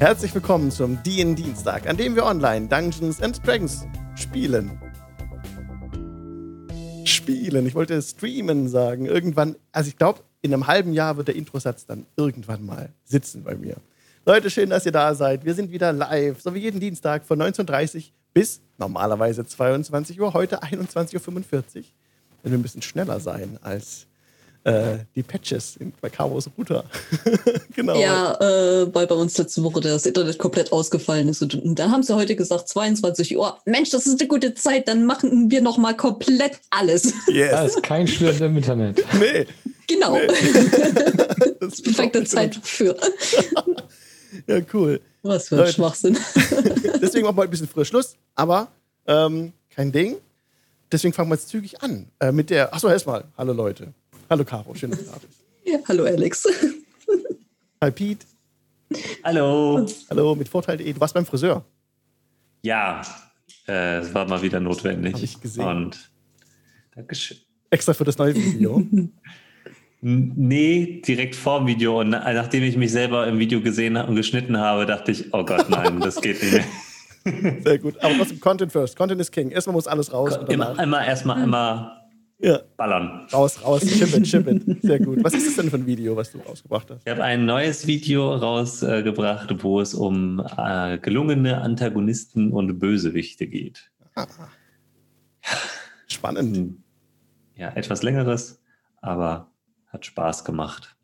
Herzlich willkommen zum DN Dienstag, an dem wir online Dungeons and Dragons spielen. Spielen, ich wollte streamen sagen. Irgendwann, also ich glaube, in einem halben Jahr wird der Introsatz dann irgendwann mal sitzen bei mir. Leute, schön, dass ihr da seid. Wir sind wieder live, so wie jeden Dienstag von 19.30 Uhr bis normalerweise 22 Uhr, heute 21.45 Uhr. Wenn wir bisschen schneller sein als äh, die Patches bei Caros Router. genau. Ja, äh, weil bei uns letzte Woche das Internet komplett ausgefallen ist. Und, und dann haben sie heute gesagt, 22 Uhr. Mensch, das ist eine gute Zeit, dann machen wir noch mal komplett alles. Yes. Da ist kein Schwert im Internet. Nee. Genau. Nee. das ist perfekte Zeit für. ja, cool. Was für ein Leute. Schwachsinn. Deswegen machen wir ein bisschen früher Schluss, aber ähm, kein Ding. Deswegen fangen wir jetzt zügig an äh, mit der. Achso, erstmal. Hallo Leute. Hallo Caro, schön, dass du da bist. Ja, hallo Alex. Hi Pete. Hallo. Hallo, mit Vorteil.de. Du warst beim Friseur. Ja, äh, es war mal wieder notwendig. Hab ich gesehen. Und Dankeschön. Extra für das neue Video. Nee, direkt vor dem Video. Und nachdem ich mich selber im Video gesehen und geschnitten habe, dachte ich, oh Gott, nein, das geht nicht mehr. Sehr gut. Aber trotzdem Content first. Content ist King. Erstmal muss alles raus. Immer, immer erstmal immer ja. Ballern. Raus, raus, ship it. Sehr gut. Was ist das denn für ein Video, was du rausgebracht hast? Ich habe ein neues Video rausgebracht, äh, wo es um äh, gelungene Antagonisten und Bösewichte geht. Ah. Spannend. Hm. Ja, etwas längeres, aber hat Spaß gemacht.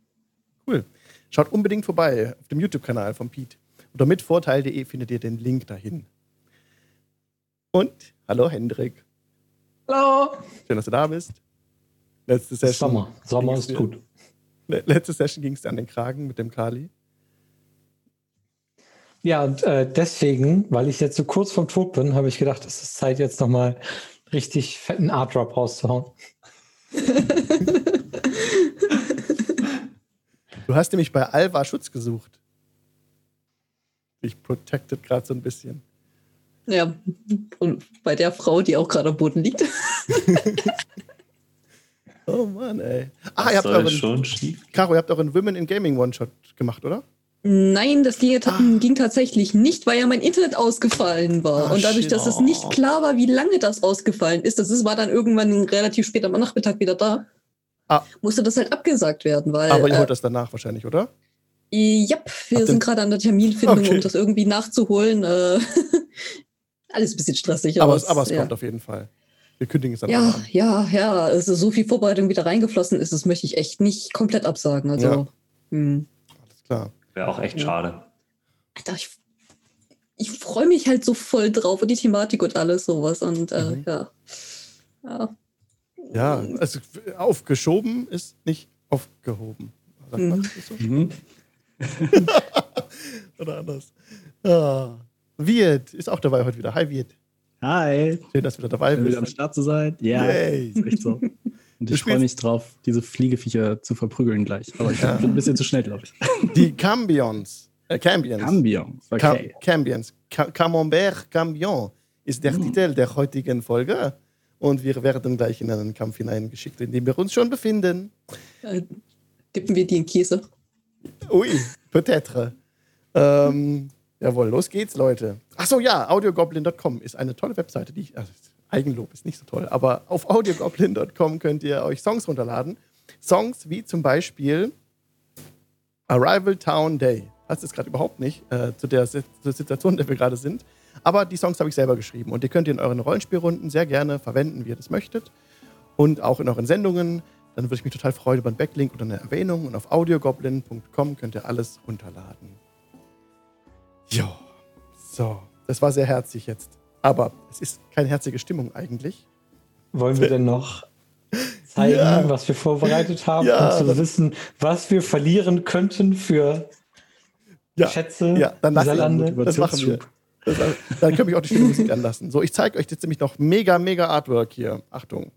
Cool. Schaut unbedingt vorbei auf dem YouTube-Kanal von Pete. Unter mitvorteil.de findet ihr den Link dahin. Und hallo Hendrik. Hallo. Schön, dass du da bist. Letzte Session. Sommer. Sommer ist gut. Letzte Session ging es an den Kragen mit dem Kali. Ja, und äh, deswegen, weil ich jetzt so kurz vom Tod bin, habe ich gedacht, es ist Zeit, jetzt nochmal richtig fetten Art Drop rauszuhauen. du hast nämlich bei Alva Schutz gesucht. Ich protected gerade so ein bisschen. Ja, und bei der Frau, die auch gerade am Boden liegt. oh Mann, ey. Ah, ihr habt euren, schon Caro, ihr habt euren Women in Gaming One-Shot gemacht, oder? Nein, das ging, ah. ging, tatsächlich nicht, weil ja mein Internet ausgefallen war. Ah, und dadurch, shit. dass es nicht klar war, wie lange das ausgefallen ist, das ist, war dann irgendwann relativ spät am Nachmittag wieder da, ah. musste das halt abgesagt werden. Weil, Aber ihr holt äh, das danach wahrscheinlich, oder? Ja, wir Ach, sind gerade an der Terminfindung, okay. um das irgendwie nachzuholen. Äh, alles ein bisschen stressig. Aber, es, aber es ja. kommt auf jeden Fall. Wir kündigen es dann Ja, an. ja, ja. Also so viel Vorbereitung wieder reingeflossen ist, das möchte ich echt nicht komplett absagen. Also, ja. hm. Alles klar. Wäre auch echt ja. schade. Alter, ich, ich freue mich halt so voll drauf und die Thematik und alles sowas. Und äh, mhm. ja. ja. Ja, also aufgeschoben ist nicht aufgehoben. Sagt man mhm. das so? Mhm. Oder anders. Ja. Wirt ist auch dabei heute wieder. Hi, Wirt. Hi. Schön, dass du wieder dabei Schön, bist. wieder am Start zu sein. Ja, Yay. ist echt so. Und ich freue mich drauf, diese Fliegeviecher zu verprügeln gleich. Aber ich ja. bin ein bisschen zu schnell, glaube ich. Die Cambions. Äh, Cambions. Cambions, okay. Cambions. Camembert Cambion ist der hm. Titel der heutigen Folge. Und wir werden gleich in einen Kampf hineingeschickt, in dem wir uns schon befinden. Äh, dippen wir die in Käse? Ui, peut-être. Ähm, Jawohl, los geht's, Leute. Achso, ja, audiogoblin.com ist eine tolle Webseite, die ich, also Eigenlob ist nicht so toll, aber auf audiogoblin.com könnt ihr euch Songs runterladen. Songs wie zum Beispiel Arrival Town Day. Passt es gerade überhaupt nicht äh, zu der zur Situation, in der wir gerade sind. Aber die Songs habe ich selber geschrieben und die könnt ihr in euren Rollenspielrunden sehr gerne verwenden, wie ihr das möchtet. Und auch in euren Sendungen. Dann würde ich mich total freuen über einen Backlink oder eine Erwähnung. Und auf audiogoblin.com könnt ihr alles runterladen. Ja, so. Das war sehr herzig jetzt. Aber es ist keine herzige Stimmung eigentlich. Wollen wir denn noch zeigen, ja. was wir vorbereitet haben, ja, um zu wissen, was wir verlieren könnten für ja, Schätze ja, dann dieser Lande? Das machen wir. Das, dann können wir auch die schöne Musik anlassen. So, ich zeige euch jetzt nämlich noch mega, mega Artwork hier. Achtung.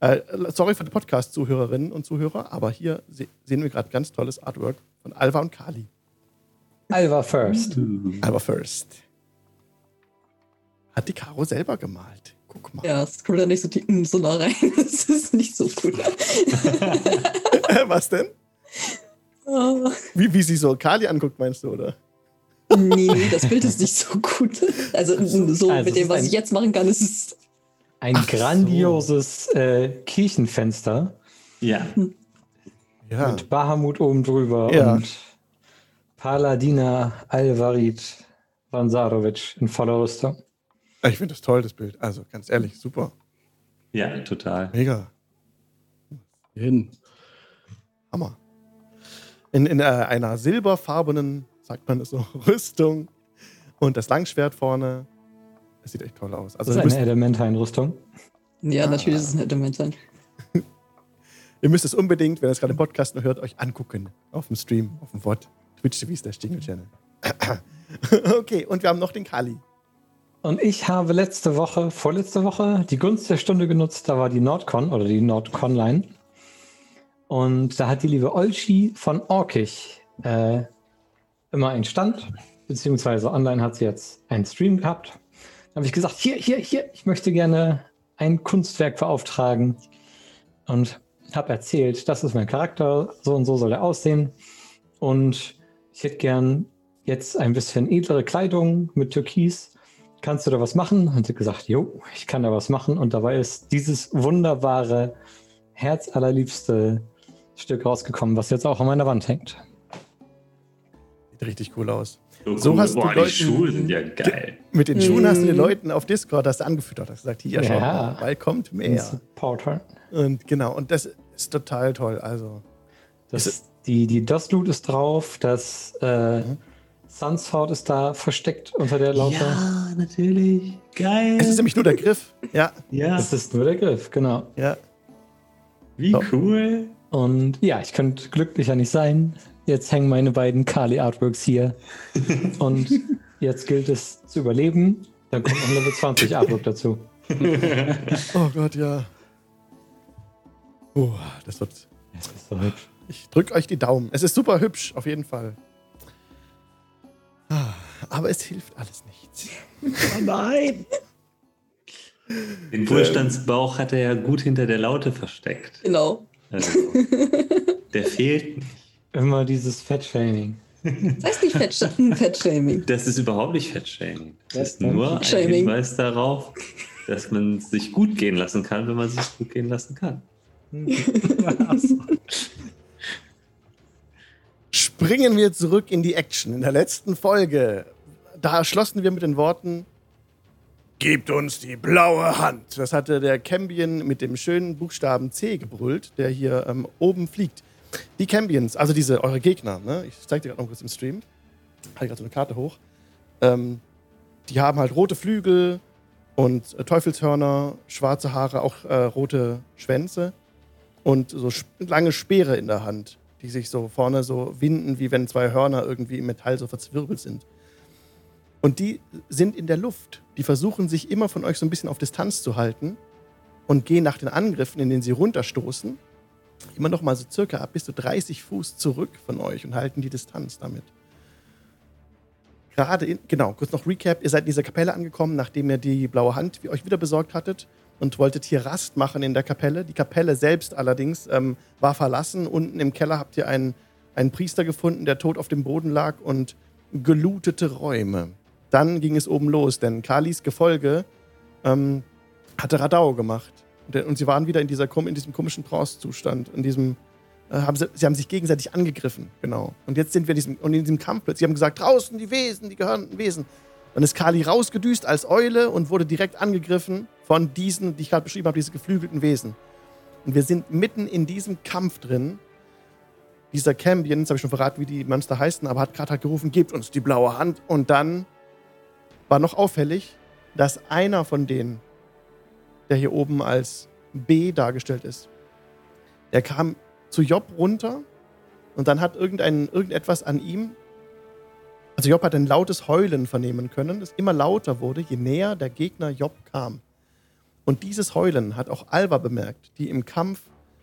Äh, sorry für die Podcast-Zuhörerinnen und Zuhörer, aber hier se sehen wir gerade ganz tolles Artwork von Alva und Kali. Alva First. Alva First. Hat die Caro selber gemalt. Guck mal. Ja, es kommt da nicht so, tief, so nah rein. Das ist nicht so cool. Was denn? Oh. Wie, wie sie so Kali anguckt, meinst du, oder? nee, nee, das Bild ist nicht so gut. Also, so also mit dem, was ich jetzt machen kann, ist es. Ein Ach grandioses so. äh, Kirchenfenster. Ja. ja. Mit Bahamut oben drüber ja. und Paladina Alvarid Vansarovic in voller Rüstung. Ich finde das toll, das Bild. Also ganz ehrlich, super. Ja, total. Mega. Hin. Hammer. In, in äh, einer silberfarbenen, sagt man es so, Rüstung und das Langschwert vorne. Das sieht echt toll aus. Also, das ist eine Elementhein-Rüstung. Ja, ah. natürlich ist es ein Elementhein. Ihr müsst es unbedingt, wenn ihr es gerade im Podcast hört, euch angucken. Auf dem Stream, auf dem Wort. Twitch TV ist der Stingel-Channel. okay, und wir haben noch den Kali. Und ich habe letzte Woche, vorletzte Woche, die Gunst der Stunde genutzt. Da war die Nordcon oder die Nordconline. Und da hat die liebe Olchi von Orkich äh, immer einen Stand, beziehungsweise online hat sie jetzt einen Stream gehabt. Da habe ich gesagt, hier, hier, hier, ich möchte gerne ein Kunstwerk beauftragen. Und habe erzählt, das ist mein Charakter, so und so soll er aussehen. Und ich hätte gern jetzt ein bisschen edlere Kleidung mit Türkis kannst du da was machen? Und sie gesagt, jo, ich kann da was machen. Und dabei ist dieses wunderbare, herzallerliebste Stück rausgekommen, was jetzt auch an meiner Wand hängt. Sieht richtig cool aus. So, so cool. hast Boah, du Leuten, die Schuhe sind ja geil. Mit den Schuhen hast du den Leuten auf Discord hast du angefüttert, hast gesagt, hier, schau mal, bald kommt mehr. Supporter. Und genau, und das ist total toll. Also. Das, die, die Dust-Loot ist drauf, das äh, mhm. Sunsword ist da versteckt unter der Laute. Ja, natürlich. Geil. Es ist nämlich nur der Griff. Ja. Ja. Es ist nur der Griff, genau. Ja. Wie so. cool. Und ja, ich könnte glücklicher nicht sein. Jetzt hängen meine beiden Kali Artworks hier. Und jetzt gilt es zu überleben. Dann kommt noch ein Level 20 Artwork dazu. oh Gott, ja. Oh, das wird. Das ist so hübsch. Ich drücke euch die Daumen. Es ist super hübsch, auf jeden Fall. Aber es hilft alles nichts. Oh nein! Den Wohlstandsbauch hat er ja gut hinter der Laute versteckt. Genau. Also, der fehlt nicht. Immer dieses Fettshaming. Das heißt nicht Fettshaming. Das ist überhaupt nicht Fettshaming. Das ist nur ein Hinweis darauf, dass man sich gut gehen lassen kann, wenn man sich gut gehen lassen kann. Springen wir zurück in die Action. In der letzten Folge, da schlossen wir mit den Worten: Gebt uns die blaue Hand. Das hatte der Cambion mit dem schönen Buchstaben C gebrüllt, der hier ähm, oben fliegt. Die Cambions, also diese, eure Gegner, ne? ich zeig dir gerade noch kurz im Stream, halte gerade so eine Karte hoch. Ähm, die haben halt rote Flügel und äh, Teufelshörner, schwarze Haare, auch äh, rote Schwänze und so lange Speere in der Hand die sich so vorne so winden, wie wenn zwei Hörner irgendwie im Metall so verzwirbelt sind. Und die sind in der Luft. Die versuchen sich immer von euch so ein bisschen auf Distanz zu halten und gehen nach den Angriffen, in denen sie runterstoßen, immer noch mal so circa ab bis zu 30 Fuß zurück von euch und halten die Distanz damit. Gerade in, genau, kurz noch Recap. Ihr seid in dieser Kapelle angekommen, nachdem ihr die blaue Hand euch wieder besorgt hattet und wolltet hier Rast machen in der Kapelle. Die Kapelle selbst allerdings ähm, war verlassen. Unten im Keller habt ihr einen, einen Priester gefunden, der tot auf dem Boden lag und gelutete Räume. Dann ging es oben los, denn Kalis Gefolge ähm, hatte Radau gemacht. Und sie waren wieder in, dieser, in diesem komischen Trance-Zustand. In diesem, äh, haben sie, sie, haben sich gegenseitig angegriffen, genau. Und jetzt sind wir in diesem, und in diesem Kampf plötzlich. Sie haben gesagt, draußen die Wesen, die gehörenden Wesen. Dann ist Kali rausgedüst als Eule und wurde direkt angegriffen von diesen, die ich gerade beschrieben habe, diese geflügelten Wesen. Und wir sind mitten in diesem Kampf drin. Dieser Cambion, jetzt habe ich schon verraten, wie die Monster heißen, aber hat gerade halt gerufen, gebt uns die blaue Hand. Und dann war noch auffällig, dass einer von denen, der hier oben als B dargestellt ist, der kam zu Job runter und dann hat irgendein, irgendetwas an ihm also Job hat ein lautes Heulen vernehmen können, das immer lauter wurde, je näher der Gegner Job kam. Und dieses Heulen hat auch Alva bemerkt, die im Kampf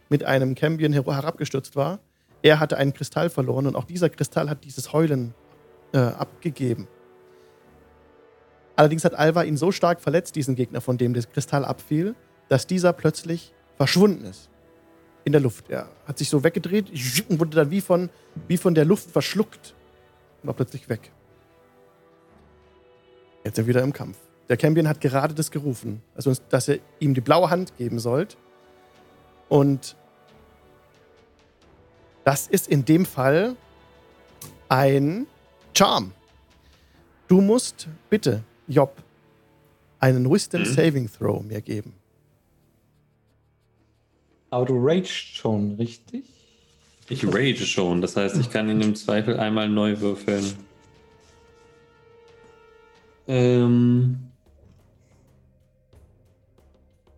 mit einem Cambion herabgestürzt war. Er hatte einen Kristall verloren und auch dieser Kristall hat dieses Heulen äh, abgegeben. Allerdings hat Alva ihn so stark verletzt, diesen Gegner, von dem das Kristall abfiel, dass dieser plötzlich verschwunden ist. In der Luft. Er hat sich so weggedreht und wurde dann wie von, wie von der Luft verschluckt war plötzlich weg. Jetzt sind wir wieder im Kampf. Der Campion hat gerade das gerufen, also dass ihr ihm die blaue Hand geben sollt. Und das ist in dem Fall ein Charm. Du musst bitte, Job, einen Wisdom hm? Saving Throw mir geben. Aber du rage schon, richtig? Ich rage schon, das heißt, ich kann ihn im Zweifel einmal neu würfeln. Ähm.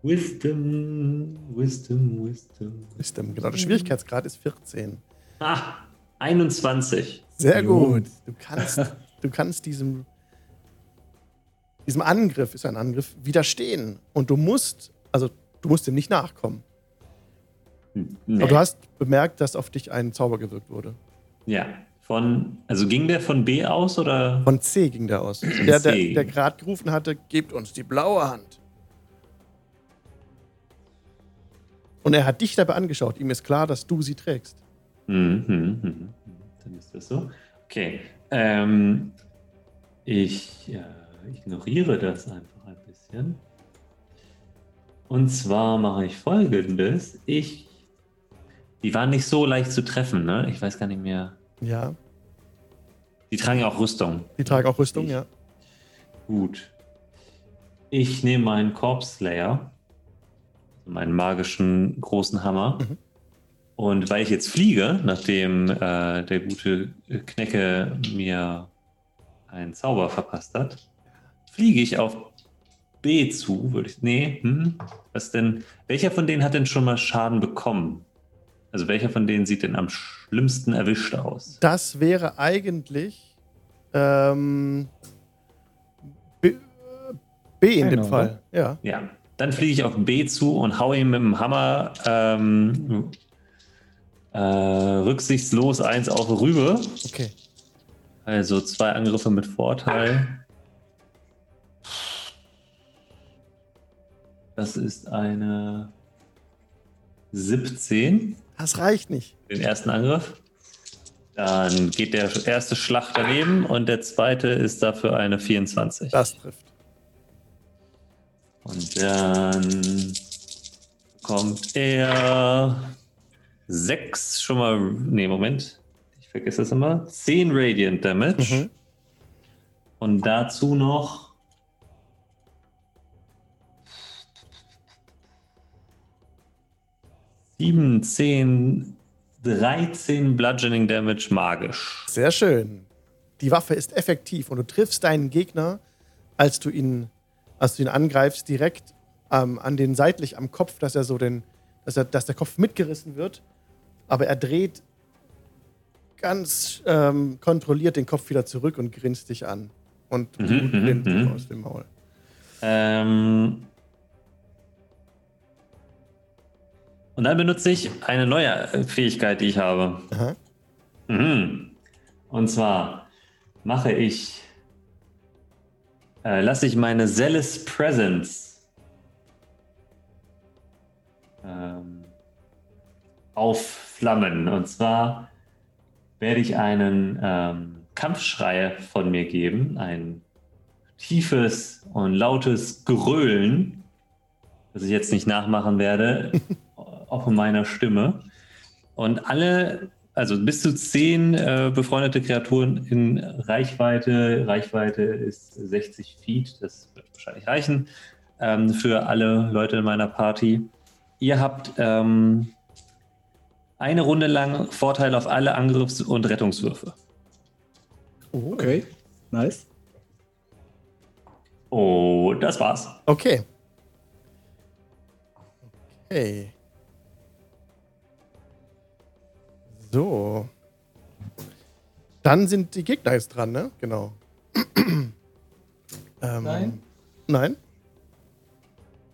Wisdom, Wisdom, Wisdom. Wisdom, genau. Der Schwierigkeitsgrad ist 14. Ah, 21. Sehr gut. Du kannst, du kannst diesem, diesem Angriff, ist ein Angriff, widerstehen. Und du musst, also du musst ihm nicht nachkommen. Nee. Aber du hast bemerkt, dass auf dich ein Zauber gewirkt wurde. Ja. Von, also ging der von B aus oder? Von C ging der aus. Der, der, der gerade gerufen hatte, gebt uns die blaue Hand. Und er hat dich dabei angeschaut. Ihm ist klar, dass du sie trägst. Mhm, mhm, mhm. Dann ist das so. Okay. Ähm, ich äh, ignoriere das einfach ein bisschen. Und zwar mache ich folgendes. Ich die waren nicht so leicht zu treffen, ne? Ich weiß gar nicht mehr. Ja. Die tragen ja auch Rüstung. Die tragen auch Rüstung, ich. ja. Gut. Ich nehme meinen Corpse Slayer, meinen magischen großen Hammer. Mhm. Und weil ich jetzt fliege, nachdem äh, der gute Knecke mir einen Zauber verpasst hat, fliege ich auf B zu, würde ich. Nee, hm, was denn? Welcher von denen hat denn schon mal Schaden bekommen? Also welcher von denen sieht denn am schlimmsten erwischt aus? Das wäre eigentlich ähm, B, B in dem Fall. Ja. ja. Dann fliege ich auf B zu und haue ihm mit dem Hammer ähm, äh, rücksichtslos eins auf rüber. Okay. Also zwei Angriffe mit Vorteil. Das ist eine 17. Das reicht nicht. Den ersten Angriff. Dann geht der erste Schlag daneben und der zweite ist dafür eine 24. Das trifft. Und dann kommt er 6 schon mal. Nee, Moment. Ich vergesse das immer. 10 Radiant Damage. Mhm. Und dazu noch 7, 10, 13 Bludgeoning Damage magisch. Sehr schön. Die Waffe ist effektiv und du triffst deinen Gegner, als du ihn, als du ihn angreifst, direkt ähm, an den seitlich am Kopf, dass er so den, dass, er, dass der Kopf mitgerissen wird. Aber er dreht ganz ähm, kontrolliert den Kopf wieder zurück und grinst dich an. Und Blut mhm, rinnt mhm, mhm. aus dem Maul. Ähm, Und dann benutze ich eine neue Fähigkeit, die ich habe. Mhm. Und zwar mache ich, äh, lasse ich meine Zealous Presence ähm, aufflammen. Und zwar werde ich einen ähm, Kampfschrei von mir geben, ein tiefes und lautes Gröhlen, das ich jetzt nicht nachmachen werde. auch in meiner Stimme. Und alle, also bis zu zehn äh, befreundete Kreaturen in Reichweite, Reichweite ist 60 Feet, das wird wahrscheinlich reichen ähm, für alle Leute in meiner Party. Ihr habt ähm, eine Runde lang Vorteil auf alle Angriffs- und Rettungswürfe. Oh, okay, nice. Oh, das war's. Okay. Okay. So. Dann sind die Gegner jetzt dran, ne? Genau. ähm, nein. Nein?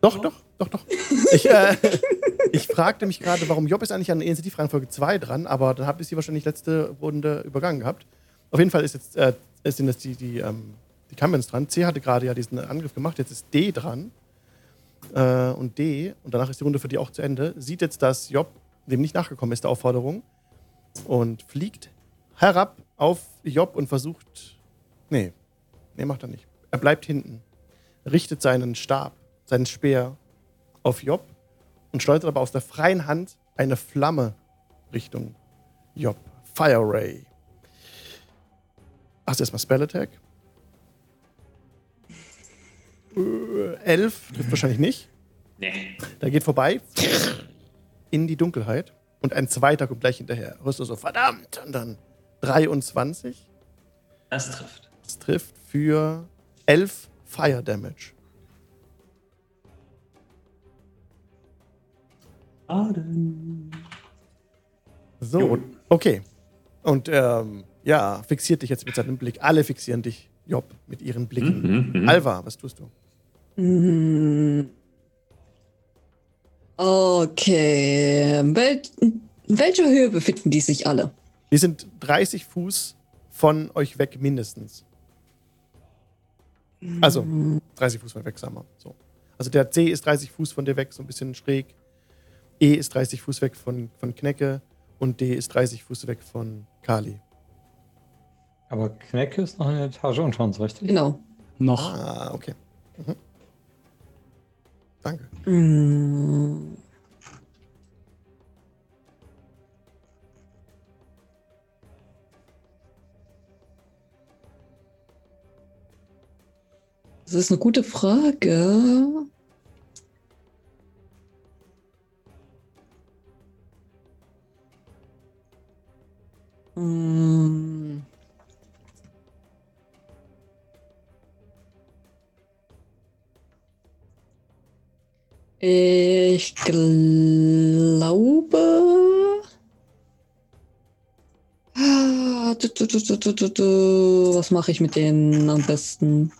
Doch, doch, doch, doch. ich, äh, ich fragte mich gerade, warum Job ist eigentlich an Initiativreihenfolge 2 dran, aber dann habe ich sie wahrscheinlich letzte Runde übergangen gehabt. Auf jeden Fall ist jetzt, äh, sind jetzt die, die, ähm, die Kamens dran. C hatte gerade ja diesen Angriff gemacht, jetzt ist D dran. Äh, und D, und danach ist die Runde für die auch zu Ende, sieht jetzt, dass Job dem nicht nachgekommen ist, der Aufforderung und fliegt herab auf Job und versucht. Nee, nee, macht er nicht. Er bleibt hinten, richtet seinen Stab, seinen Speer auf Job und schleudert aber aus der freien Hand eine Flamme Richtung Job. Fire Ray. Hast du erstmal Spell Attack? Äh, elf, trifft wahrscheinlich nicht. Nee. Da geht vorbei in die Dunkelheit und ein zweiter kommt gleich hinterher. Hörst du so, verdammt! Und dann 23. Das trifft. Das trifft für 11 Fire Damage. So, okay. Und ähm, ja, fixiert dich jetzt mit seinem Blick. Alle fixieren dich, Job, mit ihren Blicken. Mhm, mhm. Alva, was tust du? Mhm. Okay. Wel welcher Höhe befinden die sich alle? Die sind 30 Fuß von euch weg mindestens. Also 30 Fuß von weg, sagen wir. So. Also der C ist 30 Fuß von dir weg, so ein bisschen schräg. E ist 30 Fuß weg von, von Knecke und D ist 30 Fuß weg von Kali. Aber Knecke ist noch eine Etage unter uns, richtig? Genau. Noch. Ah, okay. Mhm. Danke. Mm. Das ist eine gute Frage. Hm. Ich glaube. Ah, Was mache ich mit denen am besten?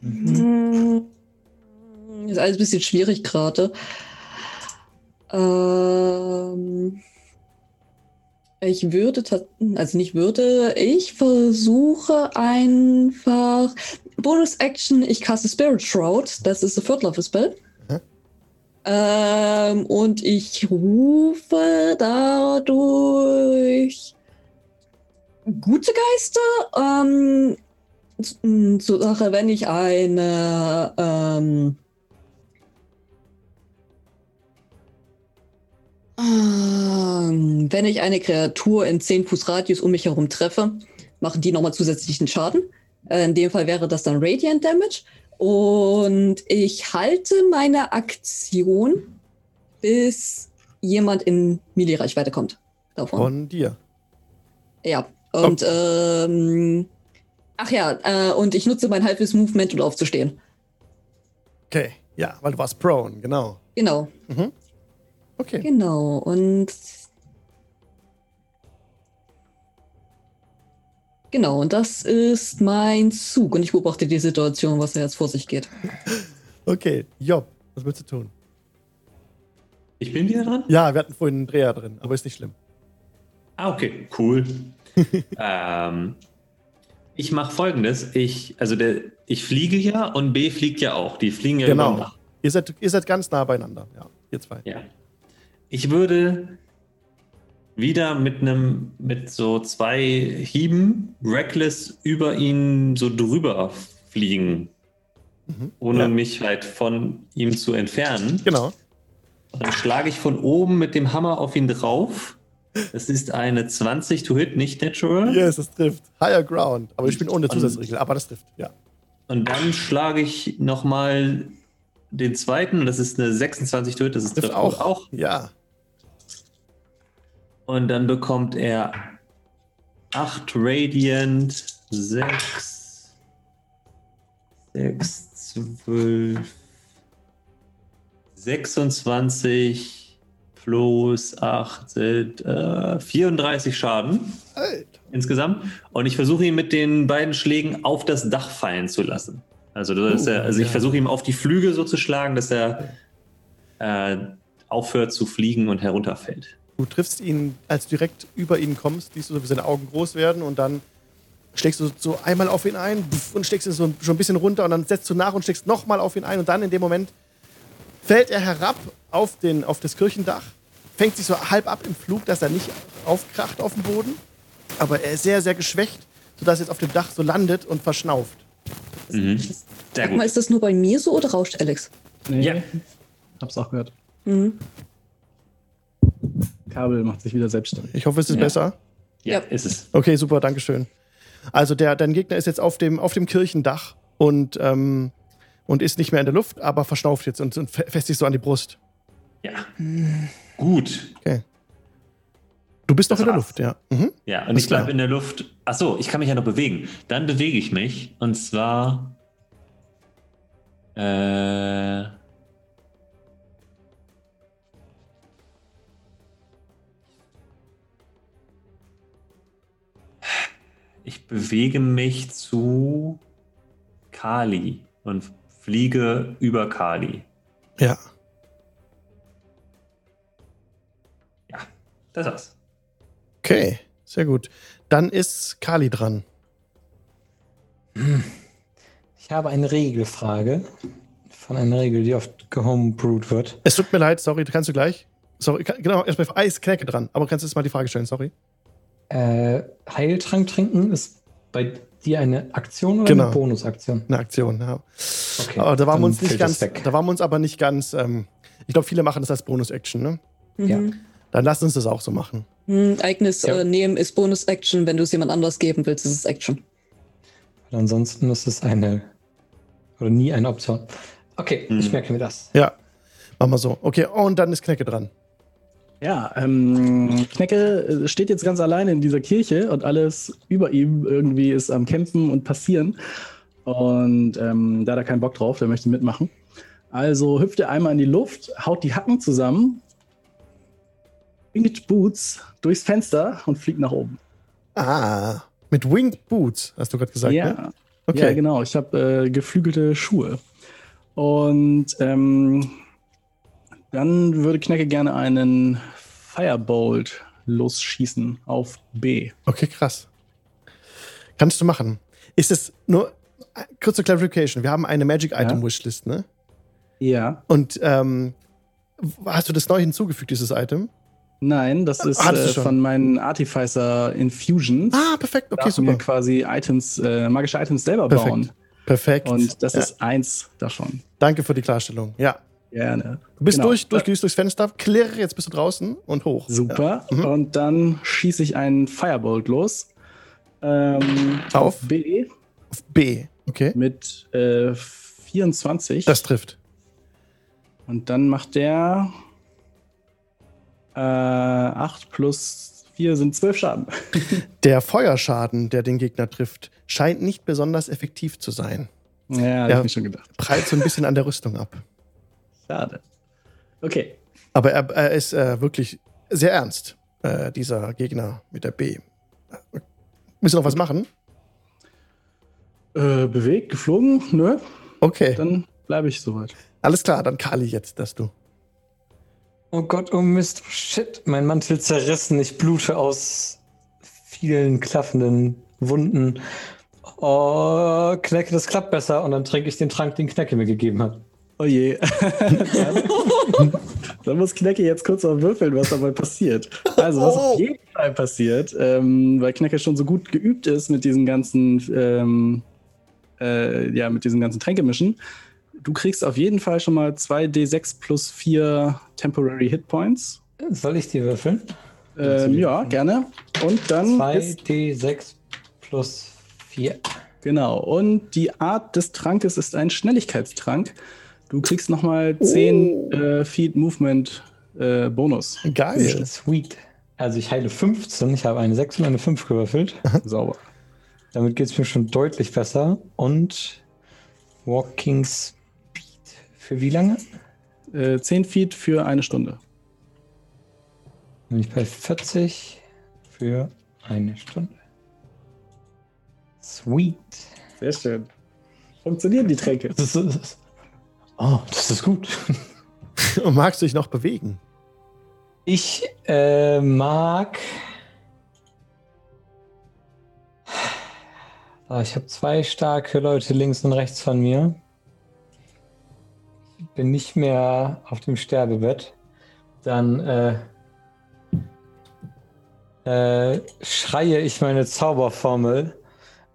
Mhm. Ist alles ein bisschen schwierig gerade. Ähm, ich würde, also nicht würde, ich versuche einfach Bonus Action, ich caste Spirit Shroud, das ist ein Viertlevel Spell. Mhm. Ähm, und ich rufe dadurch gute Geister ähm, zur Sache, wenn ich eine ähm, wenn ich eine Kreatur in 10 Fuß Radius um mich herum treffe, machen die nochmal zusätzlichen Schaden. Äh, in dem Fall wäre das dann Radiant Damage. Und ich halte meine Aktion, bis jemand in Melee-Reichweite kommt. Davon. Von dir. Ja. Und oh. ähm, Ach ja, äh, und ich nutze mein halbes Movement, um aufzustehen. Okay, ja, weil du warst prone, genau. Genau. Mhm. Okay. Genau, und. Genau, und das ist mein Zug. Und ich beobachte die Situation, was da jetzt vor sich geht. Okay, Job, was willst du tun? Ich bin wieder dran? Ja, wir hatten vorhin einen Dreher drin, aber ist nicht schlimm. Ah, okay, cool. ähm, ich mache folgendes. Ich, also der, ich fliege ja und B fliegt ja auch. Die fliegen ja genau. Ihr seid, ihr seid ganz nah beieinander, ja, ihr zwei. Ja. Ich würde wieder mit einem, mit so zwei Hieben reckless über ihn so drüber fliegen. Mhm. Ohne ja. mich halt von ihm zu entfernen. Genau. dann schlage ich von oben mit dem Hammer auf ihn drauf es ist eine 20 to hit, nicht natural. Yes, das trifft. Higher Ground. Aber ich bin ohne Zusatzregel, aber das trifft, ja. Und dann schlage ich nochmal den zweiten, das ist eine 26 to hit, das ist trifft auch. auch. Ja. Und dann bekommt er 8 Radiant, 6, 6, 12, 26, plus 8 sind äh, 34 Schaden Alter. insgesamt. Und ich versuche ihn mit den beiden Schlägen auf das Dach fallen zu lassen. Also, uh, er, also ja. ich versuche ihm auf die Flügel so zu schlagen, dass er äh, aufhört zu fliegen und herunterfällt. Du triffst ihn, als du direkt über ihn kommst, siehst du so, wie seine Augen groß werden und dann schlägst du so einmal auf ihn ein und schlägst ihn so schon ein bisschen runter und dann setzt du nach und schlägst nochmal auf ihn ein und dann in dem Moment fällt er herab auf, den, auf das Kirchendach, fängt sich so halb ab im Flug, dass er nicht aufkracht auf dem Boden. Aber er ist sehr, sehr geschwächt, sodass er jetzt auf dem Dach so landet und verschnauft. Mhm. Sag mal, ist das nur bei mir so oder rauscht Alex? Nee, ja. Hab's auch gehört. Mhm. Kabel macht sich wieder selbstständig. Ich hoffe, es ist ja. besser. Ja, ist es. Okay, super, Dankeschön. Also der, dein Gegner ist jetzt auf dem, auf dem Kirchendach und, ähm, und ist nicht mehr in der Luft, aber verschnauft jetzt und, und sich so an die Brust. Ja. Mhm. Gut. Okay. Du bist noch in der Luft, ja. Mhm. Ja, und ich bleibe in der Luft. Achso, ich kann mich ja noch bewegen. Dann bewege ich mich und zwar. Äh, ich bewege mich zu Kali und fliege über Kali. Ja. Ja, das war's. Okay, sehr gut. Dann ist Kali dran. Ich habe eine Regelfrage von einer Regel, die oft gehomebrewed wird. Es tut mir leid, sorry, kannst du gleich? Sorry, genau, erstmal Eisknecke dran, aber kannst du jetzt mal die Frage stellen, sorry. Äh, Heiltrank trinken ist bei dir eine Aktion oder genau. eine Bonusaktion? Eine Aktion, ja. Okay, aber da waren wir uns nicht ganz, da waren wir uns aber nicht ganz, ähm, ich glaube, viele machen das als Bonus-Action, ne? Mhm. Ja. Dann lass uns das auch so machen. Hm, Ereignis ja. äh, nehmen ist Bonus-Action. Wenn du es jemand anders geben willst, ist es Action. ansonsten ist es eine oder nie eine Option. Okay, hm. ich merke mir das. Ja, machen wir so. Okay, und dann ist Knecke dran. Ja, ähm, Knecke äh, steht jetzt ganz alleine in dieser Kirche und alles über ihm irgendwie ist am Kämpfen und passieren. Und ähm, da hat er keinen Bock drauf, der möchte mitmachen. Also hüpft er einmal in die Luft, haut die Hacken zusammen Winged Boots durchs Fenster und fliegt nach oben. Ah, mit Winged Boots, hast du gerade gesagt, ja. ne? Okay. Ja, genau. Ich habe äh, geflügelte Schuhe. Und ähm, dann würde Knecke gerne einen Firebolt losschießen auf B. Okay, krass. Kannst du machen. Ist es nur, kurze Clarification, wir haben eine Magic Item ja. Wishlist, ne? Ja. Und ähm, hast du das neu hinzugefügt, dieses Item? Nein, das ist äh, von meinen Artificer Infusions. Ah, perfekt, okay, super. mir quasi Items, äh, magische Items selber perfekt. bauen. Perfekt. Und das ja. ist eins davon. Danke für die Klarstellung. Ja. Gerne. Du bist genau. durch, durch, durchs Fenster, klirr, jetzt bist du draußen und hoch. Super. Ja. Mhm. Und dann schieße ich einen Firebolt los. Ähm, auf B. Auf B, okay. Mit äh, 24. Das trifft. Und dann macht der äh, 8 plus 4 sind 12 Schaden. der Feuerschaden, der den Gegner trifft, scheint nicht besonders effektiv zu sein. Ja, hab ich mir schon gedacht. Prallt so ein bisschen an der Rüstung ab. Schade. Okay. Aber er, er ist äh, wirklich sehr ernst, äh, dieser Gegner mit der B. Müssen wir noch was machen? Äh, bewegt, geflogen? Nö. Okay. Dann bleibe ich soweit. Alles klar, dann Kali jetzt, dass du. Oh Gott, oh Mist, shit. Mein Mantel zerrissen. Ich blute aus vielen klaffenden Wunden. Oh, Knecke, das klappt besser. Und dann trinke ich den Trank, den Knecke mir gegeben hat. Oh je. dann, muss Knecke jetzt kurz mal würfeln, was dabei passiert. Also, was auf jeden Fall passiert, ähm, weil Knecke schon so gut geübt ist mit diesen ganzen, ähm, äh, ja, mit diesen ganzen Tränkemischen, du kriegst auf jeden Fall schon mal 2d6 plus 4 Temporary Hit Points. Soll ich die würfeln? Ähm, ja, gerne. Und dann. 2d6 plus 4. Genau. Und die Art des Trankes ist ein Schnelligkeitstrank. Du kriegst nochmal 10 oh. äh, Feet Movement äh, Bonus. Geil. Sweet. Also ich heile 15. Ich habe eine 6 und eine 5 gewürfelt. Sauber. Damit geht es mir schon deutlich besser. Und Walking für wie lange? Äh, 10 Feet für eine Stunde. Bin ich bei 40 für eine Stunde. Sweet. Sehr schön. Funktionieren die Tränke. oh, das ist gut. Und magst du dich noch bewegen? Ich äh, mag. Ah, ich habe zwei starke Leute links und rechts von mir bin nicht mehr auf dem Sterbebett, dann äh, äh, schreie ich meine Zauberformel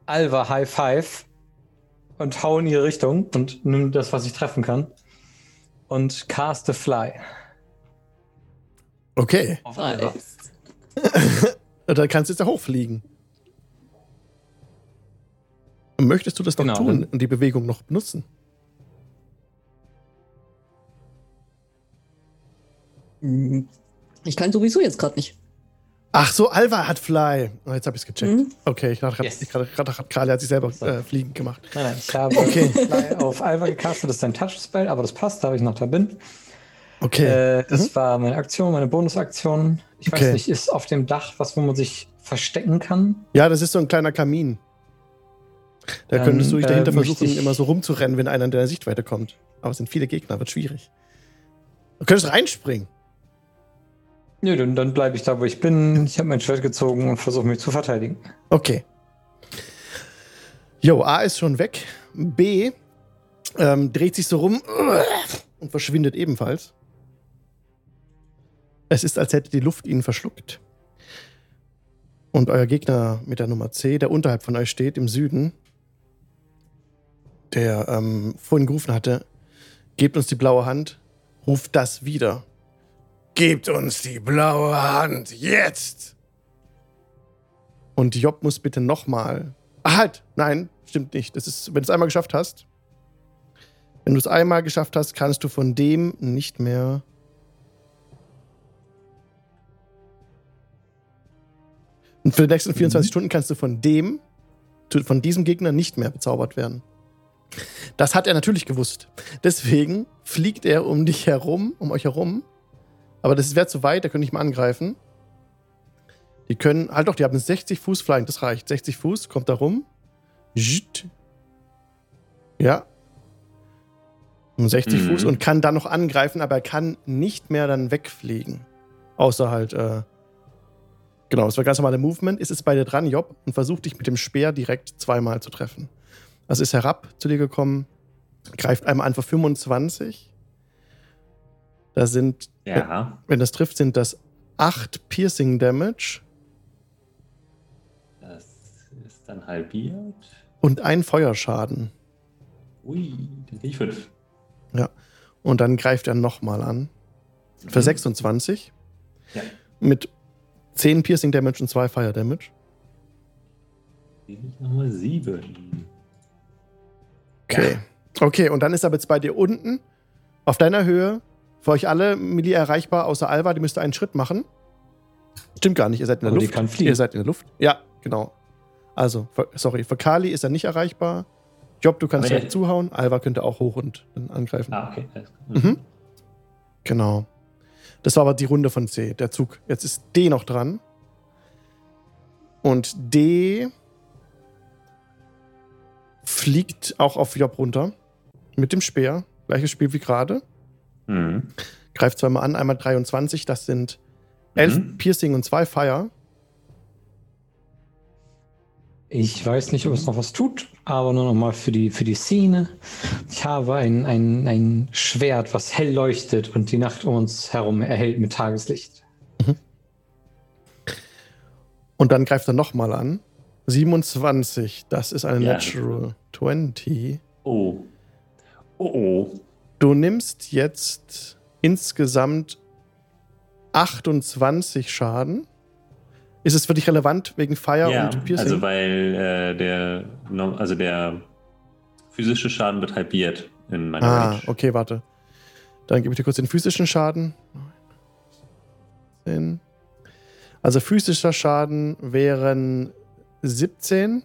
Alva High Five und hau in ihre Richtung und nimm das, was ich treffen kann. Und cast a Fly. Okay. dann kannst du jetzt da hochfliegen. Möchtest du das noch genau, tun und die Bewegung noch benutzen? Ich kann sowieso jetzt gerade nicht. Ach so, Alva hat Fly. Oh, jetzt habe ich es gecheckt. Mhm. Okay, ich dachte yes. gerade, Kali hat sich selber äh, fliegen gemacht. Nein, nein, ich habe okay. Fly auf Alva gecastet. Das ist ein Touch-Spell, aber das passt, da habe ich noch da bin. Okay. Äh, das mhm. war meine Aktion, meine Bonusaktion. Ich okay. weiß nicht, ist auf dem Dach was, wo man sich verstecken kann? Ja, das ist so ein kleiner Kamin. Da Dann, könntest du dich dahinter äh, versuchen, immer so rumzurennen, wenn einer in deiner Sichtweite kommt. Aber es sind viele Gegner, wird schwierig. Du könntest reinspringen. Nö, dann, dann bleibe ich da, wo ich bin. Ich habe mein Schwert gezogen und versuche mich zu verteidigen. Okay. Jo, A ist schon weg. B ähm, dreht sich so rum und verschwindet ebenfalls. Es ist, als hätte die Luft ihn verschluckt. Und euer Gegner mit der Nummer C, der unterhalb von euch steht, im Süden, der ähm, vorhin gerufen hatte, gebt uns die blaue Hand, ruft das wieder. Gebt uns die blaue Hand, jetzt! Und Job muss bitte nochmal. Ah, halt! Nein, stimmt nicht. Das ist, wenn du es einmal geschafft hast. Wenn du es einmal geschafft hast, kannst du von dem nicht mehr. Und für die nächsten 24 mhm. Stunden kannst du von dem, von diesem Gegner nicht mehr bezaubert werden. Das hat er natürlich gewusst. Deswegen fliegt er um dich herum, um euch herum aber das wäre zu weit, da könnte ich mal angreifen. Die können, halt doch, die haben 60 Fuß Flying, das reicht. 60 Fuß, kommt da rum. Ja. Um 60 mhm. Fuß und kann dann noch angreifen, aber er kann nicht mehr dann wegfliegen. Außer halt, äh, genau, das war ganz normale Movement. Ist es bei dir dran, Job, und versucht dich mit dem Speer direkt zweimal zu treffen. Also ist herab zu dir gekommen, greift einmal an für 25 da sind, ja. wenn das trifft, sind das 8 Piercing Damage. Das ist dann halbiert. Und ein Feuerschaden. Ui, dann kriege ich 5. Ja. Und dann greift er nochmal an. Für mhm. 26. Ja. Mit 10 Piercing Damage und 2 Fire Damage. Nochmal 7. Okay. Ja. Okay, und dann ist er jetzt bei dir unten auf deiner Höhe für euch alle Milli erreichbar, außer Alva, die müsste einen Schritt machen. Stimmt gar nicht, ihr seid in der Aber Luft. Die kann fliegen. Ihr seid in der Luft. Ja, genau. Also, für, sorry, für Kali ist er nicht erreichbar. Job, du kannst direkt zuhauen. Alva könnte auch hoch und dann angreifen. Ah, okay. Mhm. Genau. Das war aber die Runde von C, der Zug. Jetzt ist D noch dran. Und D fliegt auch auf Job runter. Mit dem Speer. Gleiches Spiel wie gerade. Mhm. Greift zweimal an, einmal 23, das sind 11 mhm. Piercing und 2 Fire. Ich weiß nicht, ob es noch was tut, aber nur noch mal für die, für die Szene. Ich habe ein, ein, ein Schwert, was hell leuchtet und die Nacht um uns herum erhält mit Tageslicht. Mhm. Und dann greift er nochmal an. 27, das ist eine ja. Natural 20. Oh. Oh oh. Du nimmst jetzt insgesamt 28 Schaden. Ist es für dich relevant wegen Fire ja, und Piercing? Also weil äh, der, also der physische Schaden wird halbiert in meiner ah, Range. okay, warte. Dann gebe ich dir kurz den physischen Schaden. Also physischer Schaden wären 17.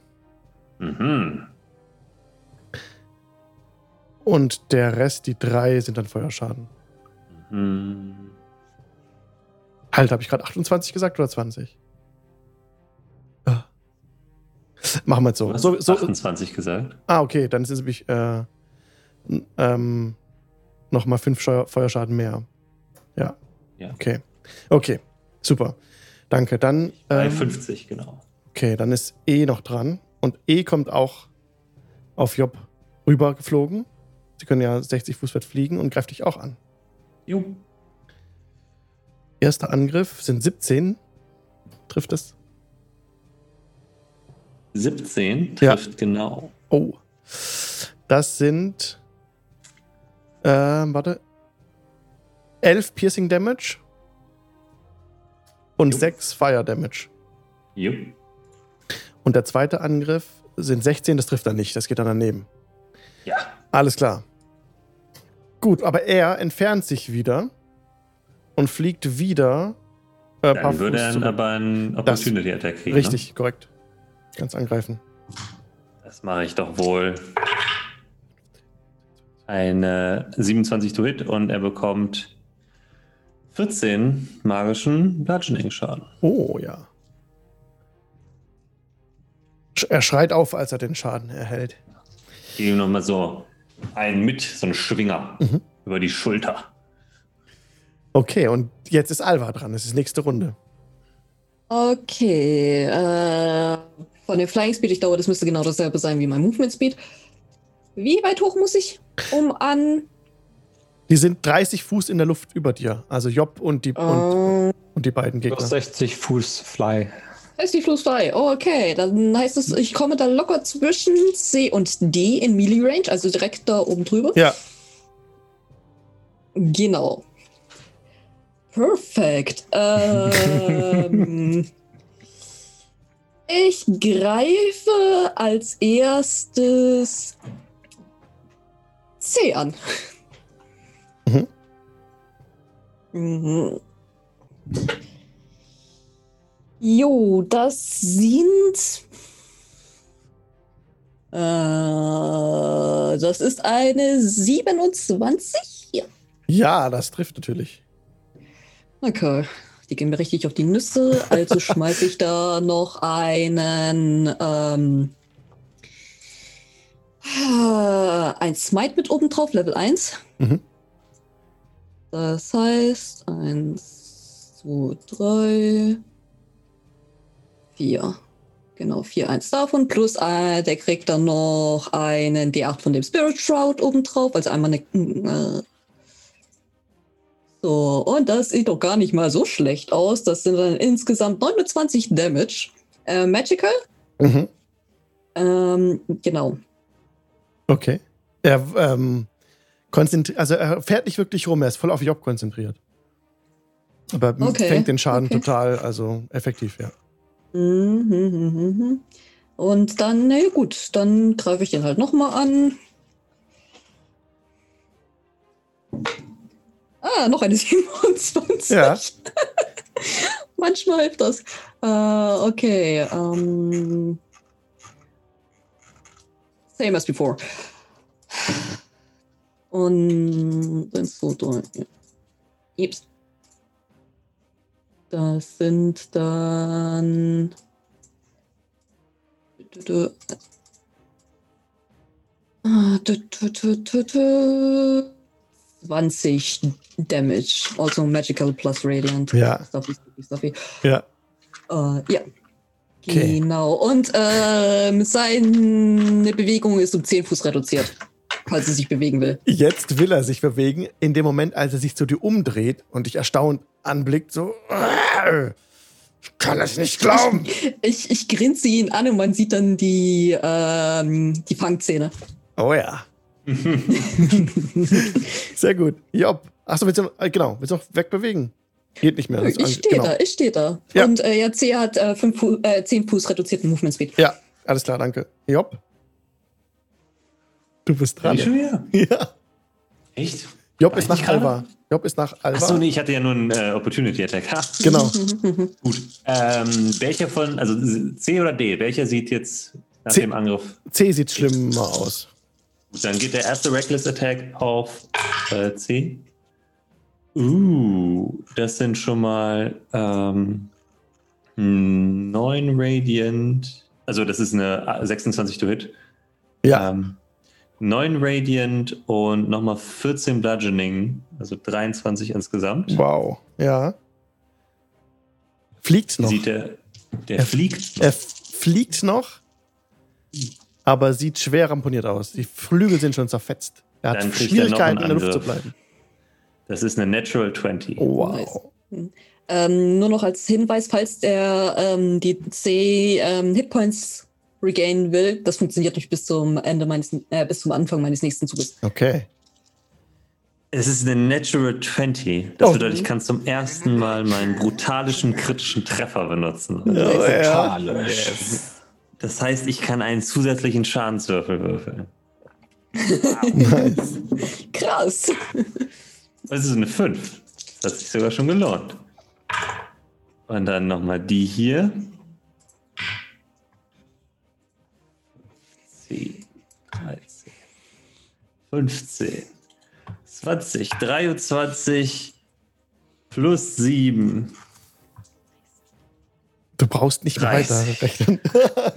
Mhm. Und der Rest, die drei, sind dann Feuerschaden. Mhm. Halt, habe ich gerade 28 gesagt oder 20? Ah. Machen wir es so. so, so 28 gesagt. Ah, okay, dann ist es nämlich äh, ähm, nochmal fünf Feuerschaden mehr. Ja. ja. Okay. Okay, super. Danke. Dann. Ähm, 50, genau. Okay, dann ist E noch dran. Und E kommt auch auf Job rübergeflogen. Sie können ja 60 Fuß weit fliegen und greift dich auch an. Jo. Erster Angriff sind 17. Trifft es? 17 trifft ja. genau. Oh. Das sind. Ähm, warte. 11 Piercing Damage. Und 6 Fire Damage. Jupp. Und der zweite Angriff sind 16, das trifft er nicht, das geht dann daneben. Ja. Alles klar. Gut, aber er entfernt sich wieder und fliegt wieder. Äh, dann würde er aber einen Opportunity Attack kriegen. Richtig, ne? korrekt. Ganz angreifen. Das mache ich doch wohl. Eine 27 to Hit und er bekommt 14 magischen Bludgeoning-Schaden. Oh ja. Er schreit auf, als er den Schaden erhält. Ich gebe ihm nochmal so einen mit, so einen Schwinger mhm. über die Schulter. Okay, und jetzt ist Alva dran. Es ist nächste Runde. Okay. Äh, von dem Flying Speed, ich glaube, das müsste genau dasselbe sein wie mein Movement Speed. Wie weit hoch muss ich, um an. Die sind 30 Fuß in der Luft über dir. Also Job und die, uh, und, und, die beiden Gegner. 60 Fuß Fly. Heißt die Fuß Fly. Oh, okay. Dann heißt es, ich komme da locker zwischen C und D in Melee Range, also direkt da oben drüber. Ja. Genau. Perfekt. Ähm, ich greife als erstes C an. Mhm. mhm. Jo, das sind. Äh, das ist eine 27? Ja. ja, das trifft natürlich. Okay. Die gehen mir richtig auf die Nüsse, also schmeiße ich da noch einen ähm, äh, ein Smite mit oben drauf, Level 1. Mhm. Das heißt, 1, 2, 3, 4. Genau, 4, 1 davon. Plus äh, der kriegt dann noch einen D8 von dem Spirit Shroud oben drauf. Also einmal eine äh, so, und das sieht doch gar nicht mal so schlecht aus. Das sind dann insgesamt 29 Damage. Äh, Magical? Mhm. Ähm, genau. Okay. Er, ähm, also er fährt nicht wirklich rum, er ist voll auf Job konzentriert. Aber okay. fängt den Schaden okay. total, also effektiv, ja. Mhm, mhm, mhm, und dann, na gut, dann greife ich den halt nochmal an. Ah, noch eine 27. Ja. Manchmal hilft das. Uh, okay. Um, ähm, same as before. Und eins, zwei, drei. Jeps. Das sind dann. 20 Damage. Also Magical plus Radiant. Ja. Stuffy, stuffy, stuffy. Ja. Uh, ja. Okay. Genau. Und äh, seine Bewegung ist um 10 Fuß reduziert, falls er sich bewegen will. Jetzt will er sich bewegen. In dem Moment, als er sich zu dir umdreht und dich erstaunt anblickt, so. Ich kann es nicht glauben. Ich, ich, ich grinse ihn an und man sieht dann die, ähm, die Fangzähne. Oh ja. Sehr gut. Job. Achso, willst du, äh, genau, willst du noch wegbewegen? Geht nicht mehr. Ich stehe genau. da, ich stehe da. Ja. Und äh, ja, C hat äh, fünf, äh, 10 Fuß reduzierten Movement Speed. Ja, alles klar, danke. Job. Du bist dran. Ich schon wieder? Ja. Echt? Job ist nach Alva. Job ist nach Alva. Achso, nee, ich hatte ja nur einen äh, Opportunity Attack. Genau. Gut. Ähm, welcher von, also C oder D, welcher sieht jetzt nach C, dem Angriff? C sieht schlimmer aus. Gut, dann geht der erste Reckless Attack auf äh, C. Uh, das sind schon mal ähm, 9 Radiant. Also, das ist eine 26 to Hit. Ja. Ähm, 9 Radiant und nochmal 14 Bludgeoning, also 23 insgesamt. Wow, ja. Fliegt noch. Sieht der, der er, fliegt noch. Er fliegt noch, aber sieht schwer ramponiert aus. Die Flügel sind schon zerfetzt. Er hat Schwierigkeiten, in der Luft zu bleiben. Das ist eine Natural 20. wow. Nice. Ähm, nur noch als Hinweis, falls der ähm, die C ähm, Hitpoints regainen will, das funktioniert nicht bis zum Ende meines, äh, bis zum Anfang meines nächsten Zuges. Okay. Es ist eine Natural 20. Das oh. bedeutet, ich kann zum ersten Mal meinen brutalischen kritischen Treffer benutzen. Oh, ja. Das heißt, ich kann einen zusätzlichen Schadenswürfel würfeln. nice. Krass. Das ist eine 5. Das hat sich sogar schon gelohnt. Und dann nochmal die hier. 10, 13, 15, 20, 23 plus 7. Du brauchst nicht mehr weiter rechnen.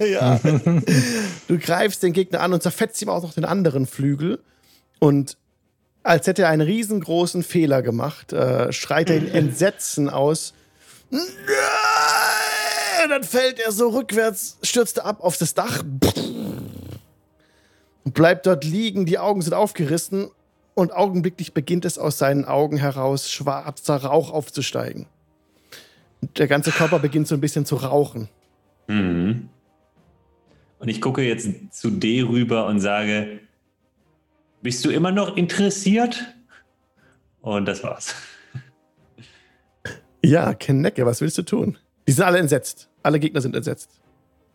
ja. Du greifst den Gegner an und zerfetzt ihm auch noch den anderen Flügel. Und als hätte er einen riesengroßen Fehler gemacht, äh, schreit er in Entsetzen aus. Und dann fällt er so rückwärts, stürzt er ab auf das Dach und bleibt dort liegen. Die Augen sind aufgerissen und augenblicklich beginnt es aus seinen Augen heraus schwarzer Rauch aufzusteigen. Und der ganze Körper beginnt so ein bisschen zu rauchen. Mhm. Und ich gucke jetzt zu D rüber und sage, bist du immer noch interessiert? Und das war's. Ja, Knecke, was willst du tun? Die sind alle entsetzt. Alle Gegner sind entsetzt.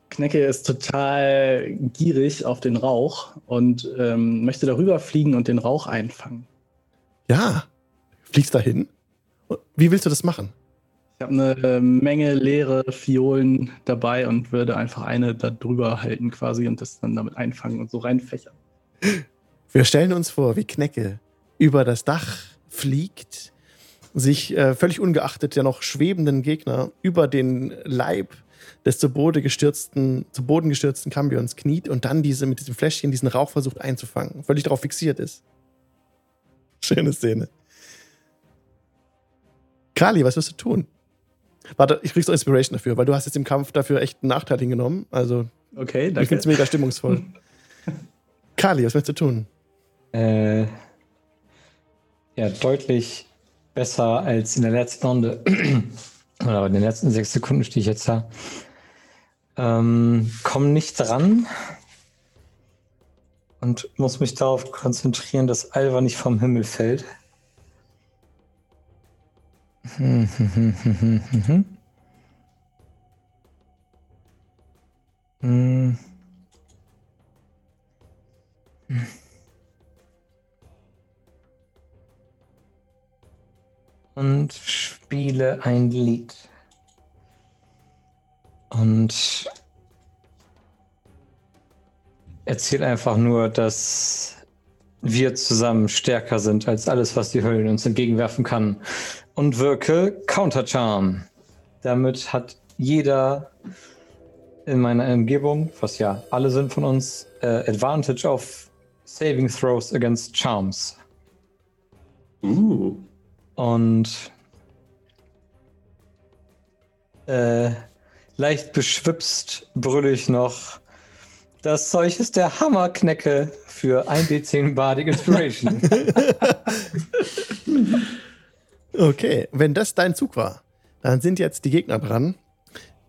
Knecke ist total gierig auf den Rauch und ähm, möchte darüber fliegen und den Rauch einfangen. Ja, fliegst dahin. Wie willst du das machen? Ich habe eine Menge leere Fiolen dabei und würde einfach eine da drüber halten quasi und das dann damit einfangen und so reinfächern. Wir stellen uns vor, wie Knecke über das Dach fliegt, sich äh, völlig ungeachtet der noch schwebenden Gegner über den Leib des zu Boden gestürzten, zu Boden gestürzten Cambions kniet und dann diese mit diesem Fläschchen diesen Rauch versucht einzufangen, völlig darauf fixiert ist. Schöne Szene. Kali, was wirst du tun? Warte, ich kriegst so Inspiration dafür, weil du hast jetzt im Kampf dafür echt einen Nachteil hingenommen. Also, okay, danke. ich finde es mega stimmungsvoll. Kali, was willst du tun? Äh, ja, deutlich besser als in der letzten Runde. Oder in den letzten sechs Sekunden stehe ich jetzt da. Ähm, komm nicht dran und muss mich darauf konzentrieren, dass Alva nicht vom Himmel fällt. Und spiele ein Lied. Und erzähl einfach nur, dass wir zusammen stärker sind als alles, was die Höllen uns entgegenwerfen kann. Und wirke Counter Charm. Damit hat jeder in meiner Umgebung, was ja alle sind von uns, äh, Advantage auf Saving Throws against Charms. Uh. Und äh, leicht beschwipst brülle ich noch. Das Zeug ist der Hammerknecke für 1d10 Bardic Inspiration. okay, wenn das dein Zug war, dann sind jetzt die Gegner dran.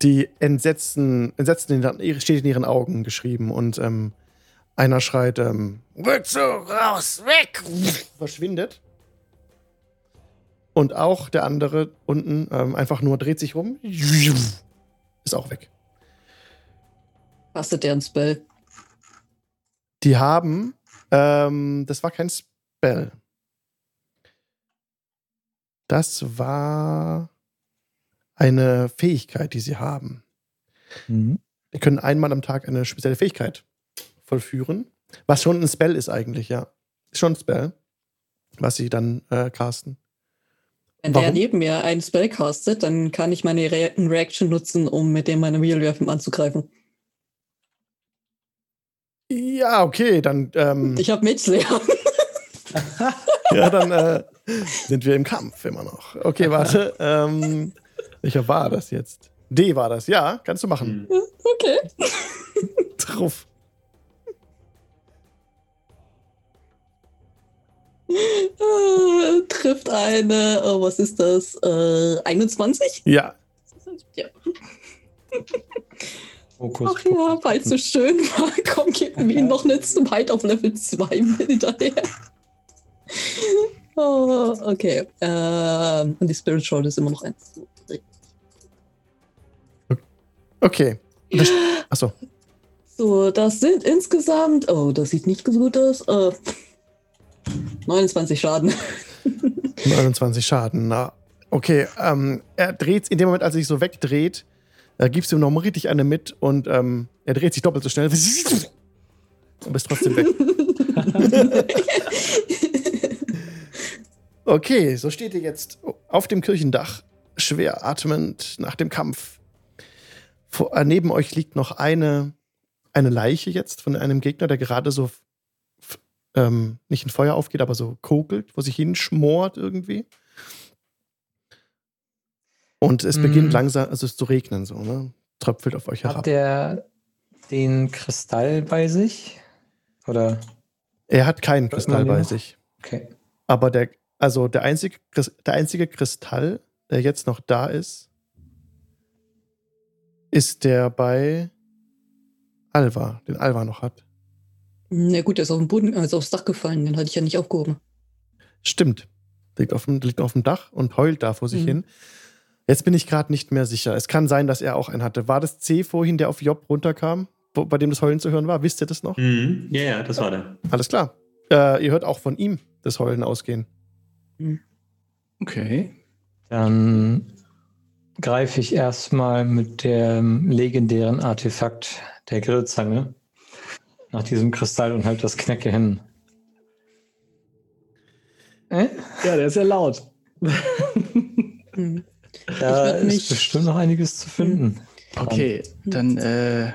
Die Entsetzen, Entsetzen steht in ihren Augen geschrieben und ähm, einer schreit, ähm, Rückzug, raus, weg, verschwindet. Und auch der andere unten ähm, einfach nur dreht sich rum, ist auch weg. Bastet der ein Spell? Die haben, ähm, das war kein Spell. Das war eine Fähigkeit, die sie haben. Mhm. Die können einmal am Tag eine spezielle Fähigkeit vollführen, was schon ein Spell ist eigentlich, ja. Ist schon ein Spell, was sie dann äh, casten. Wenn Warum? der neben mir einen Spell castet, dann kann ich meine Re Reaction nutzen, um mit dem meine Real Weapon anzugreifen. Ja, okay, dann. Ähm, ich habe Mitslayer. ja, dann äh, sind wir im Kampf immer noch. Okay, warte. ähm, welcher war das jetzt? D war das. Ja, kannst du machen. Okay. Truff. Äh, trifft eine, oh, was ist das? Äh, 21? Ja. Ja. Fokus, Ach ja, weil es so schön war, komm, gib mir noch eine Smite auf Level 2 mit hinterher. Oh, okay. Ähm, und die Spirit Shroud ist immer noch eins. Okay. Achso. So, das sind insgesamt. Oh, das sieht nicht so gut aus. Äh, 29 Schaden. 29 Schaden, na. Okay, ähm, er dreht in dem Moment, als er sich so wegdreht, äh, gibst du ihm noch mal richtig eine mit und ähm, er dreht sich doppelt so schnell und bist trotzdem weg. okay, so steht ihr jetzt auf dem Kirchendach, schwer atmend nach dem Kampf. Vor, äh, neben euch liegt noch eine, eine Leiche jetzt von einem Gegner, der gerade so ähm, nicht in Feuer aufgeht, aber so kokelt, wo sich hinschmort irgendwie. Und es beginnt mm. langsam, also es zu regnen, so, ne? Tröpfelt auf euch herab. Hat der den Kristall bei sich? Oder? Er hat keinen Kristall bei sich. Okay. Aber der, also der einzige, der einzige Kristall, der jetzt noch da ist, ist der bei Alva, den Alva noch hat. Na gut, der ist auf dem Boden, also aufs Dach gefallen, den hatte ich ja nicht aufgehoben. Stimmt. Liegt auf dem, liegt auf dem Dach und heult da vor sich mhm. hin. Jetzt bin ich gerade nicht mehr sicher. Es kann sein, dass er auch einen hatte. War das C vorhin, der auf Job runterkam, wo, bei dem das Heulen zu hören war? Wisst ihr das noch? Mhm. Ja, ja, das war der. Alles klar. Äh, ihr hört auch von ihm das Heulen ausgehen. Mhm. Okay. Dann greife ich erstmal mit dem legendären Artefakt der Grillzange nach diesem Kristall und halte das Knecke hin. Äh? Ja, der ist ja laut. Mhm. Da ist bestimmt noch einiges zu finden. Okay, dann äh,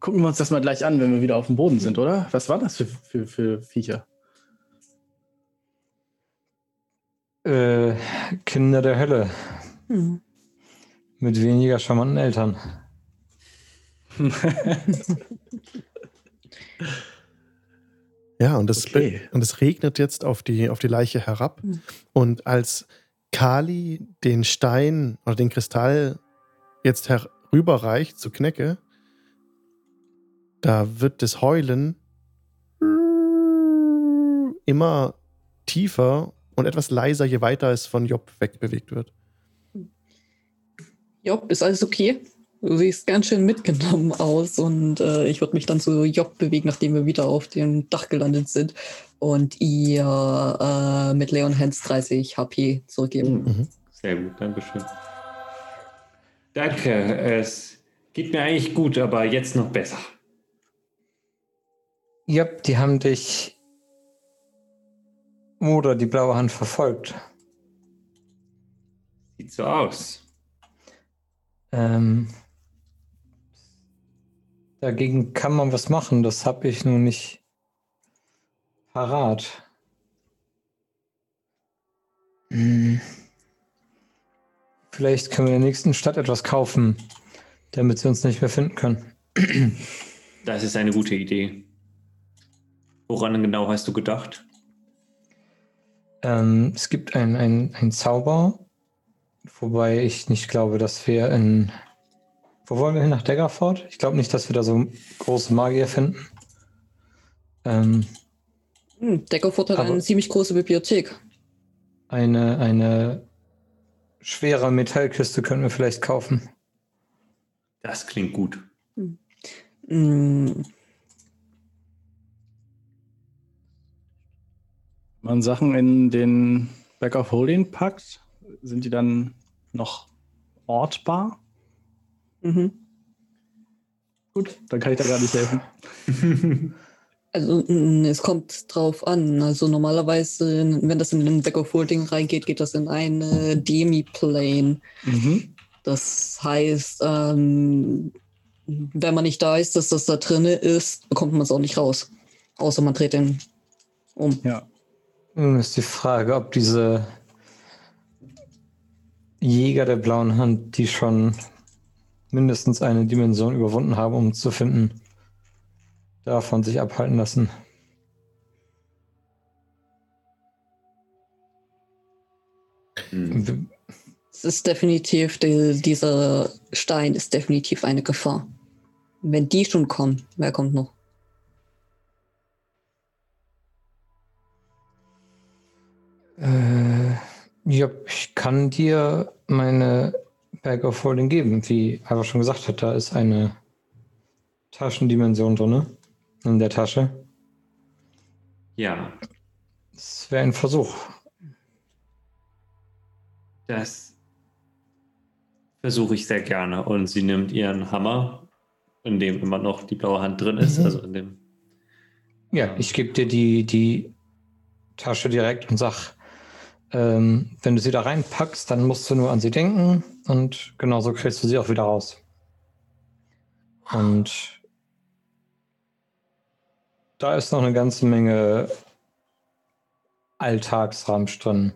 gucken wir uns das mal gleich an, wenn wir wieder auf dem Boden sind, oder? Was war das für, für, für Viecher? Äh, Kinder der Hölle. Hm. Mit weniger charmanten Eltern. ja, und es, okay. und es regnet jetzt auf die, auf die Leiche herab. Hm. Und als Kali den Stein oder den Kristall jetzt herüberreicht zu Knecke, da wird das Heulen immer tiefer und etwas leiser, je weiter es von Job wegbewegt wird. Job, ist alles okay? Du siehst ganz schön mitgenommen aus und äh, ich würde mich dann zu Job bewegen, nachdem wir wieder auf dem Dach gelandet sind und ihr äh, mit Leon Hans 30 HP zurückgeben. Mhm. Sehr gut, danke schön. Danke, es geht mir eigentlich gut, aber jetzt noch besser. Ja, die haben dich oder die blaue Hand verfolgt. Sieht so aus. Ähm, Dagegen kann man was machen, das habe ich nun nicht parat. Hm. Vielleicht können wir in der nächsten Stadt etwas kaufen, damit sie uns nicht mehr finden können. Das ist eine gute Idee. Woran genau hast du gedacht? Ähm, es gibt einen Zauber, wobei ich nicht glaube, dass wir in wo wollen wir hin? Nach Daggerford? Ich glaube nicht, dass wir da so große Magier finden. Ähm, hm, Daggerford hat eine ziemlich große Bibliothek. Eine, eine schwere Metallkiste können wir vielleicht kaufen. Das klingt gut. Hm. Hm. Man Sachen in den Back of Holding packt, sind die dann noch ortbar? Mhm. Gut, dann kann ich da gar nicht helfen. Also es kommt drauf an. Also normalerweise, wenn das in den Deck of Holding reingeht, geht das in eine Demi-Plane. Mhm. Das heißt, ähm, wenn man nicht da ist, dass das da drin ist, bekommt man es auch nicht raus. Außer man dreht den um. Ja. Nun ist die Frage, ob diese Jäger der blauen Hand, die schon mindestens eine Dimension überwunden haben, um zu finden, davon sich abhalten lassen. Hm. Es ist definitiv, die, dieser Stein ist definitiv eine Gefahr. Wenn die schon kommen, wer kommt noch? Äh, ja, ich kann dir meine Bag of Holding geben. Wie Ava schon gesagt hat, da ist eine Taschendimension drin in der Tasche. Ja. Das wäre ein Versuch. Das versuche ich sehr gerne. Und sie nimmt ihren Hammer, in dem immer noch die blaue Hand drin ist. Mhm. Also in dem. Ja, ich gebe dir die, die Tasche direkt und sag, ähm, wenn du sie da reinpackst, dann musst du nur an sie denken und genauso kriegst du sie auch wieder raus. Und da ist noch eine ganze Menge Alltagsramsch drin.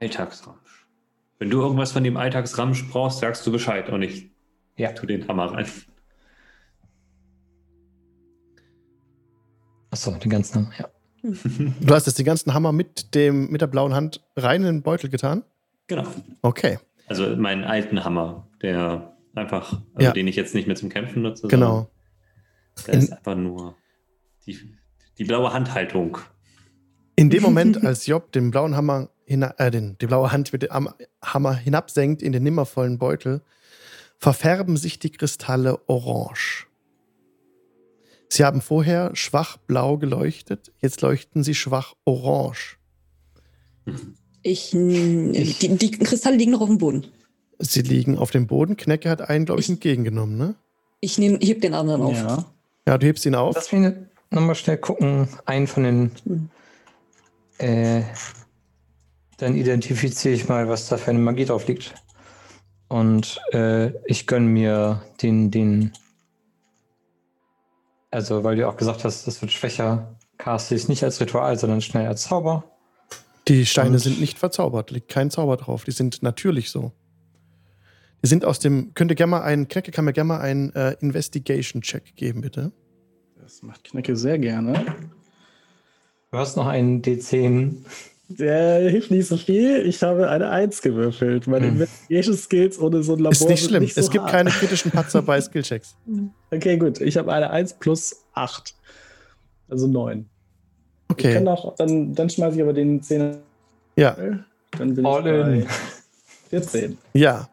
Alltagsramsch. Wenn du irgendwas von dem Alltagsramsch brauchst, sagst du Bescheid und ich ja. tu den Hammer rein. Achso, den ganzen Hammer, ja. Du hast jetzt den ganzen Hammer mit, dem, mit der blauen Hand rein in den Beutel getan? Genau. Okay. Also meinen alten Hammer, der einfach, also ja. den ich jetzt nicht mehr zum Kämpfen nutze. Genau. Der in, ist einfach nur die, die blaue Handhaltung. In dem Moment, als Job den blauen Hammer, äh, den, die blaue Hand mit dem Hammer hinabsenkt in den nimmervollen Beutel, verfärben sich die Kristalle orange. Sie haben vorher schwach blau geleuchtet, jetzt leuchten sie schwach orange. Ich, die, die, Kristalle liegen noch auf dem Boden. Sie liegen auf dem Boden. Knecke hat einen, glaube ich, ich, entgegengenommen, ne? Ich nehm, heb den anderen auf. Ja, ja du hebst ihn auf. Lass mich nochmal schnell gucken. Einen von den. Hm. Äh, dann identifiziere ich mal, was da für eine Magie drauf liegt. Und äh, ich gönne mir den, den also, weil du auch gesagt hast, das wird schwächer, caste ich es nicht als Ritual, sondern schnell als Zauber. Die Steine Und sind nicht verzaubert, liegt kein Zauber drauf. Die sind natürlich so. Die sind aus dem. Könnte gerne mal einen. Knecke kann mir gerne mal einen äh, Investigation-Check geben, bitte. Das macht Knecke sehr gerne. Du hast noch einen D10 der hilft nicht so viel. Ich habe eine 1 gewürfelt. Meine hm. Investigation Skills ohne so ein Labor. Ist nicht schlimm. Nicht so es gibt hart. keine kritischen Patzer bei Skillchecks. Okay, gut. Ich habe eine 1 plus 8. Also 9. Okay. Ich kann auch, dann, dann schmeiße ich aber den 10. Ja. Dann bin All ich bei 14. Ja.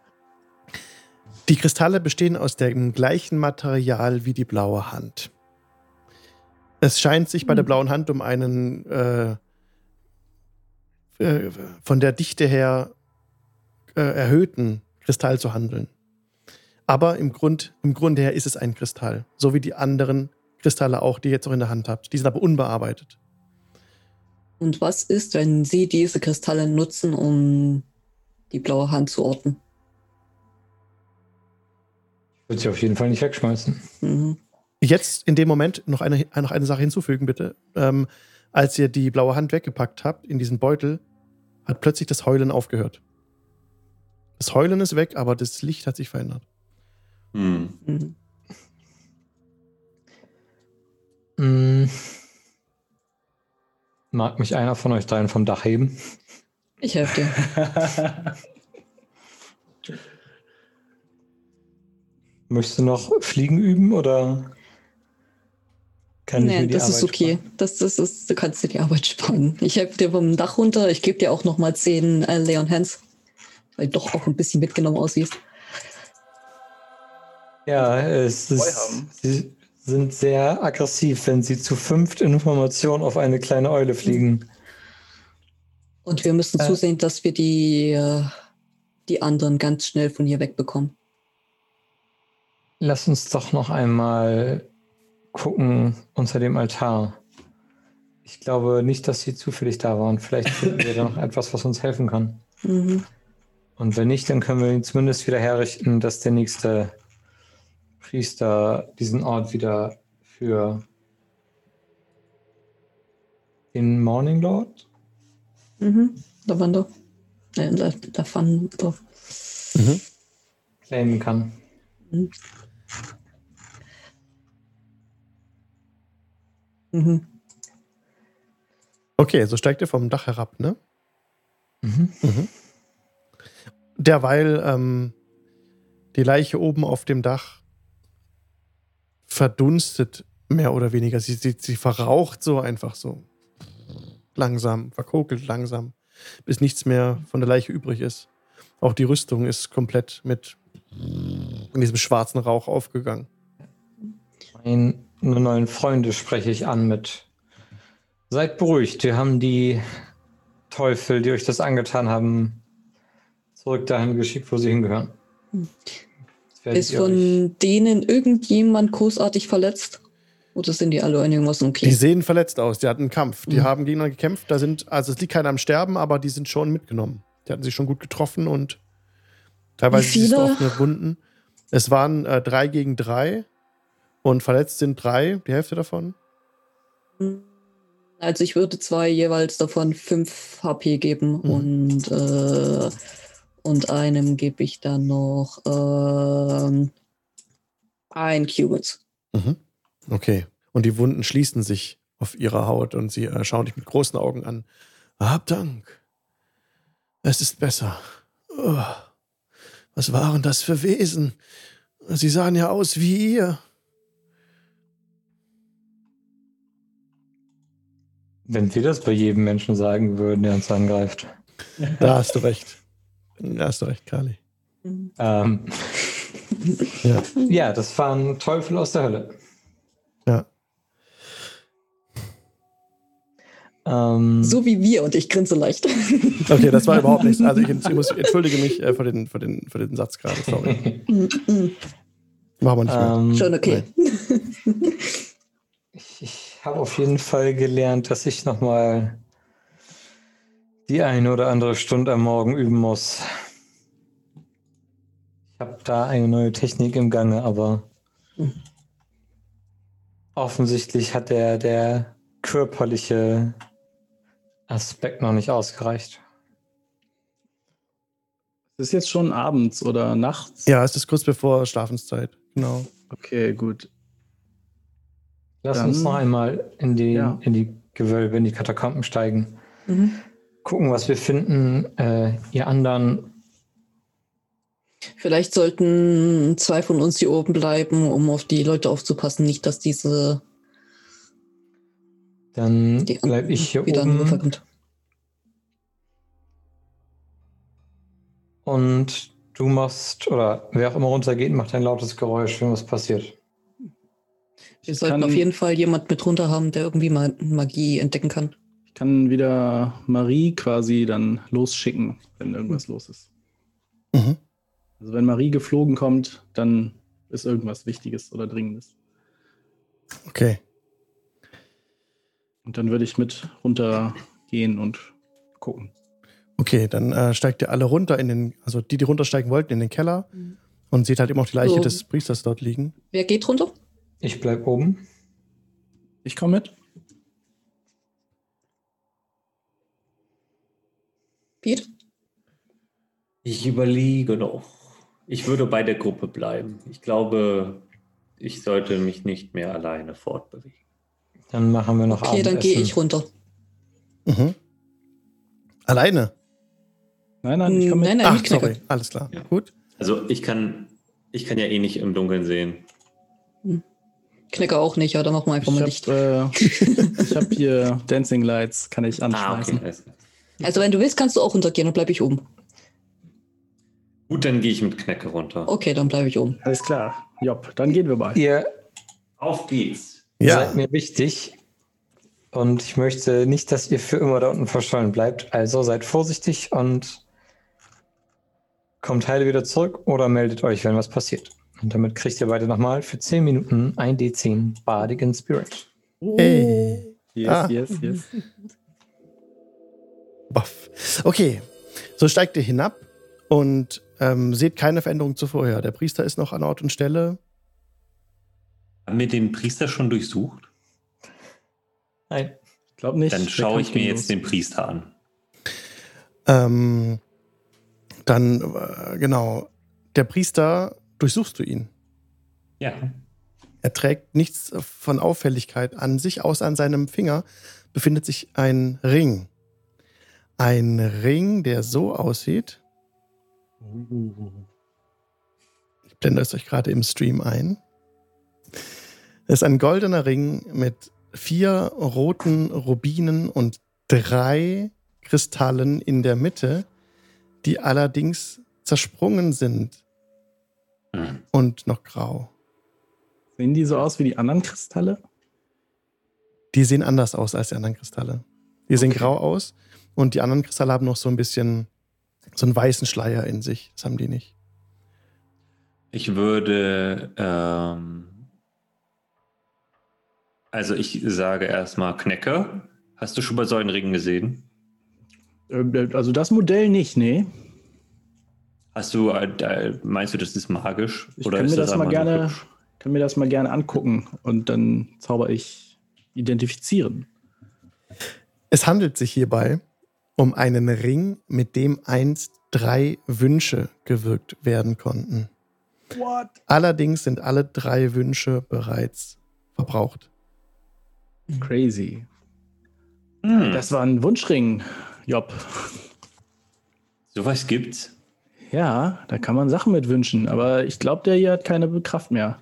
Die Kristalle bestehen aus dem gleichen Material wie die blaue Hand. Es scheint sich bei der hm. blauen Hand um einen äh, äh, von der Dichte her äh, erhöhten Kristall zu handeln. Aber im, Grund, im Grunde her ist es ein Kristall, so wie die anderen Kristalle auch, die ihr jetzt auch in der Hand habt. Die sind aber unbearbeitet. Und was ist, wenn Sie diese Kristalle nutzen, um die blaue Hand zu orten? Würde ich auf jeden Fall nicht wegschmeißen. Mhm. Jetzt in dem Moment noch eine, noch eine Sache hinzufügen, bitte. Ähm, als ihr die blaue Hand weggepackt habt in diesen Beutel, hat plötzlich das Heulen aufgehört. Das Heulen ist weg, aber das Licht hat sich verändert. Hm. Mhm. Mhm. Mag mich einer von euch dreien vom Dach heben? Ich helfe dir. Möchtest du noch Fliegen üben oder? Kann nee, das Arbeit ist okay. Das, das ist, du kannst dir die Arbeit sparen. Ich helfe dir vom Dach runter. Ich gebe dir auch noch mal zehn äh, Leon Hands, weil du doch auch ein bisschen mitgenommen aussiehst. Ja, es ist, sie sind sehr aggressiv, wenn sie zu fünft Informationen auf eine kleine Eule fliegen. Und wir müssen äh. zusehen, dass wir die, äh, die anderen ganz schnell von hier wegbekommen. Lass uns doch noch einmal gucken unter dem Altar. Ich glaube nicht, dass sie zufällig da waren. Vielleicht finden wir da noch etwas, was uns helfen kann. Mhm. Und wenn nicht, dann können wir ihn zumindest wieder herrichten, dass der nächste Priester diesen Ort wieder für den Morning Lord mhm. Lavando. Äh, Lavando. Mhm. claimen kann. Mhm. Mhm. Okay, so steigt ihr vom Dach herab, ne? Mhm. Mhm. Derweil ähm, die Leiche oben auf dem Dach verdunstet mehr oder weniger. Sie, sie, sie verraucht so einfach so. Langsam, verkokelt langsam, bis nichts mehr von der Leiche übrig ist. Auch die Rüstung ist komplett mit in diesem schwarzen Rauch aufgegangen. Meine neuen Freunde spreche ich an mit Seid beruhigt, wir haben die Teufel, die euch das angetan haben, zurück dahin geschickt, wo sie hingehören. Ist von denen irgendjemand großartig verletzt? Oder sind die alle einigermaßen okay? Die sehen verletzt aus. Die hatten einen Kampf. Die mhm. haben gegeneinander gekämpft. Da sind, also es liegt keiner am Sterben, aber die sind schon mitgenommen. Die hatten sich schon gut getroffen und teilweise offene Wunden. Es waren äh, drei gegen drei und verletzt sind drei, die Hälfte davon. Also ich würde zwei jeweils davon fünf HP geben mhm. und, äh, und einem gebe ich dann noch äh, ein Cubits. Mhm. Okay. Und die Wunden schließen sich auf ihrer Haut und sie äh, schauen dich mit großen Augen an. Hab Dank. Es ist besser. Oh. Was waren das für Wesen? Sie sahen ja aus wie ihr. Wenn wir das bei jedem Menschen sagen würden, der uns angreift. Da hast du recht. Da hast du recht, Kali. Ähm, ja. ja, das waren Teufel aus der Hölle. Ja. Ähm, so wie wir und ich grinse leicht. Okay, das war überhaupt nichts. Also ich, ich muss, entschuldige mich äh, für, den, für, den, für den Satz gerade, sorry. Machen wir nicht mehr. Ähm, Schon okay. ich, ich habe auf jeden Fall gelernt, dass ich nochmal die eine oder andere Stunde am Morgen üben muss. Ich habe da eine neue Technik im Gange, aber offensichtlich hat der, der körperliche Aspekt noch nicht ausgereicht. Es ist jetzt schon abends oder nachts? Ja, es ist kurz bevor Schlafenszeit. Genau. Okay, gut. Lass Dann, uns noch einmal in die, ja. in die Gewölbe, in die Katakomben steigen. Mhm. Gucken, was wir finden. Äh, ihr anderen. Vielleicht sollten zwei von uns hier oben bleiben, um auf die Leute aufzupassen. Nicht, dass diese. Dann bleibe ich hier oben. Und du machst, oder wer auch immer runtergeht, macht ein lautes Geräusch, wenn was passiert. Wir sollten auf jeden Fall jemand mit runter haben, der irgendwie mal Magie entdecken kann. Ich kann wieder Marie quasi dann losschicken, wenn irgendwas mhm. los ist. Mhm. Also wenn Marie geflogen kommt, dann ist irgendwas Wichtiges oder Dringendes. Okay. Und dann würde ich mit runtergehen und gucken. Okay, dann äh, steigt ihr alle runter in den, also die, die runtersteigen wollten, in den Keller mhm. und seht halt immer auch die Leiche so. des Priesters dort liegen. Wer geht runter? Ich bleib oben. Ich komme mit. Piet? Ich überlege noch. Ich würde bei der Gruppe bleiben. Ich glaube, ich sollte mich nicht mehr alleine fortbewegen. Dann machen wir noch Okay, Abendessen. dann gehe ich runter. Mhm. Alleine? Nein, nein, ich komme mit. Nein, nein, Ach, sorry. Alles klar. Ja. Gut. Also ich kann, ich kann ja eh nicht im Dunkeln sehen. Hm. Knicker auch nicht, ja, dann machen wir einfach ich mal hab, Licht. Äh, ich habe hier Dancing Lights, kann ich anschmeißen. Ah, okay. Also wenn du willst, kannst du auch runtergehen, dann bleibe ich oben. Gut, dann gehe ich mit Knecke runter. Okay, dann bleibe ich oben. Alles klar. Jopp, dann gehen wir mal. Ihr Auf geht's. Ja. seid mir wichtig. Und ich möchte nicht, dass ihr für immer da unten verschollen bleibt. Also seid vorsichtig und kommt heile wieder zurück oder meldet euch, wenn was passiert. Und damit kriegt ihr beide nochmal für 10 Minuten ein D10 Bardic Spirit. Hey. Yes, ah. yes, yes. Buff. Okay, so steigt ihr hinab und ähm, seht keine Veränderung zu vorher. Der Priester ist noch an Ort und Stelle. Haben wir den Priester schon durchsucht? Nein, ich glaube nicht. Dann schaue ich mir jetzt den Priester an. Ähm, dann, äh, genau, der Priester durchsuchst du ihn. Ja. Er trägt nichts von Auffälligkeit an sich, außer an seinem Finger befindet sich ein Ring. ein Ring, der so aussieht. Ich blende es euch gerade im Stream ein. Es ist ein goldener Ring mit vier roten Rubinen und drei Kristallen in der Mitte, die allerdings zersprungen sind hm. und noch grau. Sehen die so aus wie die anderen Kristalle? Die sehen anders aus als die anderen Kristalle. Die okay. sehen grau aus und die anderen Kristalle haben noch so ein bisschen so einen weißen Schleier in sich. Das haben die nicht. Ich würde, ähm, also ich sage erstmal Knecke. Hast du schon mal so einen Ring gesehen? Äh, also das Modell nicht, nee. Hast du, äh, meinst du, das ist magisch? Ich oder kann, mir das, das mal gerne, kann mir das mal gerne angucken und dann zauber ich identifizieren. Es handelt sich hierbei um einen Ring, mit dem einst drei Wünsche gewirkt werden konnten. What? Allerdings sind alle drei Wünsche bereits verbraucht. Crazy. Hm. Das war ein Wunschring, Job. Sowas gibt's. Ja, da kann man Sachen mit wünschen, aber ich glaube, der hier hat keine Kraft mehr.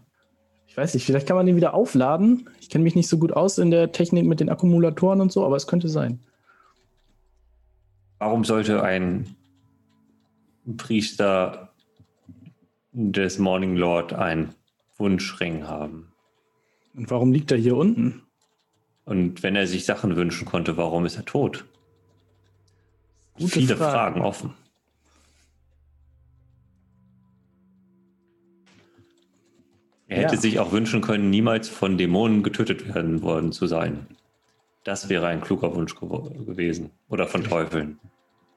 Ich weiß nicht, vielleicht kann man den wieder aufladen. Ich kenne mich nicht so gut aus in der Technik mit den Akkumulatoren und so, aber es könnte sein. Warum sollte ein Priester des Morning Lord einen Wunschring haben? Und warum liegt er hier unten? Und wenn er sich Sachen wünschen konnte, warum ist er tot? Gute Viele Frage. Fragen offen. Er hätte ja. sich auch wünschen können, niemals von Dämonen getötet werden worden zu sein. Das wäre ein kluger Wunsch gewesen. Oder von Teufeln.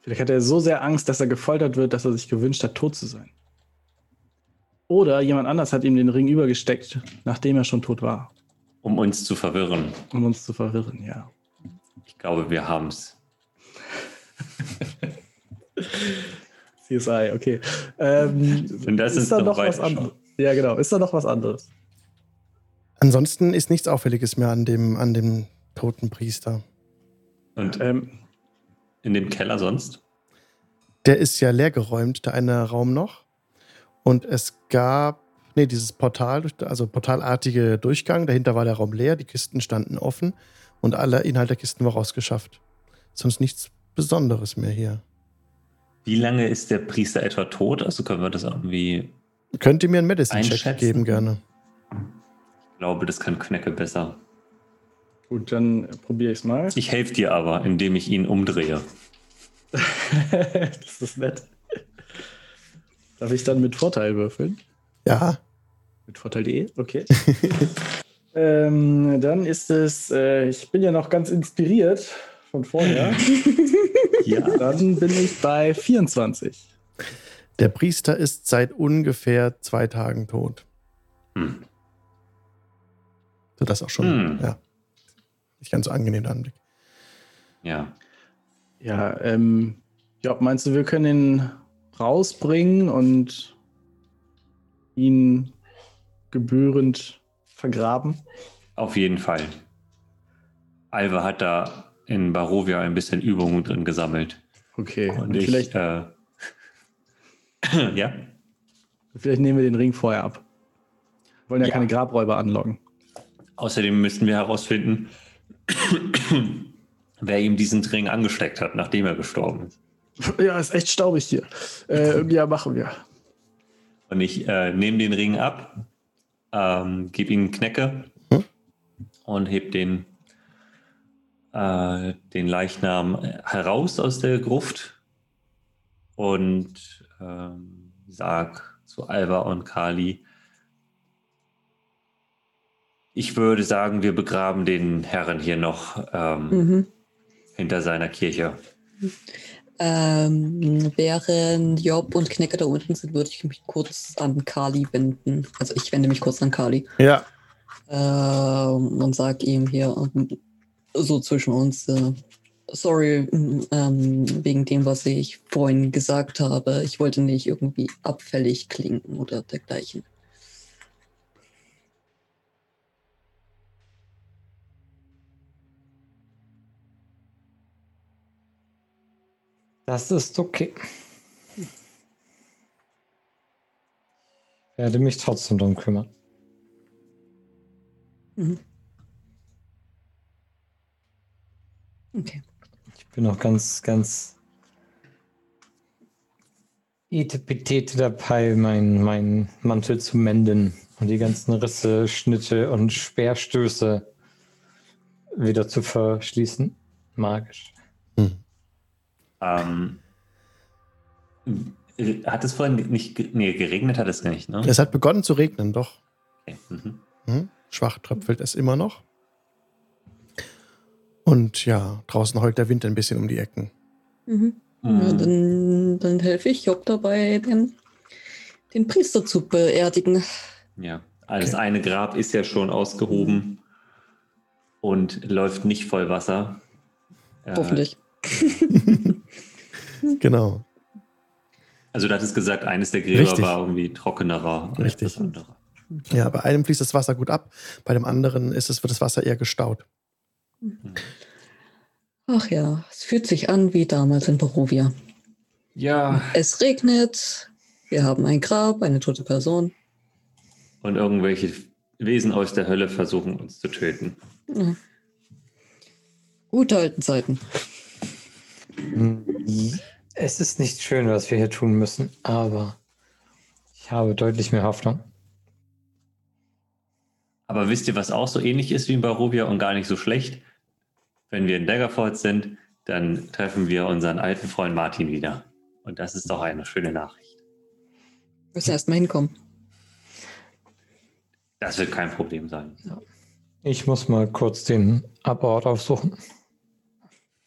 Vielleicht hat er so sehr Angst, dass er gefoltert wird, dass er sich gewünscht hat, tot zu sein. Oder jemand anders hat ihm den Ring übergesteckt, nachdem er schon tot war. Um uns zu verwirren. Um uns zu verwirren, ja. Ich glaube, wir haben es. CSI, okay. Ähm, Und das ist, ist da noch was anderes? Ja, genau. Ist da noch was anderes? Ansonsten ist nichts Auffälliges mehr an dem, an dem toten Priester. Und ähm, in dem Keller sonst? Der ist ja leergeräumt, der eine Raum noch. Und es gab, nee, dieses Portal, also portalartige Durchgang. Dahinter war der Raum leer, die Kisten standen offen und alle Inhalt der Kisten war rausgeschafft. Sonst nichts Besonderes mehr hier. Wie lange ist der Priester etwa tot? Also können wir das irgendwie. Könnt ihr mir einen Medicine-Check geben, gerne? Ich glaube, das kann Knecke besser. Gut, dann probiere ich es mal. Ich helfe dir aber, indem ich ihn umdrehe. das ist nett. Darf ich dann mit Vorteil würfeln? Ja. Mit Vorteil.de? Okay. ähm, dann ist es, äh, ich bin ja noch ganz inspiriert von vorher. ja. Dann bin ich bei 24. Der Priester ist seit ungefähr zwei Tagen tot. Hm. So das auch schon, hm. ja. Nicht ganz so angenehm, der Anblick. Ja. Ja, ähm, ja, meinst du, wir können ihn rausbringen und ihn gebührend vergraben? Auf jeden Fall. Alva hat da in Barovia ein bisschen Übungen drin gesammelt. Okay. Und, und ich, vielleicht, äh, ja. Vielleicht nehmen wir den Ring vorher ab. Wir wollen ja, ja. keine Grabräuber anlocken. Außerdem müssten wir herausfinden, wer ihm diesen Ring angesteckt hat, nachdem er gestorben ist. Ja, ist echt staubig hier. Äh, ja, machen wir. Und ich äh, nehme den Ring ab, ähm, gebe ihm Knecke hm? und heb den, äh, den Leichnam heraus aus der Gruft und ähm, sag zu Alva und Kali, ich würde sagen, wir begraben den Herren hier noch ähm, mhm. hinter seiner Kirche. Ähm, während Job und Knecker da unten sind, würde ich mich kurz an Kali wenden. Also ich wende mich kurz an Kali. Ja. Ähm, und sage ihm hier so zwischen uns, äh, sorry ähm, wegen dem, was ich vorhin gesagt habe. Ich wollte nicht irgendwie abfällig klingen oder dergleichen. Das ist okay. Ich werde mich trotzdem darum kümmern. Mhm. Okay. Ich bin noch ganz, ganz etepetete dabei, meinen mein Mantel zu menden und die ganzen Risse, Schnitte und Speerstöße wieder zu verschließen. Magisch. Hm. Ähm, hat es vorhin nicht nee, geregnet? Hat es nicht, ne? Es hat begonnen zu regnen, doch. Okay. Mhm. Mhm. Schwach tröpfelt es immer noch. Und ja, draußen heult der Wind ein bisschen um die Ecken. Mhm. Mhm. Ja, dann, dann helfe ich Job dabei, den, den Priester zu beerdigen. Ja, das okay. eine Grab ist ja schon ausgehoben und läuft nicht voll Wasser. Hoffentlich. genau. Also du hattest gesagt, eines der Gräber Richtig. war irgendwie trockenerer als Richtig. das andere. Ja, bei einem fließt das Wasser gut ab, bei dem anderen ist es, wird das Wasser eher gestaut. Mhm. Ach ja, es fühlt sich an wie damals in Barovia. Ja. Es regnet, wir haben ein Grab, eine tote Person. Und irgendwelche Wesen aus der Hölle versuchen uns zu töten. Ja. Gute alten Zeiten. Es ist nicht schön, was wir hier tun müssen, aber ich habe deutlich mehr Hoffnung. Aber wisst ihr, was auch so ähnlich ist wie in Barovia und gar nicht so schlecht? Wenn wir in Daggerford sind, dann treffen wir unseren alten Freund Martin wieder. Und das ist doch eine schöne Nachricht. Wir müssen erst mal hinkommen. Das wird kein Problem sein. Ich muss mal kurz den Abort aufsuchen.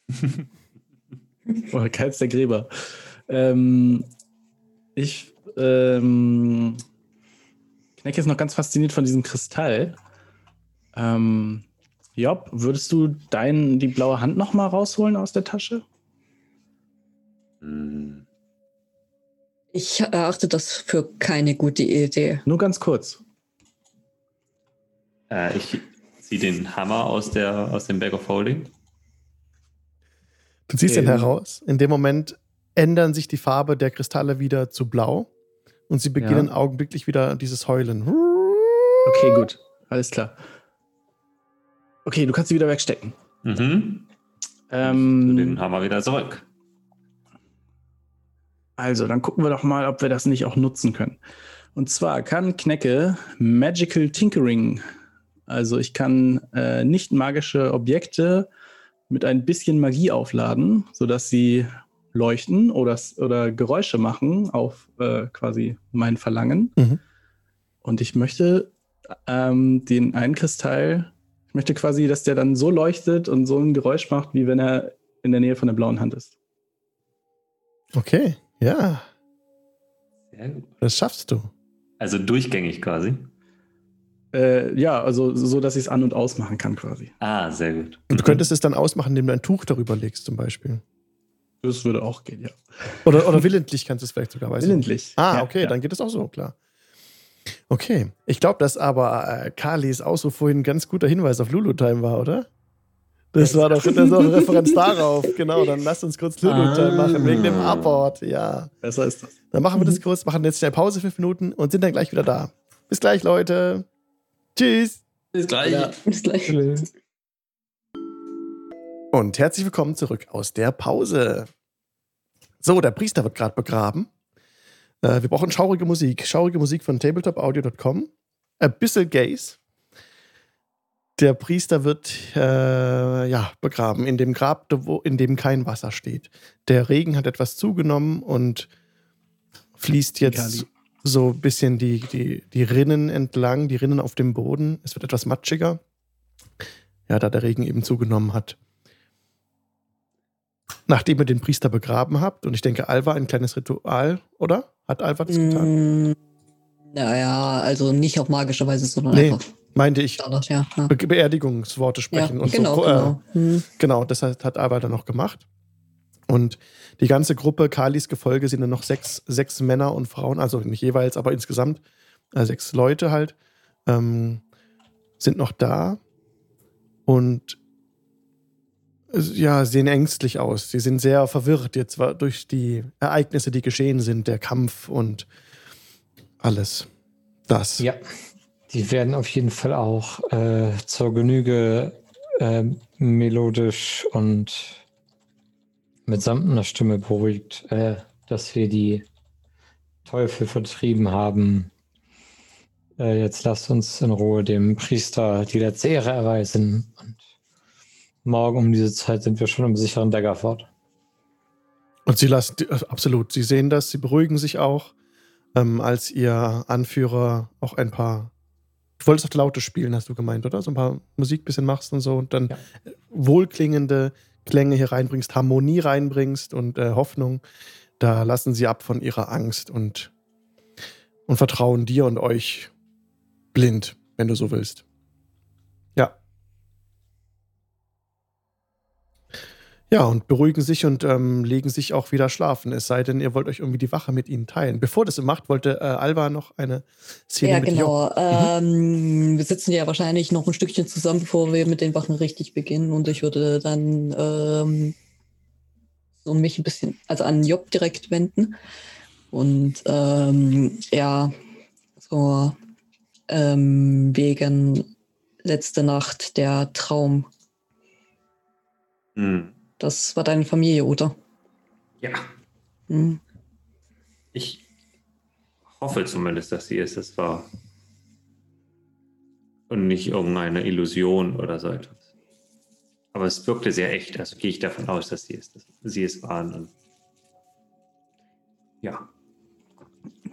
oh, keins der Gräber. Ähm, ich ähm, Kneck ist noch ganz fasziniert von diesem Kristall. Ähm, Job, würdest du dein, die blaue Hand noch mal rausholen aus der Tasche? Ich erachte das für keine gute Idee. Nur ganz kurz. Äh, ich ziehe den Hammer aus, der, aus dem Bag of Holding. Du ziehst ähm. den heraus. In dem Moment ändern sich die Farbe der Kristalle wieder zu blau und sie beginnen ja. augenblicklich wieder dieses Heulen. Okay, gut. Alles klar. Okay, du kannst sie wieder wegstecken. Mhm. Ähm, den Hammer wieder zurück. Also, dann gucken wir doch mal, ob wir das nicht auch nutzen können. Und zwar kann Knecke Magical Tinkering. Also ich kann äh, nicht magische Objekte mit ein bisschen Magie aufladen, sodass sie leuchten oder, oder Geräusche machen auf äh, quasi mein Verlangen. Mhm. Und ich möchte ähm, den einen Kristall ich möchte quasi, dass der dann so leuchtet und so ein Geräusch macht, wie wenn er in der Nähe von der blauen Hand ist. Okay, ja. Sehr gut. Das schaffst du. Also durchgängig quasi. Äh, ja, also so, dass ich es an- und ausmachen kann quasi. Ah, sehr gut. Und du könntest es dann ausmachen, indem du ein Tuch darüber legst, zum Beispiel. Das würde auch gehen, ja. Oder, oder willentlich kannst du es vielleicht sogar, weißt Willentlich. Ah, okay, ja. dann geht es auch so, klar. Okay, ich glaube, dass aber äh, Kalis Ausruf vorhin ein ganz guter Hinweis auf Lulu-Time war, oder? Das war doch das war eine Referenz darauf. Genau, dann lasst uns kurz Lulu-Time ah. machen, wegen dem Abort. Ja. Besser ist das. Dann machen wir das kurz, machen jetzt schnell Pause, fünf Minuten und sind dann gleich wieder da. Bis gleich, Leute. Tschüss. Bis gleich. Ja. Bis gleich. Und herzlich willkommen zurück aus der Pause. So, der Priester wird gerade begraben. Äh, wir brauchen schaurige Musik. Schaurige Musik von tabletopaudio.com. Ein bisschen Gays. Der Priester wird äh, ja, begraben in dem Grab, wo, in dem kein Wasser steht. Der Regen hat etwas zugenommen und fließt jetzt so ein bisschen die, die, die Rinnen entlang, die Rinnen auf dem Boden. Es wird etwas matschiger. Ja, da der Regen eben zugenommen hat nachdem ihr den Priester begraben habt. Und ich denke, Alva ein kleines Ritual, oder? Hat Alva das getan? Mm, naja, also nicht auf magische Weise, sondern nee, einfach. Meinte ich, Standard, ja, ja. Be Beerdigungsworte sprechen ja, und genau, so. Genau. Äh, hm. genau, das hat, hat Alva dann noch gemacht. Und die ganze Gruppe, Kalis Gefolge, sind dann noch sechs, sechs Männer und Frauen, also nicht jeweils, aber insgesamt äh, sechs Leute halt, ähm, sind noch da. Und ja, sehen ängstlich aus. Sie sind sehr verwirrt jetzt durch die Ereignisse, die geschehen sind, der Kampf und alles das. Ja, die werden auf jeden Fall auch äh, zur Genüge äh, melodisch und mit samtener Stimme beruhigt, äh, dass wir die Teufel vertrieben haben. Äh, jetzt lasst uns in Ruhe dem Priester die letzte Ehre erweisen. Und morgen um diese Zeit sind wir schon im sicheren Daggerford. Und sie lassen, absolut, sie sehen das, sie beruhigen sich auch, ähm, als ihr Anführer auch ein paar Du wolltest auf der Laute spielen, hast du gemeint, oder? So ein paar Musik bisschen machst und so und dann ja. wohlklingende Klänge hier reinbringst, Harmonie reinbringst und äh, Hoffnung. Da lassen sie ab von ihrer Angst und, und vertrauen dir und euch blind, wenn du so willst. Ja, und beruhigen sich und ähm, legen sich auch wieder schlafen. Es sei denn, ihr wollt euch irgendwie die Wache mit ihnen teilen. Bevor das ihr macht, wollte äh, Alba noch eine Szene ja, mit genau. Ähm, wir sitzen ja wahrscheinlich noch ein Stückchen zusammen, bevor wir mit den Wachen richtig beginnen. Und ich würde dann ähm, so mich ein bisschen, also an Job direkt wenden. Und ähm, ja, so ähm, wegen letzte Nacht der Traum. Hm. Das war deine Familie, oder? Ja. Hm. Ich hoffe zumindest, dass sie es das war. Und nicht irgendeine Illusion oder so etwas. Aber es wirkte sehr echt, also gehe ich davon aus, dass sie es, dass sie es waren. Ja.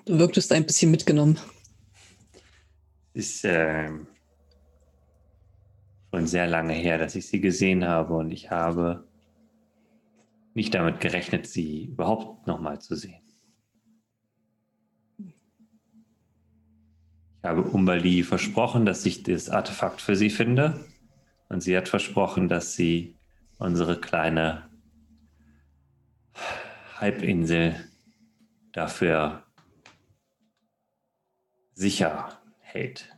Du wirktest ein bisschen mitgenommen. Ist äh, schon sehr lange her, dass ich sie gesehen habe und ich habe nicht damit gerechnet, sie überhaupt nochmal zu sehen. Ich habe Umbali versprochen, dass ich das Artefakt für sie finde. Und sie hat versprochen, dass sie unsere kleine Halbinsel dafür sicher hält.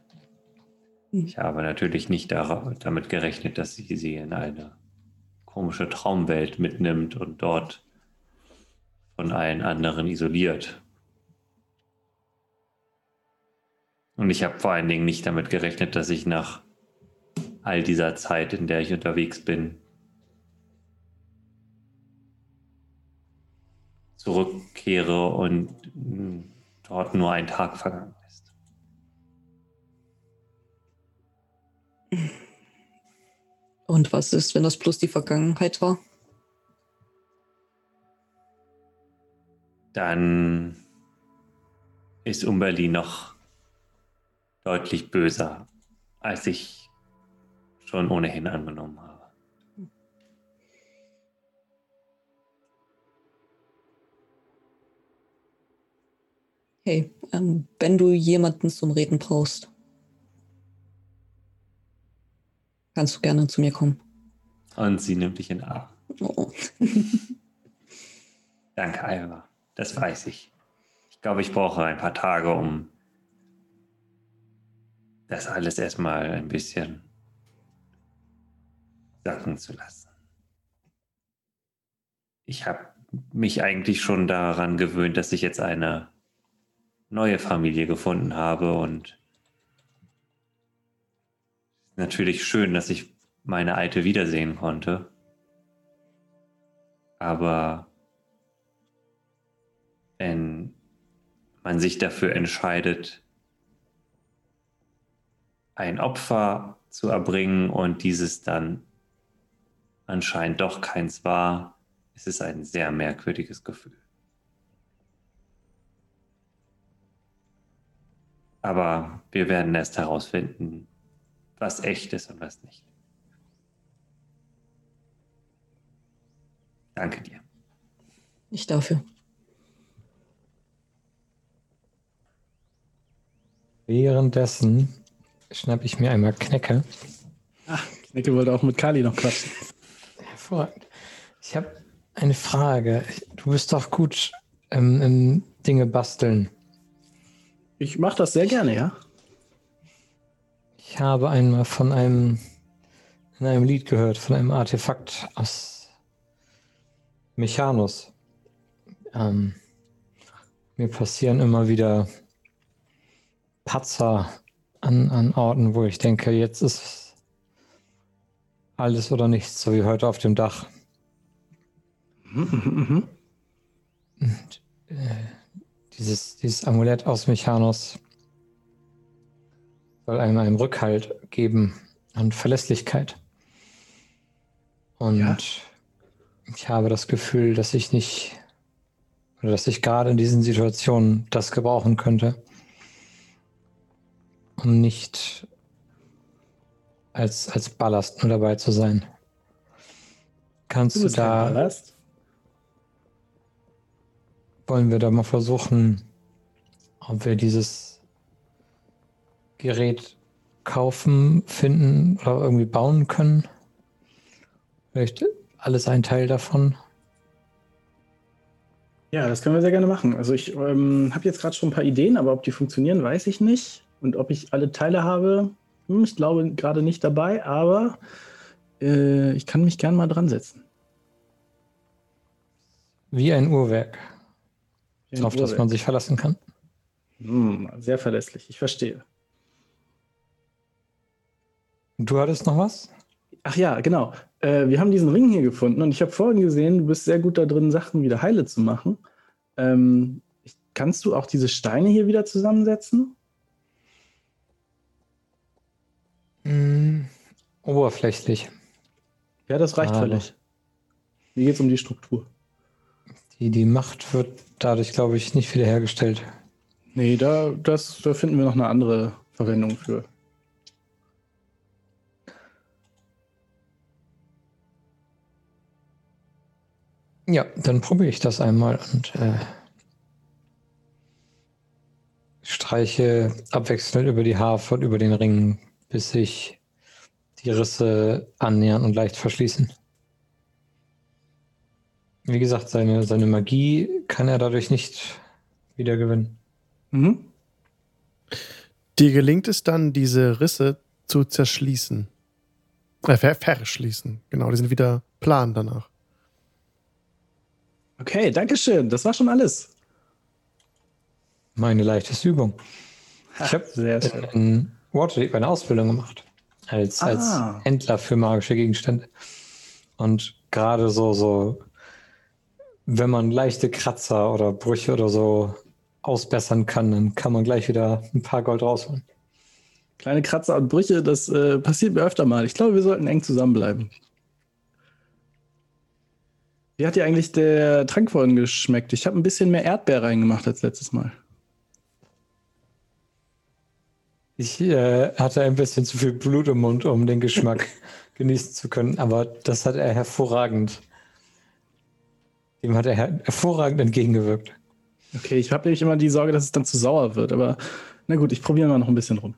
Hm. Ich habe natürlich nicht damit gerechnet, dass sie sie in eine komische Traumwelt mitnimmt und dort von allen anderen isoliert. Und ich habe vor allen Dingen nicht damit gerechnet, dass ich nach all dieser Zeit, in der ich unterwegs bin, zurückkehre und dort nur ein Tag vergangen ist. Und was ist, wenn das bloß die Vergangenheit war? Dann ist Umberli noch deutlich böser, als ich schon ohnehin angenommen habe. Hey, ähm, wenn du jemanden zum Reden brauchst, kannst du gerne zu mir kommen. Und sie nimmt dich in den Arm. Oh. Danke, Alva. Das weiß ich. Ich glaube, ich brauche ein paar Tage, um das alles erstmal ein bisschen sacken zu lassen. Ich habe mich eigentlich schon daran gewöhnt, dass ich jetzt eine neue Familie gefunden habe und natürlich schön, dass ich meine alte wiedersehen konnte. Aber wenn man sich dafür entscheidet, ein Opfer zu erbringen und dieses dann anscheinend doch keins war, ist es ein sehr merkwürdiges Gefühl. Aber wir werden erst herausfinden, was echt ist und was nicht. Danke dir. Nicht dafür. Währenddessen schnappe ich mir einmal Knecke. Ach, Knecke wollte auch mit Kali noch quatschen. Hervorragend. Ich habe eine Frage. Du bist doch gut ähm, im Dinge basteln. Ich mache das sehr gerne, ja. Ich habe einmal von einem in einem Lied gehört von einem Artefakt aus Mechanus. Ähm, mir passieren immer wieder Patzer an, an Orten, wo ich denke, jetzt ist alles oder nichts, so wie heute auf dem Dach. Und, äh, dieses, dieses Amulett aus Mechanus soll einem einen Rückhalt geben und Verlässlichkeit. Und ja. ich habe das Gefühl, dass ich nicht, oder dass ich gerade in diesen Situationen das gebrauchen könnte, um nicht als, als Ballast nur dabei zu sein. Kannst du, du da. Wollen wir da mal versuchen, ob wir dieses Gerät kaufen, finden oder irgendwie bauen können? Vielleicht alles ein Teil davon. Ja, das können wir sehr gerne machen. Also ich ähm, habe jetzt gerade schon ein paar Ideen, aber ob die funktionieren, weiß ich nicht. Und ob ich alle Teile habe, hm, ich glaube gerade nicht dabei, aber äh, ich kann mich gern mal dran setzen. Wie ein Uhrwerk, Wie ein auf Uhrwerk. das man sich verlassen kann. Hm, sehr verlässlich, ich verstehe. Du hattest noch was? Ach ja, genau. Äh, wir haben diesen Ring hier gefunden und ich habe vorhin gesehen, du bist sehr gut da drin, Sachen wieder heile zu machen. Ähm, kannst du auch diese Steine hier wieder zusammensetzen? Mm, oberflächlich. Ja, das reicht Aber völlig. Mir geht es um die Struktur. Die, die Macht wird dadurch, glaube ich, nicht wiederhergestellt. Nee, da, das, da finden wir noch eine andere Verwendung für. Ja, dann probiere ich das einmal und äh, streiche abwechselnd über die Harfe und über den Ring, bis sich die Risse annähern und leicht verschließen. Wie gesagt, seine, seine Magie kann er dadurch nicht wiedergewinnen. Mhm. Dir gelingt es dann, diese Risse zu zerschließen. Äh, verschließen. Genau, die sind wieder plan danach. Okay, danke schön. Das war schon alles. Meine leichteste Übung. Ich habe in Waterdeep eine Ausbildung gemacht. Als, ah. als Händler für magische Gegenstände. Und gerade so, so, wenn man leichte Kratzer oder Brüche oder so ausbessern kann, dann kann man gleich wieder ein paar Gold rausholen. Kleine Kratzer und Brüche, das äh, passiert mir öfter mal. Ich glaube, wir sollten eng zusammenbleiben. Wie hat dir eigentlich der Trank vorhin geschmeckt? Ich habe ein bisschen mehr Erdbeer reingemacht als letztes Mal. Ich äh, hatte ein bisschen zu viel Blut im Mund, um den Geschmack genießen zu können, aber das hat er hervorragend. Dem hat er her hervorragend entgegengewirkt. Okay, ich habe nämlich immer die Sorge, dass es dann zu sauer wird, aber na gut, ich probiere mal noch ein bisschen rum.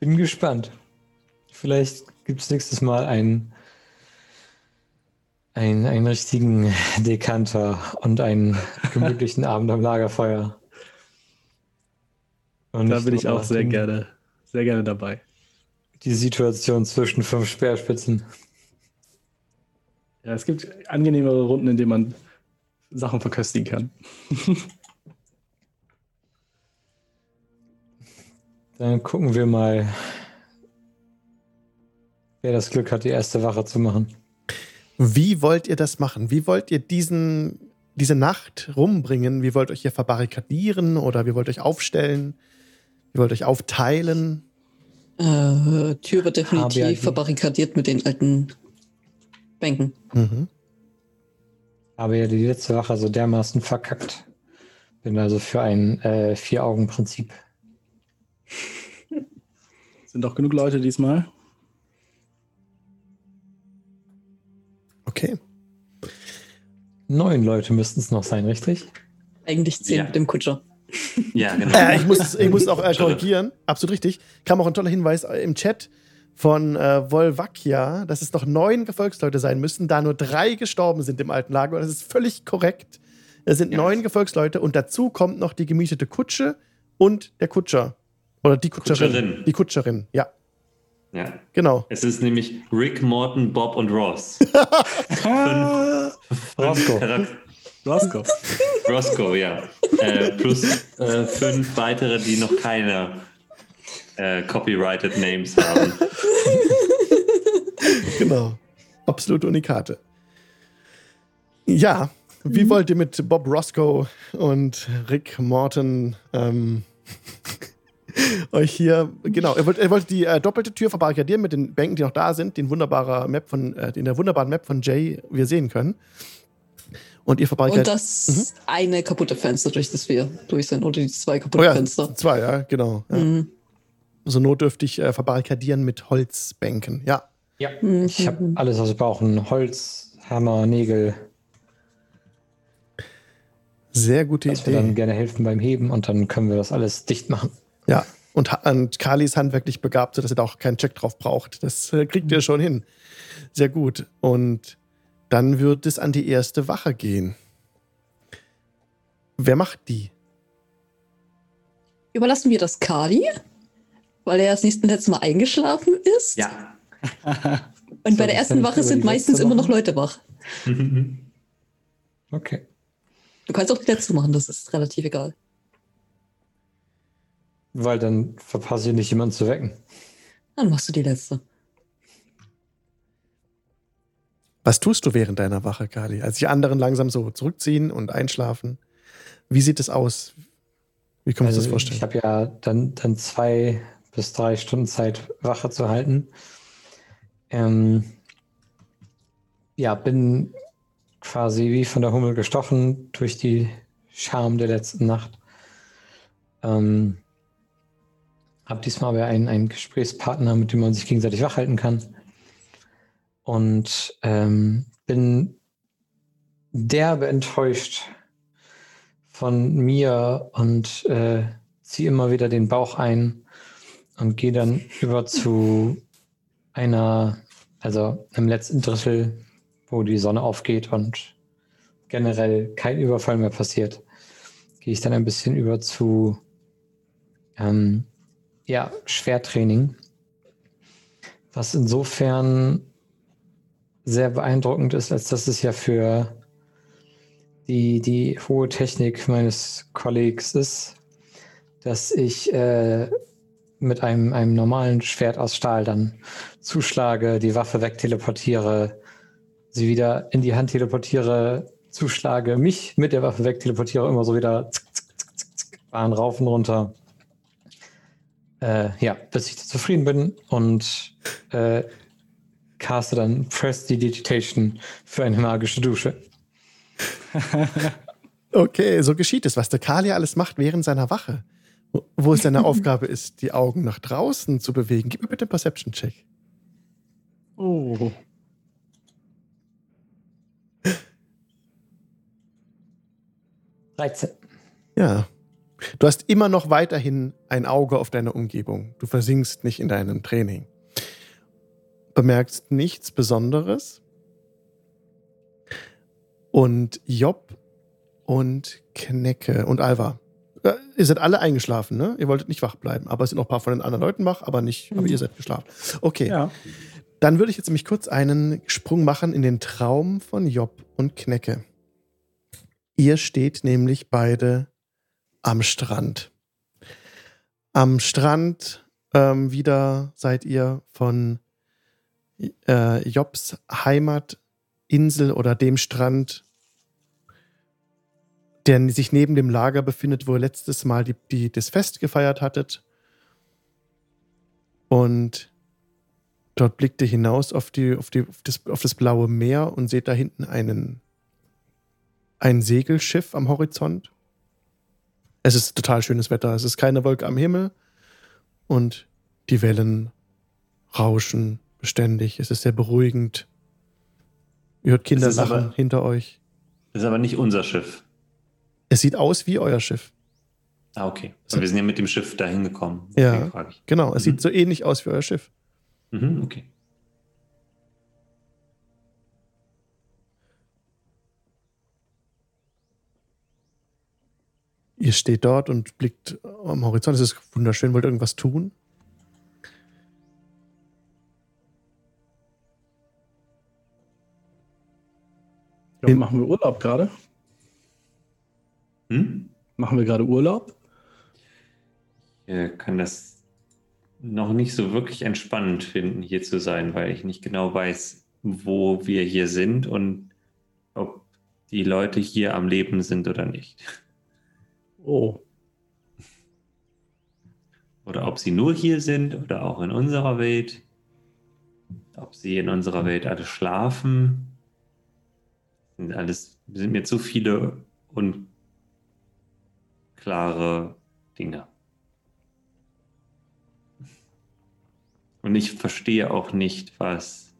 Bin gespannt. Vielleicht gibt es nächstes Mal einen, einen, einen richtigen Dekanter und einen gemütlichen Abend am Lagerfeuer. Und da bin ich auch sehr gerne, sehr gerne dabei. Die Situation zwischen fünf Speerspitzen. Ja, es gibt angenehmere Runden, in denen man Sachen verköstigen kann. Dann gucken wir mal, wer das Glück hat, die erste Wache zu machen. Wie wollt ihr das machen? Wie wollt ihr diesen, diese Nacht rumbringen? Wie wollt ihr euch hier verbarrikadieren oder wie wollt ihr euch aufstellen? Wie wollt ihr euch aufteilen? Äh, Tür wird definitiv verbarrikadiert mit den alten Bänken. Mhm. Habe ja die letzte Wache so dermaßen verkackt. Bin also für ein äh, Vier-Augen-Prinzip. Sind doch genug Leute diesmal. Okay. Neun Leute müssten es noch sein, richtig? Eigentlich zehn ja. mit dem Kutscher. Ja, genau. Äh, ich, muss, ich muss auch äh, korrigieren. Absolut richtig. Kam auch ein toller Hinweis äh, im Chat von äh, Volvakia, dass es noch neun Gefolgsleute sein müssen, da nur drei gestorben sind im alten Lager. Und das ist völlig korrekt. Es sind ja. neun Gefolgsleute und dazu kommt noch die gemietete Kutsche und der Kutscher. Oder die Kutscherin. Kutscherin. Die Kutscherin, ja. Ja. Genau. Es ist nämlich Rick, Morton, Bob und Ross. Roscoe. Roscoe. Roscoe, ja. Äh, plus äh, fünf weitere, die noch keine äh, copyrighted Names haben. genau. Absolute Unikate. Ja, wie mhm. wollt ihr mit Bob Roscoe und Rick Morton ähm, euch hier, genau, er wollte, er wollte die äh, doppelte Tür verbarrikadieren mit den Bänken, die noch da sind, den wunderbaren Map von, äh, in der wunderbaren Map von Jay wir sehen können. Und ihr verbarrikadiert. Und das mhm. eine kaputte Fenster, durch das wir durch sind, oder die zwei kaputten oh ja, Fenster. Zwei, ja, genau. Ja. Mhm. So notdürftig äh, verbarrikadieren mit Holzbänken, ja. Ja, mhm. ich habe alles, was wir brauchen: Holz, Hammer, Nägel. Sehr gute Idee. Wir dann gerne helfen beim Heben und dann können wir das alles dicht machen. Ja, und, und Kali ist handwerklich begabt, sodass er da auch keinen Check drauf braucht. Das äh, kriegt ihr schon hin. Sehr gut. Und dann wird es an die erste Wache gehen. Wer macht die? Überlassen wir das Kali, weil er das nächste letzte Mal eingeschlafen ist. Ja. Und so, bei der ersten Wache sind meistens immer noch Leute wach. okay. Du kannst auch die letzte machen, das ist relativ egal. Weil dann verpasse ich nicht, jemanden zu wecken. Dann machst du die letzte. Was tust du während deiner Wache, Kali? Als die anderen langsam so zurückziehen und einschlafen. Wie sieht es aus? Wie kann man also das vorstellen? Ich habe ja dann, dann zwei bis drei Stunden Zeit, Wache zu halten. Ähm, ja, bin quasi wie von der Hummel gestochen durch die Scham der letzten Nacht. Ähm, habe diesmal aber einen, einen Gesprächspartner, mit dem man sich gegenseitig wachhalten kann. Und ähm, bin derbe enttäuscht von mir und äh, ziehe immer wieder den Bauch ein und gehe dann über zu einer, also im letzten Drittel, wo die Sonne aufgeht und generell kein Überfall mehr passiert, gehe ich dann ein bisschen über zu ähm, ja, Schwertraining, was insofern sehr beeindruckend ist, als dass es ja für die, die hohe Technik meines Kollegs ist, dass ich äh, mit einem, einem normalen Schwert aus Stahl dann zuschlage, die Waffe wegteleportiere, sie wieder in die Hand teleportiere, zuschlage, mich mit der Waffe wegteleportiere, immer so wieder zick, zick, zick, zick, Bahn rauf und runter äh, ja, bis ich zufrieden bin und äh, caste dann Press the Digitation für eine magische Dusche. okay, so geschieht es, was der Kali alles macht während seiner Wache. Wo es seine Aufgabe ist, die Augen nach draußen zu bewegen. Gib mir bitte einen Perception-Check. Oh. Dreizehn. Ja, Du hast immer noch weiterhin ein Auge auf deine Umgebung. Du versinkst nicht in deinem Training. Bemerkst nichts Besonderes. Und Job und Knecke und Alva. Ja, ihr seid alle eingeschlafen, ne? Ihr wolltet nicht wach bleiben. Aber es sind noch ein paar von den anderen Leuten wach, aber nicht, mhm. aber ihr seid geschlafen. Okay. Ja. Dann würde ich jetzt nämlich kurz einen Sprung machen in den Traum von Job und Knecke. Ihr steht nämlich beide am Strand. Am Strand ähm, wieder seid ihr von äh, Jobs Heimatinsel oder dem Strand, der sich neben dem Lager befindet, wo ihr letztes Mal die, die, das Fest gefeiert hattet. Und dort blickt ihr hinaus auf, die, auf, die, auf, das, auf das blaue Meer und seht da hinten einen, ein Segelschiff am Horizont. Es ist total schönes Wetter. Es ist keine Wolke am Himmel und die Wellen rauschen beständig. Es ist sehr beruhigend. Ihr hört Kinder lachen hinter euch. Das ist aber nicht unser Schiff. Es sieht aus wie euer Schiff. Ah, okay. Also wir sind ja mit dem Schiff dahin gekommen. Ja, genau. Es mhm. sieht so ähnlich aus wie euer Schiff. Mhm, okay. Ihr steht dort und blickt am Horizont. Es ist wunderschön. Wollt ihr irgendwas tun? Ja, machen wir Urlaub gerade? Hm? Machen wir gerade Urlaub? Ich kann das noch nicht so wirklich entspannend finden, hier zu sein, weil ich nicht genau weiß, wo wir hier sind und ob die Leute hier am Leben sind oder nicht. Oh. Oder ob sie nur hier sind oder auch in unserer Welt. Ob sie in unserer Welt alle schlafen. Sind alles sind mir zu viele unklare Dinge. Und ich verstehe auch nicht, was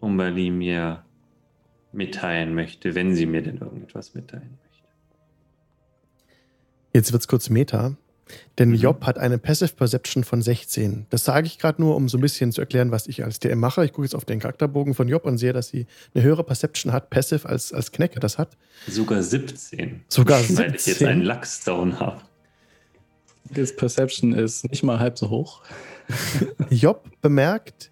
Umberli mir mitteilen möchte, wenn sie mir denn irgendetwas mitteilen möchte. Jetzt wird es kurz Meta. Denn mhm. Job hat eine Passive Perception von 16. Das sage ich gerade nur, um so ein bisschen zu erklären, was ich als DM mache. Ich gucke jetzt auf den Charakterbogen von Job und sehe, dass sie eine höhere Perception hat, Passive, als, als Knecke das hat. Sogar 17. Sogar 17. Weil ich jetzt einen Luckstone habe. Das Perception ist nicht mal halb so hoch. Job bemerkt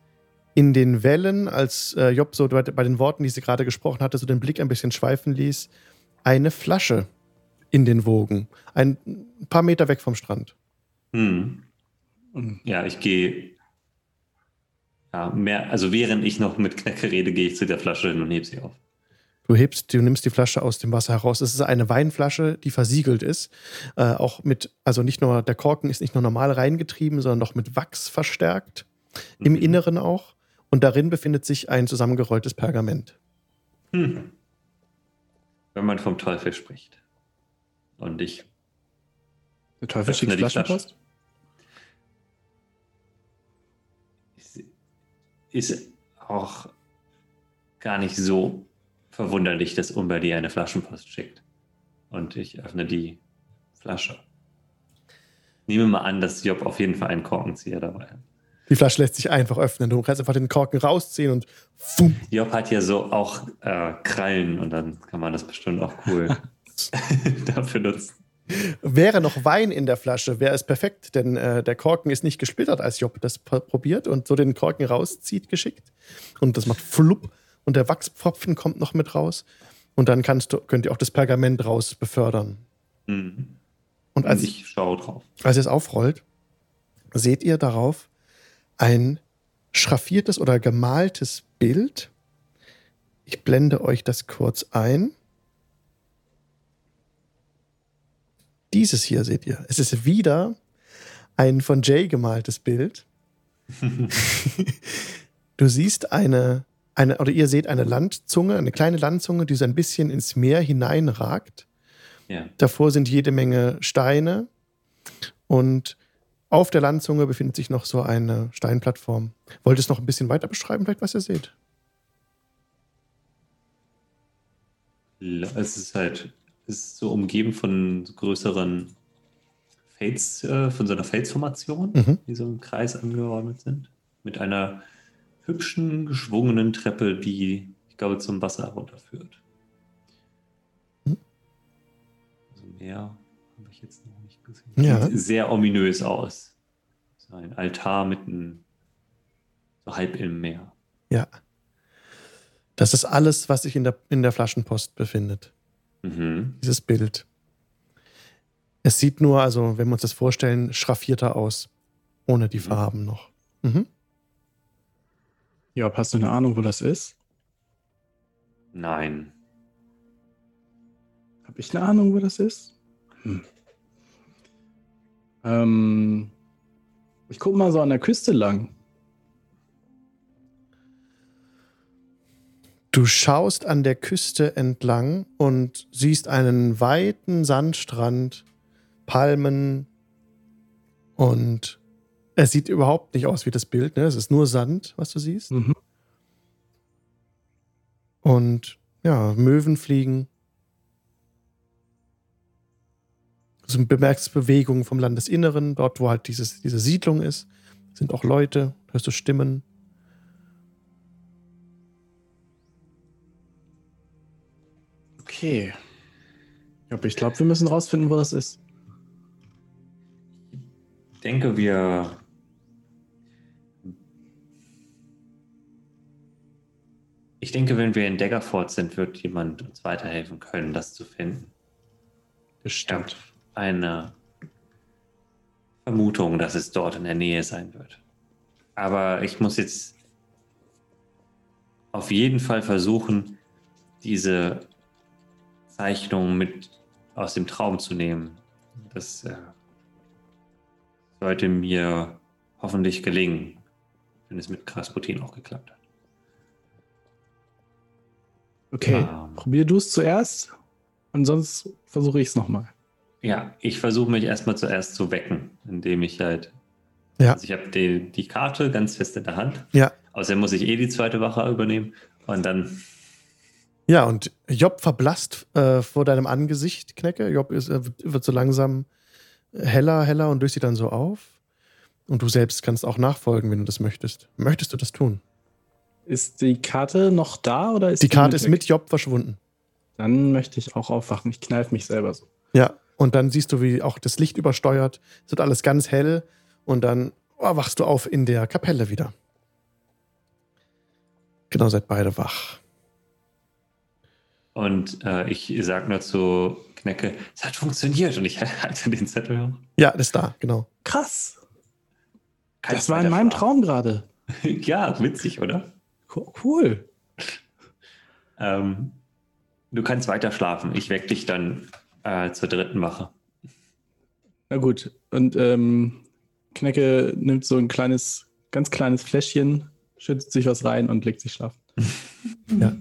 in den Wellen, als äh, Job so bei den Worten, die sie gerade gesprochen hatte, so den Blick ein bisschen schweifen ließ, eine Flasche in den Wogen. Ein paar Meter weg vom Strand. Hm. Ja, ich gehe. Ja, mehr, also während ich noch mit Knecke rede, gehe ich zu der Flasche hin und heb sie auf. Du hebst, du nimmst die Flasche aus dem Wasser heraus. Es ist eine Weinflasche, die versiegelt ist. Äh, auch mit, also nicht nur, der Korken ist nicht nur normal reingetrieben, sondern noch mit Wachs verstärkt. Mhm. Im Inneren auch. Und darin befindet sich ein zusammengerolltes Pergament. Hm. Wenn man vom Teufel spricht. Und ich. Der Teufel schickt Flaschenpost? Ist, ist auch gar nicht so verwunderlich, dass Umber dir eine Flaschenpost schickt. Und ich öffne die Flasche. Nehme mal an, dass Job auf jeden Fall einen Korkenzieher dabei hat. Die Flasche lässt sich einfach öffnen. Du kannst einfach den Korken rausziehen und. Fumm. Job hat ja so auch äh, Krallen und dann kann man das bestimmt auch cool dafür nutzen. Wäre noch Wein in der Flasche, wäre es perfekt, denn äh, der Korken ist nicht gesplittert, als Job das probiert und so den Korken rauszieht, geschickt. Und das macht flupp und der Wachspfropfen kommt noch mit raus. Und dann kannst du, könnt ihr auch das Pergament raus befördern. Mhm. Und als ich schaue drauf. Als ihr es aufrollt, seht ihr darauf ein schraffiertes oder gemaltes Bild. Ich blende euch das kurz ein. Dieses hier seht ihr. Es ist wieder ein von Jay gemaltes Bild. du siehst eine, eine, oder ihr seht eine Landzunge, eine kleine Landzunge, die so ein bisschen ins Meer hineinragt. Ja. Davor sind jede Menge Steine und auf der Landzunge befindet sich noch so eine Steinplattform. Wollt ihr es noch ein bisschen weiter beschreiben, vielleicht, was ihr seht? Es ist halt ist so umgeben von größeren Fates, äh, von so einer Fates-Formation, mhm. die so im Kreis angeordnet sind. Mit einer hübschen, geschwungenen Treppe, die, ich glaube, zum Wasser runterführt. Mhm. Also mehr habe ich jetzt noch nicht gesehen. Ja. Sieht sehr ominös aus. So ein Altar mitten, so halb im Meer. Ja. Das ist alles, was sich in der, in der Flaschenpost befindet. Mhm. Dieses Bild. Es sieht nur, also wenn wir uns das vorstellen, schraffierter aus. Ohne die mhm. Farben noch. Mhm. Ja, hast du eine Ahnung, wo das ist? Nein. Habe ich eine Ahnung, wo das ist? Hm. Ähm, ich gucke mal so an der Küste lang. Du schaust an der Küste entlang und siehst einen weiten Sandstrand, Palmen und es sieht überhaupt nicht aus wie das Bild, ne? Es ist nur Sand, was du siehst. Mhm. Und ja, Möwen fliegen. Du bemerkst Bewegungen vom Landesinneren, dort, wo halt dieses, diese Siedlung ist, sind auch Leute, hörst du Stimmen. Okay. Aber ich glaube, wir müssen rausfinden, wo das ist. denke, wir Ich denke, wenn wir in Daggerford sind, wird jemand uns weiterhelfen können, das zu finden. Bestimmt. Eine Vermutung, dass es dort in der Nähe sein wird. Aber ich muss jetzt auf jeden Fall versuchen, diese Zeichnung mit aus dem Traum zu nehmen. Das äh, sollte mir hoffentlich gelingen, wenn es mit Krasputin auch geklappt hat. Okay, ähm, probier du es zuerst und sonst versuche ich es nochmal. Ja, ich versuche mich erstmal zuerst zu wecken, indem ich halt. Ja. Also ich habe die, die Karte ganz fest in der Hand. Ja. Außerdem muss ich eh die zweite Wache übernehmen. Und dann. Ja, und Job verblasst äh, vor deinem Angesicht, Knecke. Job ist, äh, wird so langsam heller, heller und löst sie dann so auf. Und du selbst kannst auch nachfolgen, wenn du das möchtest. Möchtest du das tun? Ist die Karte noch da oder ist die, die Karte mit ist mit Job verschwunden? Dann möchte ich auch aufwachen. Ich kneife mich selber so. Ja, und dann siehst du, wie auch das Licht übersteuert. Es wird alles ganz hell und dann oh, wachst du auf in der Kapelle wieder. Genau, seid beide wach. Und äh, ich sag nur zu Knecke, es hat funktioniert und ich halte den Zettel hoch. Ja, das ist da, genau. Krass. Kein das war in meinem Traum gerade. ja, witzig, oder? Cool. Ähm, du kannst weiter schlafen. Ich weck dich dann äh, zur dritten Wache. Na gut. Und ähm, Knecke nimmt so ein kleines, ganz kleines Fläschchen, schützt sich was rein und legt sich schlafen. ja.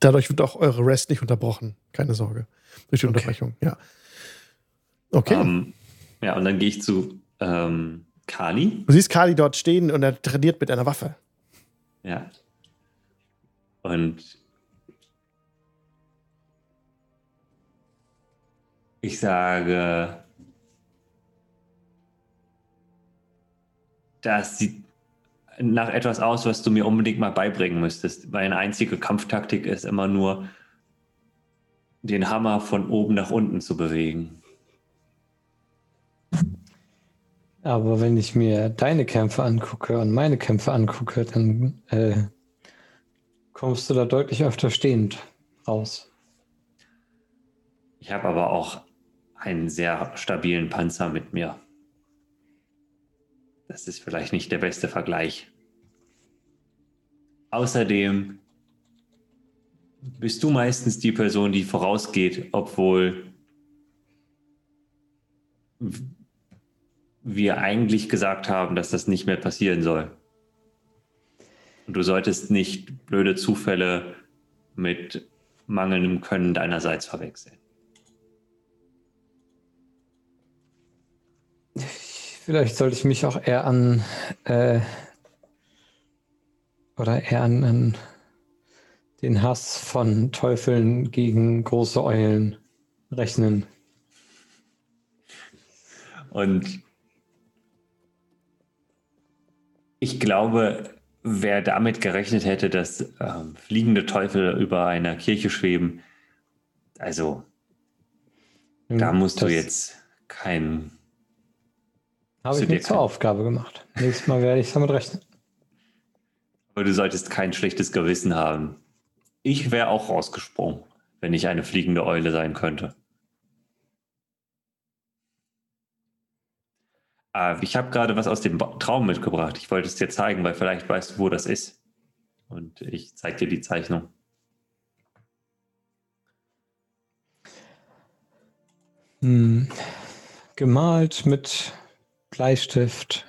Dadurch wird auch eure Rest nicht unterbrochen. Keine Sorge. Durch die okay. Unterbrechung, ja. Okay. Um, ähm, ja, und dann gehe ich zu ähm, Kali. Du siehst Kali dort stehen und er trainiert mit einer Waffe. Ja. Und ich sage, das sieht nach etwas aus, was du mir unbedingt mal beibringen müsstest. Meine einzige Kampftaktik ist immer nur, den Hammer von oben nach unten zu bewegen. Aber wenn ich mir deine Kämpfe angucke und meine Kämpfe angucke, dann äh, kommst du da deutlich öfter stehend raus. Ich habe aber auch einen sehr stabilen Panzer mit mir. Das ist vielleicht nicht der beste Vergleich. Außerdem bist du meistens die Person, die vorausgeht, obwohl wir eigentlich gesagt haben, dass das nicht mehr passieren soll. Und du solltest nicht blöde Zufälle mit mangelndem Können deinerseits verwechseln. Vielleicht sollte ich mich auch eher an äh, oder eher an, an den Hass von Teufeln gegen große Eulen rechnen. Und ich glaube, wer damit gerechnet hätte, dass ähm, fliegende Teufel über einer Kirche schweben, also da hm, musst das du jetzt kein. Habe ich mir zur Aufgabe gemacht. Nächstes Mal werde ich damit rechnen. Aber du solltest kein schlechtes Gewissen haben. Ich wäre auch rausgesprungen, wenn ich eine fliegende Eule sein könnte. Äh, ich habe gerade was aus dem Traum mitgebracht. Ich wollte es dir zeigen, weil vielleicht weißt du, wo das ist. Und ich zeige dir die Zeichnung. Hm. Gemalt mit Bleistift.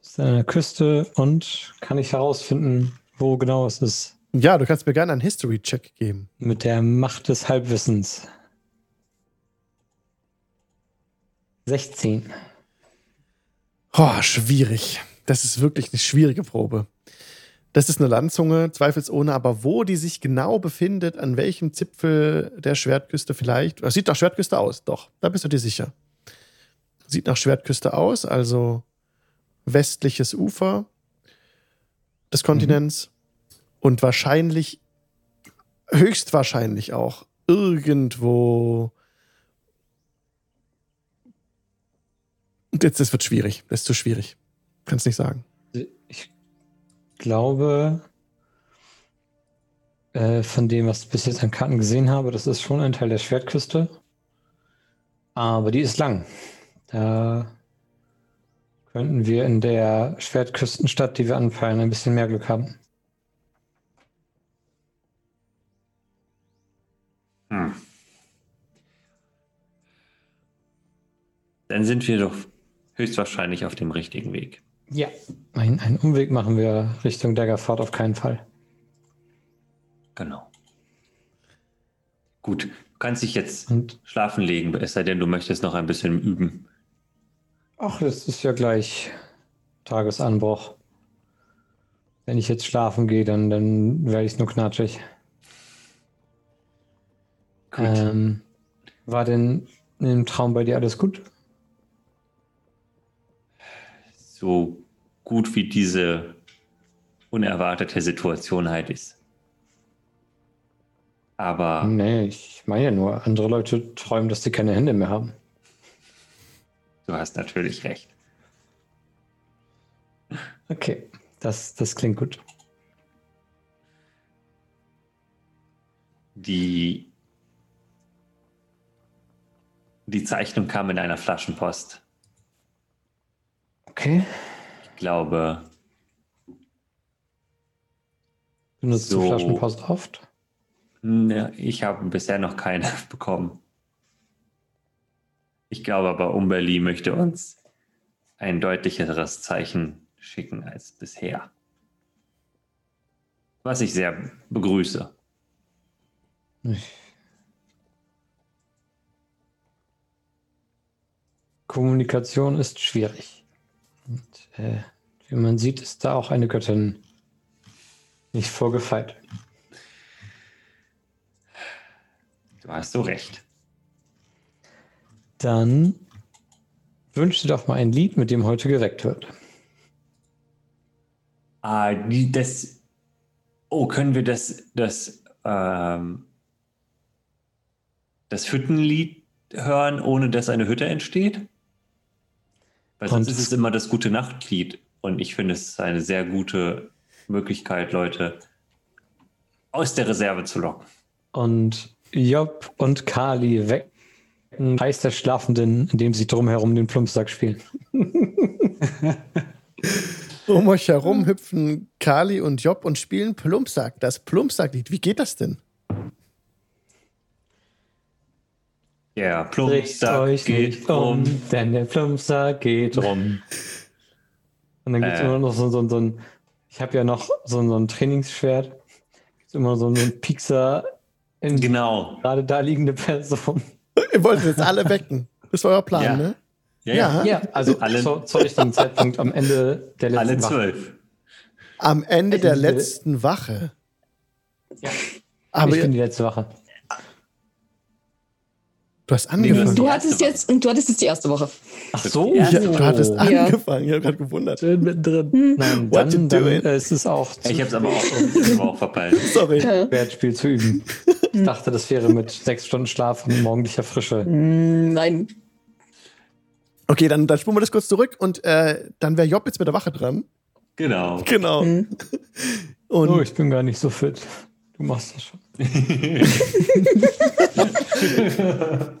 Es ist an der Küste und kann ich herausfinden, wo genau es ist. Ja, du kannst mir gerne einen History-Check geben. Mit der Macht des Halbwissens. 16. Oh, schwierig. Das ist wirklich eine schwierige Probe. Das ist eine Landzunge, zweifelsohne, aber wo die sich genau befindet, an welchem Zipfel der Schwertküste vielleicht. Das sieht nach Schwertküste aus, doch, da bist du dir sicher. Sieht nach Schwertküste aus, also westliches Ufer des Kontinents mhm. und wahrscheinlich, höchstwahrscheinlich auch irgendwo Jetzt, das wird schwierig. Das ist zu schwierig. Kannst nicht sagen. Ich glaube, äh, von dem, was ich bis jetzt an Karten gesehen habe, das ist schon ein Teil der Schwertküste. Aber die ist lang. Da könnten wir in der Schwertküstenstadt, die wir anfallen, ein bisschen mehr Glück haben. Hm. Dann sind wir doch höchstwahrscheinlich auf dem richtigen Weg. Ja, ein, einen Umweg machen wir Richtung Daggerford auf keinen Fall. Genau. Gut, du kannst dich jetzt Und? schlafen legen, es sei denn, du möchtest noch ein bisschen üben. Ach, es ist ja gleich Tagesanbruch. Wenn ich jetzt schlafen gehe, dann, dann werde ich nur knatschig. Ähm, war denn im Traum bei dir alles gut? So gut wie diese unerwartete Situation halt ist. Aber. Nee, ich meine ja nur, andere Leute träumen, dass sie keine Hände mehr haben. Du hast natürlich recht. Okay, das, das klingt gut. Die, die Zeichnung kam in einer Flaschenpost. Okay. Ich glaube. Benutzt so, du Flaschenpost oft? Ne, ich habe bisher noch keine bekommen. Ich glaube aber, Umberli möchte uns ein deutlicheres Zeichen schicken als bisher. Was ich sehr begrüße. Kommunikation ist schwierig. Und, äh, wie man sieht, ist da auch eine Göttin nicht vorgefeilt. Du hast so recht. Dann wünsche dir doch mal ein Lied, mit dem heute geweckt wird. Ah, das. Oh, können wir das, das, ähm, das Hüttenlied hören, ohne dass eine Hütte entsteht? Weil sonst ist es immer das gute Nachtlied. Und ich finde, es ist eine sehr gute Möglichkeit, Leute aus der Reserve zu locken. Und Job und Kali wecken Preis der Schlafenden, indem sie drumherum den Plumpsack spielen. um euch herum hüpfen Kali und Job und spielen Plumpsack. Das Plumpsacklied. Wie geht das denn? Ja, Plumpsack euch geht um, denn der Plumpsack geht rum. Und dann gibt es äh. immer noch so, so, so ein, ich habe ja noch so, so ein Trainingsschwert, gibt immer so einen Pixar in genau. gerade da liegende Person. Ihr wolltet jetzt alle wecken. Das war euer Plan, ja. ne? Ja, ja. ja also alle, zur, zur richtigen Zeitpunkt am Ende der letzten alle zwölf. Wache. Am Ende der letzten Wache. Ja. Aber ich bin die letzte Wache. Du hast angefangen. Du hattest jetzt, du hattest jetzt die erste Woche. Ach so. Ja, du hattest angefangen. Ich habe gerade gewundert. Schön mittendrin. Hm. Nein, What dann, dann äh, ist es auch. Ich habe es aber auch, auch verpeilt. Sorry. Wertspiel zu üben. Ich dachte, das wäre mit sechs Stunden Schlaf und morgendlicher Frische. Hm, nein. Okay, dann, dann spulen wir das kurz zurück und äh, dann wäre Job jetzt mit der Wache dran. Genau. Genau. Mhm. Und oh, ich bin gar nicht so fit. Du machst das schon.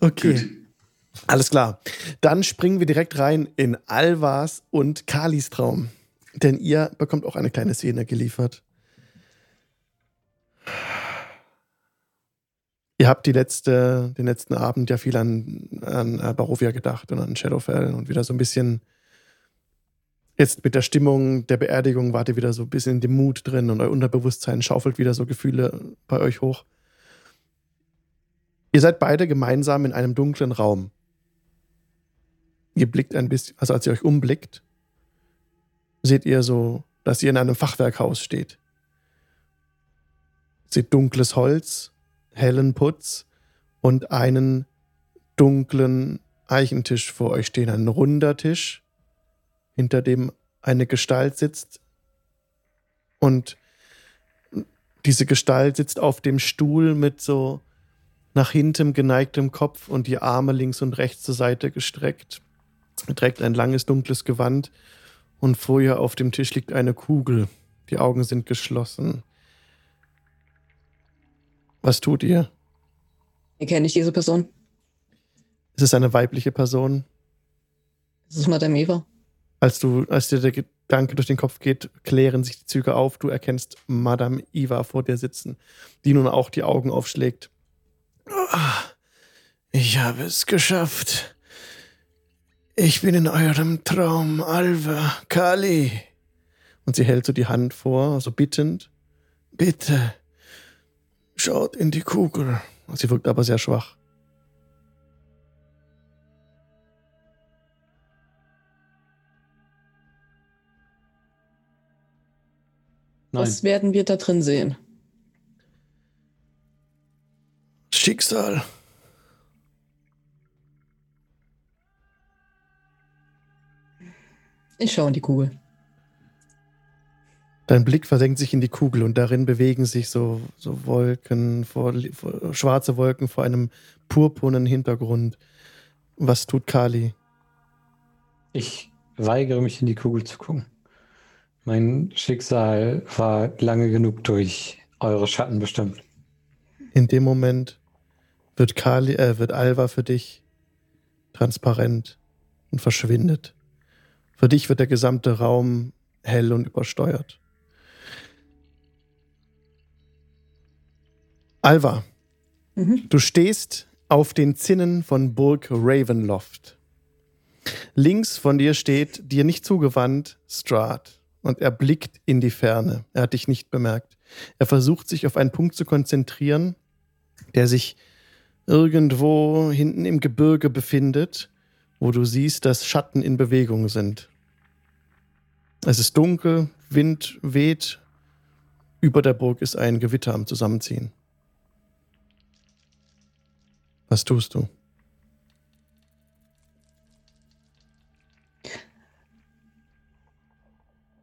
okay. Gut. Alles klar. Dann springen wir direkt rein in Alvas und Kalis Traum. Denn ihr bekommt auch eine kleine Szene geliefert. Ihr habt die letzte, den letzten Abend ja viel an, an Barovia gedacht und an Shadowfell und wieder so ein bisschen jetzt mit der Stimmung der Beerdigung wart ihr wieder so ein bisschen in dem Mut drin und euer Unterbewusstsein schaufelt wieder so Gefühle bei euch hoch. Ihr seid beide gemeinsam in einem dunklen Raum. Ihr blickt ein bisschen, also als ihr euch umblickt, seht ihr so, dass ihr in einem Fachwerkhaus steht. Seht dunkles Holz, hellen Putz und einen dunklen Eichentisch vor euch stehen. Ein runder Tisch hinter dem eine Gestalt sitzt und diese Gestalt sitzt auf dem Stuhl mit so nach hinten geneigtem Kopf und die Arme links und rechts zur Seite gestreckt. Er trägt ein langes, dunkles Gewand und vor ihr auf dem Tisch liegt eine Kugel. Die Augen sind geschlossen. Was tut ihr? Erkenne ich diese Person? Ist es eine weibliche Person? Ist es Madame Eva? Als du, als dir der Gedanke durch den Kopf geht, klären sich die Züge auf. Du erkennst Madame Eva vor dir sitzen, die nun auch die Augen aufschlägt. Ah, ich habe es geschafft. Ich bin in eurem Traum, Alva, Kali. Und sie hält so die Hand vor, so bittend. Bitte, schaut in die Kugel. Sie wirkt aber sehr schwach. Nein. Was werden wir da drin sehen? Schicksal. Ich schaue in die Kugel. Dein Blick versenkt sich in die Kugel und darin bewegen sich so, so Wolken, vor, vor, schwarze Wolken vor einem purpurnen Hintergrund. Was tut Kali? Ich weigere mich in die Kugel zu gucken. Mein Schicksal war lange genug durch eure Schatten bestimmt. In dem Moment wird Kali, äh, wird Alva für dich transparent und verschwindet. Für dich wird der gesamte Raum hell und übersteuert. Alva, mhm. du stehst auf den Zinnen von Burg Ravenloft. Links von dir steht, dir nicht zugewandt, Strahd. Und er blickt in die Ferne. Er hat dich nicht bemerkt. Er versucht sich auf einen Punkt zu konzentrieren, der sich irgendwo hinten im Gebirge befindet, wo du siehst, dass Schatten in Bewegung sind. Es ist dunkel, Wind weht, über der Burg ist ein Gewitter am Zusammenziehen. Was tust du?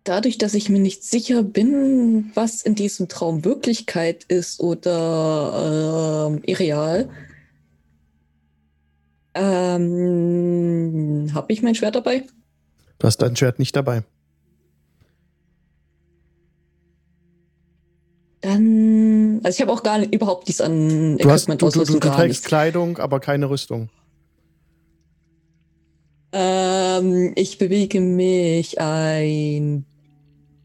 Dadurch, dass ich mir nicht sicher bin, was in diesem Traum Wirklichkeit ist oder äh, irreal, ähm, habe ich mein Schwert dabei? Du hast dein Schwert nicht dabei. Dann, also ich habe auch gar nicht, überhaupt nichts an du hast, du, du, du, du trägst nicht. Kleidung, aber keine Rüstung. Ähm, ich bewege mich ein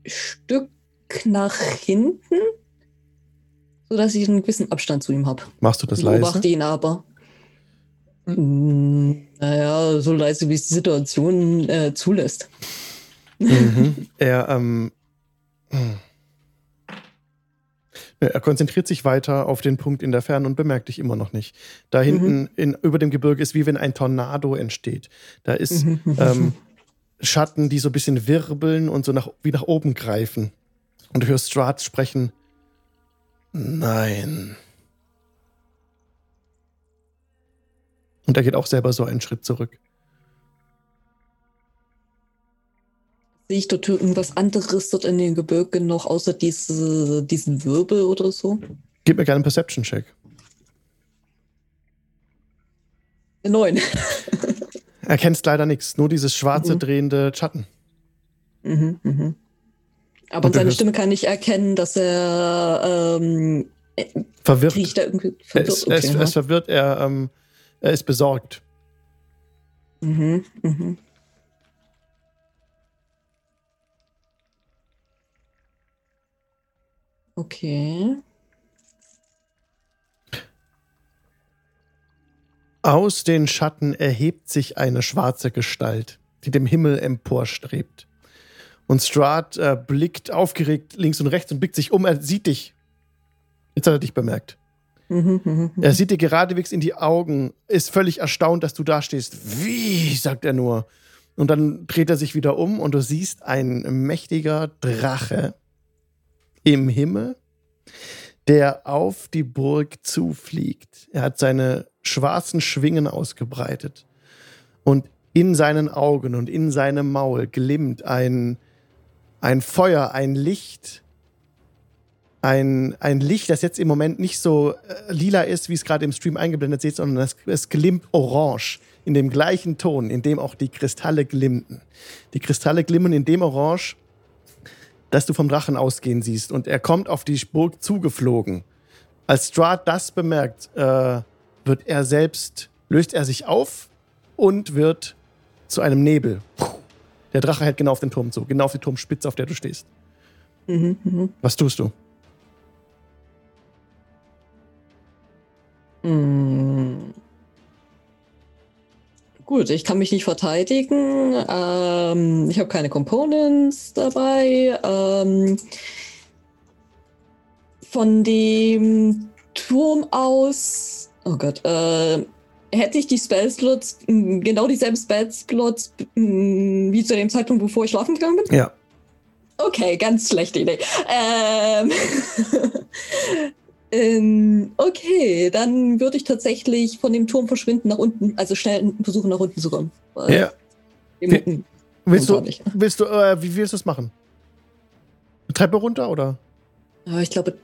Stück nach hinten, sodass ich einen gewissen Abstand zu ihm habe. Machst du das leise? Beobachte ihn aber. Hm, naja, so leise, wie es die Situation äh, zulässt. Mhm. Er, ähm, hm. Er konzentriert sich weiter auf den Punkt in der Ferne und bemerkt dich immer noch nicht. Da hinten mhm. in, über dem Gebirge ist wie wenn ein Tornado entsteht. Da ist mhm. ähm, Schatten, die so ein bisschen wirbeln und so nach, wie nach oben greifen. Und du hörst Strahd sprechen. Nein. Und er geht auch selber so einen Schritt zurück. Sehe ich dort irgendwas anderes dort in den Gebirgen noch, außer diese, diesen Wirbel oder so? Gib mir gerne einen Perception-Check. Neun. Erkennst leider nichts, nur dieses schwarze, mhm. drehende Schatten. Mhm, mhm. Aber seine Stimme kann ich erkennen, dass er ähm, verwirrt. Riecht er irgendwie verwirrt. Er ist, okay, er ist, er ist verwirrt, er, ähm, er ist besorgt. Mhm, mhm. Okay. Aus den Schatten erhebt sich eine schwarze Gestalt, die dem Himmel emporstrebt. Und Strahd äh, blickt aufgeregt links und rechts und blickt sich um. Er sieht dich. Jetzt hat er dich bemerkt. Mhm, mhm, mhm. er sieht dir geradewegs in die Augen, ist völlig erstaunt, dass du da stehst. Wie, sagt er nur. Und dann dreht er sich wieder um und du siehst ein mächtiger Drache im Himmel, der auf die Burg zufliegt. Er hat seine schwarzen Schwingen ausgebreitet. Und in seinen Augen und in seinem Maul glimmt ein, ein Feuer, ein Licht, ein, ein Licht, das jetzt im Moment nicht so äh, lila ist, wie es gerade im Stream eingeblendet seht, sondern es, es glimmt orange in dem gleichen Ton, in dem auch die Kristalle glimmten. Die Kristalle glimmen in dem Orange, das du vom Drachen ausgehen siehst. Und er kommt auf die Burg zugeflogen. Als Strahd das bemerkt, äh, wird er selbst, löst er sich auf und wird zu einem Nebel. Der Drache hält genau auf den Turm zu, genau auf die Turmspitze, auf der du stehst. Mhm, mh. Was tust du? Mhm. Gut, ich kann mich nicht verteidigen. Ähm, ich habe keine Components dabei. Ähm, von dem Turm aus, oh Gott, äh, hätte ich die Spellslots, genau dieselben Spellslots wie zu dem Zeitpunkt, bevor ich schlafen gegangen bin? Ja. Okay, ganz schlechte Idee. Ähm Ähm, okay, dann würde ich tatsächlich von dem Turm verschwinden nach unten, also schnell versuchen nach unten zu kommen. Ja. Wie, willst du, willst du, äh, wie willst du es machen? Treppe runter oder? Ja, ich glaube,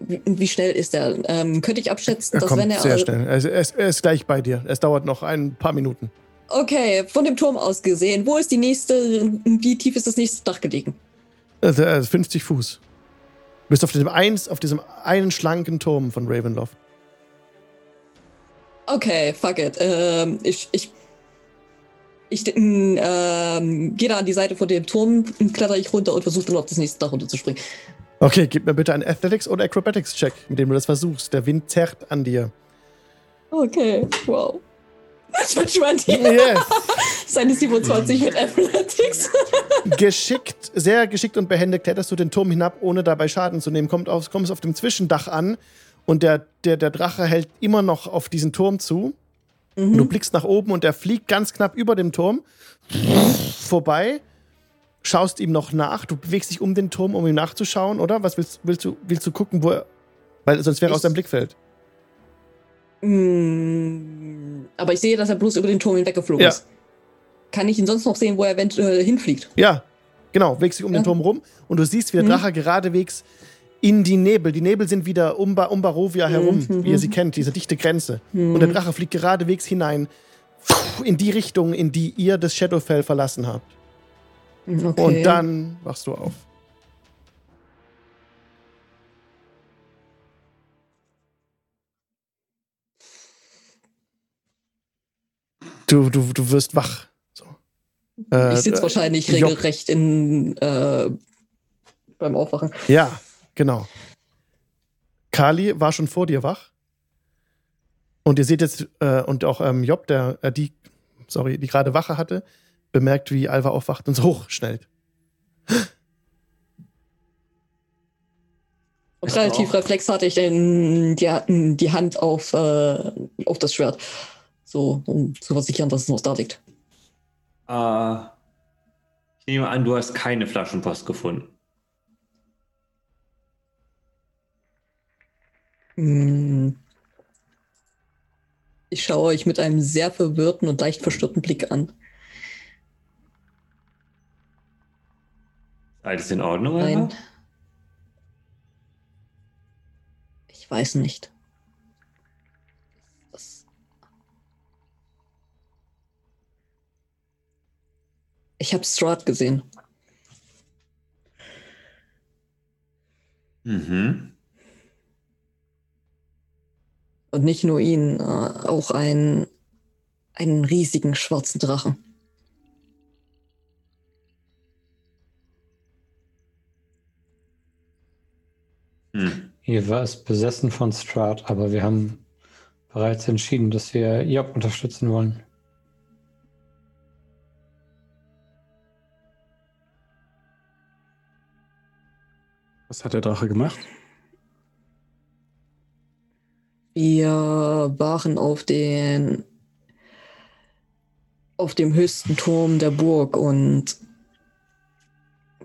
wie, wie, schnell ist der? Ähm, könnte ich abschätzen, er dass wenn er. Sehr schnell. Er ist, er ist gleich bei dir. Es dauert noch ein paar Minuten. Okay, von dem Turm aus gesehen, wo ist die nächste, wie tief ist das nächste Dach gelegen? Also, 50 Fuß. Du bist auf diesem, eins, auf diesem einen schlanken Turm von Ravenloft. Okay, fuck it. Ähm, ich ich, ich ähm, gehe da an die Seite von dem Turm, kletter ich runter und versuche dann auf das nächste Dach runterzuspringen. Okay, gib mir bitte einen Athletics- oder Acrobatics-Check, mit dem du das versuchst. Der Wind zerrt an dir. Okay, wow. Das war 20. Yes. Seine 27 mit Athletics. geschickt, sehr geschickt und behändigt kletterst du den Turm hinab, ohne dabei Schaden zu nehmen. Kommt auf, kommst auf dem Zwischendach an und der, der, der Drache hält immer noch auf diesen Turm zu. Mhm. Du blickst nach oben und er fliegt ganz knapp über dem Turm vorbei. Schaust ihm noch nach. Du bewegst dich um den Turm, um ihm nachzuschauen, oder? Was willst, willst, du, willst du gucken, wo er. Weil sonst wäre er aus deinem Blickfeld. Mm, aber ich sehe, dass er bloß über den Turm hinweggeflogen ja. ist. Kann ich ihn sonst noch sehen, wo er eventuell hinfliegt? Ja, genau. Wächst sich um ja. den Turm rum und du siehst, wie der mhm. Drache geradewegs in die Nebel. Die Nebel sind wieder um, ba um Barovia mhm, herum, mhm. wie ihr sie kennt, diese dichte Grenze. Mhm. Und der Drache fliegt geradewegs hinein in die Richtung, in die ihr das Shadowfell verlassen habt. Okay. Und dann wachst du auf. Du, du, du wirst wach. Äh, ich sitze wahrscheinlich äh, regelrecht in, äh, beim Aufwachen. Ja, genau. Kali war schon vor dir wach. Und ihr seht jetzt, äh, und auch ähm, Job, der, äh, die, sorry, die gerade Wache hatte, bemerkt, wie Alva aufwacht und so hochschnellt. Und relativ reflex hatte ich den, die, die Hand auf, äh, auf das Schwert. So, um zu versichern, dass es noch da liegt. Äh, ich nehme an, du hast keine Flaschenpost gefunden. Hm. Ich schaue euch mit einem sehr verwirrten und leicht verstörten Blick an. Alles in Ordnung? Nein. Oder? Ich weiß nicht. Ich habe Strahd gesehen. Mhm. Und nicht nur ihn, äh, auch einen, einen riesigen schwarzen Drachen. Hm. Hier war es besessen von Strahd, aber wir haben bereits entschieden, dass wir Job unterstützen wollen. Was hat der Drache gemacht? Wir waren auf den auf dem höchsten Turm der Burg und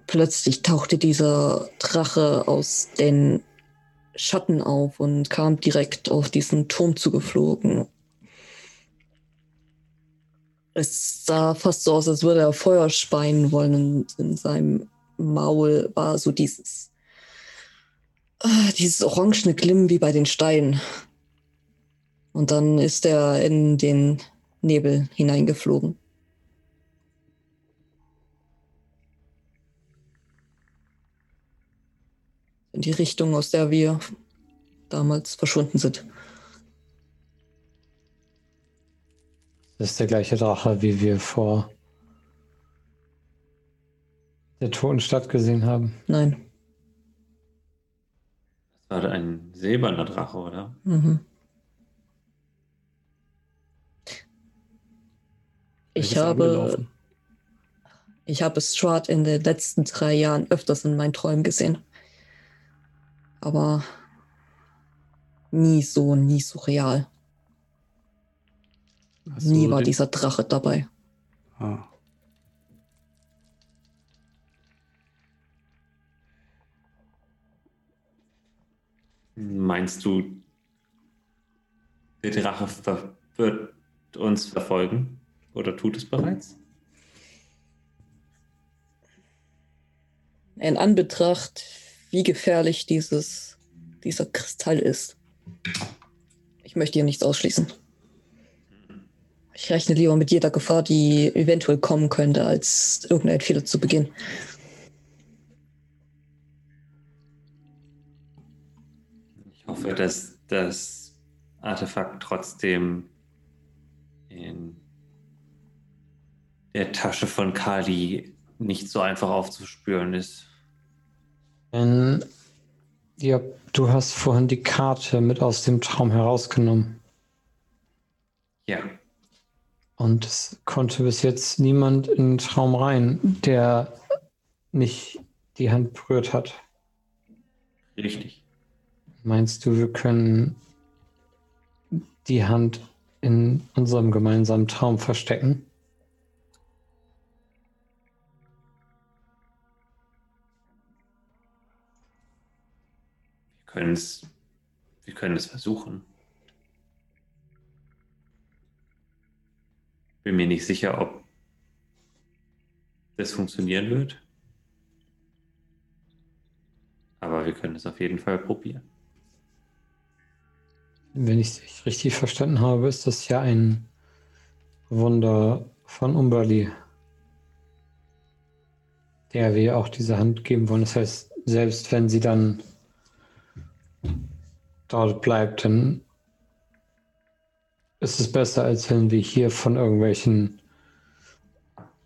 plötzlich tauchte dieser Drache aus den Schatten auf und kam direkt auf diesen Turm zugeflogen. Es sah fast so aus, als würde er Feuer speien wollen. Und in seinem Maul war so dieses Ah, dieses orangene Glimm wie bei den Steinen. Und dann ist er in den Nebel hineingeflogen. In die Richtung, aus der wir damals verschwunden sind. Das ist der gleiche Drache, wie wir vor der toten Stadt gesehen haben. Nein. Das war ein silberner Drache, oder? Mhm. Ich habe, ich habe Strahd in den letzten drei Jahren öfters in meinen Träumen gesehen. Aber nie so, nie so real. nie war dieser Drache dabei. Ah. Meinst du, der Drache wird uns verfolgen? Oder tut es bereits? In Anbetracht, wie gefährlich dieses, dieser Kristall ist. Ich möchte hier nichts ausschließen. Ich rechne lieber mit jeder Gefahr, die eventuell kommen könnte, als irgendein Fehler zu Beginn. Ich hoffe, dass das Artefakt trotzdem in der Tasche von Kali nicht so einfach aufzuspüren ist. Ähm, ja, du hast vorhin die Karte mit aus dem Traum herausgenommen. Ja. Und es konnte bis jetzt niemand in den Traum rein, der nicht die Hand berührt hat. Richtig. Meinst du, wir können die Hand in unserem gemeinsamen Traum verstecken? können es, wir können es versuchen. Bin mir nicht sicher, ob das funktionieren wird. Aber wir können es auf jeden Fall probieren. Wenn ich es richtig verstanden habe, ist das ja ein Wunder von Umberli, der wir auch diese Hand geben wollen. Das heißt, selbst wenn sie dann dort bleibt, dann ist es besser, als wenn wir hier von irgendwelchen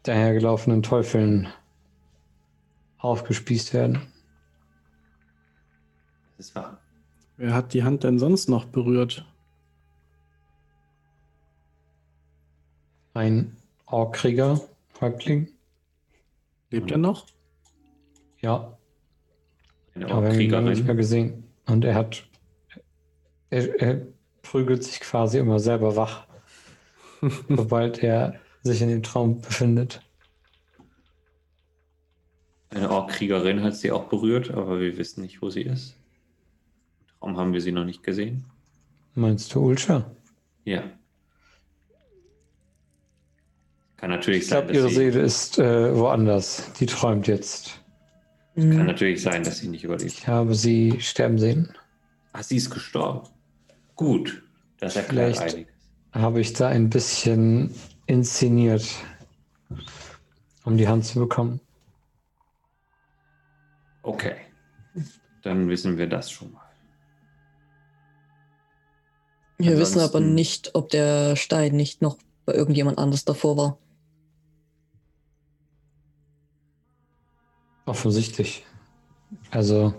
dahergelaufenen Teufeln aufgespießt werden. Das ist wahr. Wer hat die Hand denn sonst noch berührt? Ein Orkkrieger, Häuptling. Lebt er noch? Ja. Eine ihn nicht mehr gesehen. Und er hat er, er prügelt sich quasi immer selber wach, sobald er sich in dem Traum befindet. Eine Orkkriegerin hat sie auch berührt, aber wir wissen nicht, wo sie ist. Traum haben wir sie noch nicht gesehen. Meinst du Ulscha? Ja. Kann natürlich ich sein. Ich glaube, ihre Seele ist äh, woanders. Die träumt jetzt. Es kann natürlich sein, dass sie nicht überlebt. Ich habe sie sterben sehen. Ah, sie ist gestorben. Gut, das erklärt Vielleicht einiges. Habe ich da ein bisschen inszeniert, um die Hand zu bekommen. Okay, dann wissen wir das schon mal. Wir Ansonsten... wissen aber nicht, ob der Stein nicht noch bei irgendjemand anders davor war. Offensichtlich. Also,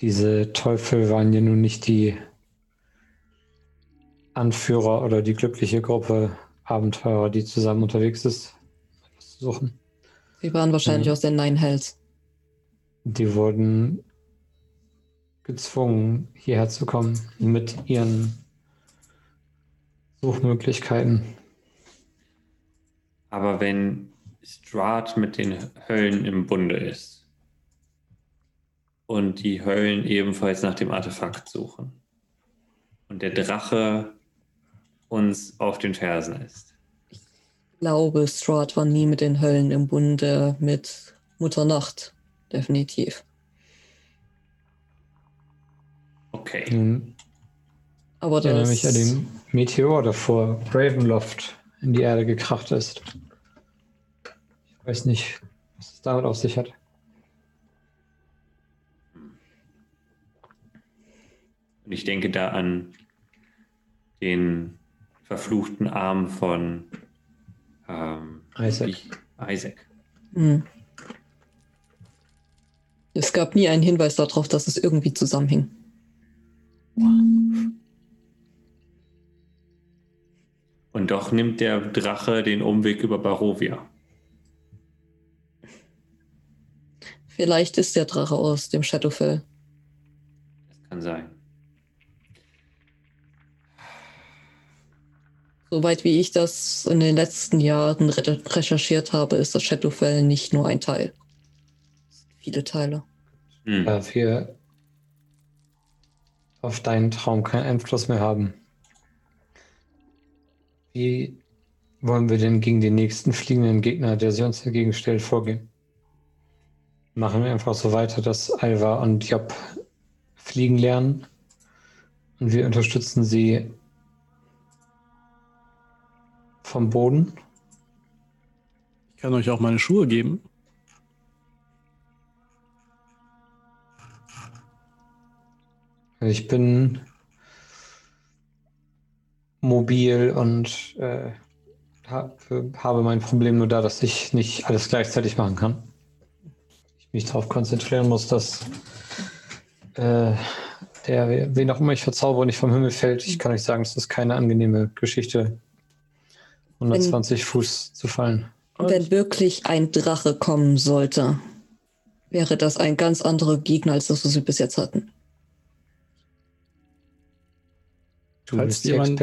diese Teufel waren ja nun nicht die Anführer oder die glückliche Gruppe Abenteurer, die zusammen unterwegs ist, etwas zu suchen. Sie waren wahrscheinlich mhm. aus den Nine Hells. Die wurden gezwungen, hierher zu kommen mit ihren Suchmöglichkeiten. Aber wenn Strahd mit den Höllen im Bunde ist und die Höllen ebenfalls nach dem Artefakt suchen und der Drache uns auf den Fersen ist. Ich glaube, Strahd war nie mit den Höllen im Bunde mit Mutter Nacht. Definitiv. Okay. Mhm. Aber das. Ich erinnere mich an den Meteor, der vor Ravenloft in die Erde gekracht ist. Ich weiß nicht, was es damit auf sich hat. Und ich denke da an den verfluchten Arm von ähm, Isaac. Isaac. Mhm. Es gab nie einen Hinweis darauf, dass es irgendwie zusammenhing. Und doch nimmt der Drache den Umweg über Barovia. Vielleicht ist der Drache aus dem Shadowfell. Das kann sein. Soweit wie ich das in den letzten Jahren re recherchiert habe, ist das Shadowfell nicht nur ein Teil. Viele Teile. Hm. Da wir auf deinen Traum keinen Einfluss mehr haben. Wie wollen wir denn gegen den nächsten fliegenden Gegner, der sich uns dagegen stellt, vorgehen? Machen wir einfach so weiter, dass Alva und Job fliegen lernen und wir unterstützen sie vom Boden. Ich kann euch auch meine Schuhe geben. Ich bin mobil und äh, habe mein Problem nur da, dass ich nicht alles gleichzeitig machen kann. Ich mich darauf konzentrieren muss, dass äh, der, wen auch immer ich verzauber, nicht vom Himmel fällt. Ich kann euch sagen, es ist keine angenehme Geschichte, 120 wenn, Fuß zu fallen. Wenn wirklich ein Drache kommen sollte, wäre das ein ganz anderer Gegner, als das, was wir bis jetzt hatten. Du falls jemand,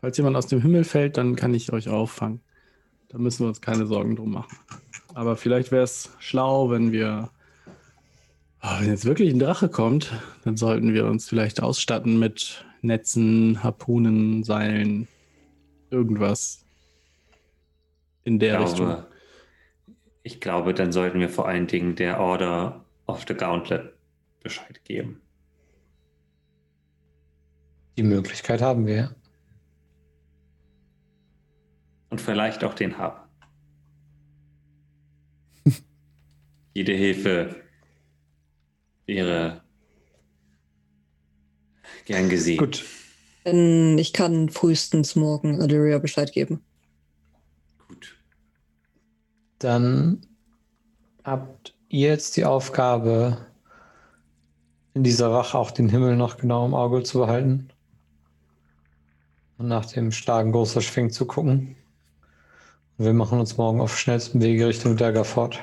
falls jemand aus dem Himmel fällt, dann kann ich euch auffangen. Da müssen wir uns keine Sorgen drum machen. Aber vielleicht wäre es schlau, wenn wir, oh, wenn jetzt wirklich ein Drache kommt, dann sollten wir uns vielleicht ausstatten mit Netzen, Harpunen, Seilen, irgendwas in der ich glaube, Richtung. Ich glaube, dann sollten wir vor allen Dingen der Order of the Gauntlet Bescheid geben. Die Möglichkeit haben wir. Und vielleicht auch den Hub. Jede Hilfe wäre gern gesehen. Gut. Denn ich kann frühestens morgen Illyria Bescheid geben. Gut. Dann habt ihr jetzt die Aufgabe, in dieser Wache auch den Himmel noch genau im Auge zu behalten und nach dem Schlagen großer Schwing zu gucken. Und wir machen uns morgen auf schnellstem Wege Richtung Dagger fort.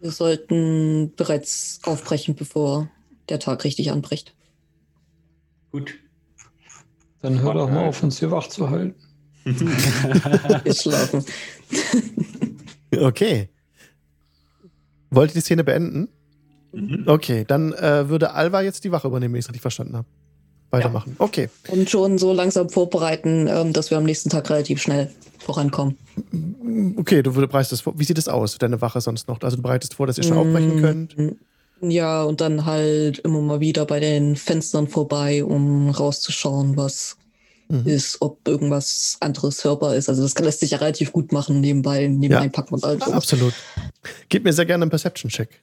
Wir sollten bereits aufbrechen, bevor der Tag richtig anbricht. Gut. Dann hör doch mal auf, uns hier wach zu halten. Wir schlafen. okay. Wollt ihr die Szene beenden? Mhm. Okay, dann äh, würde Alva jetzt die Wache übernehmen, wenn ich es richtig verstanden habe weitermachen. Ja. Okay. Und schon so langsam vorbereiten, ähm, dass wir am nächsten Tag relativ schnell vorankommen. Okay, du bereitest das vor. Wie sieht es aus, deine Wache sonst noch? Also du bereitest vor, dass ihr schon aufbrechen könnt? Ja, und dann halt immer mal wieder bei den Fenstern vorbei, um rauszuschauen, was mhm. ist, ob irgendwas anderes hörbar ist. Also das lässt sich ja relativ gut machen, nebenbei, nebenbei ja. packen und alles. Absolut. Gib mir sehr gerne einen Perception-Check.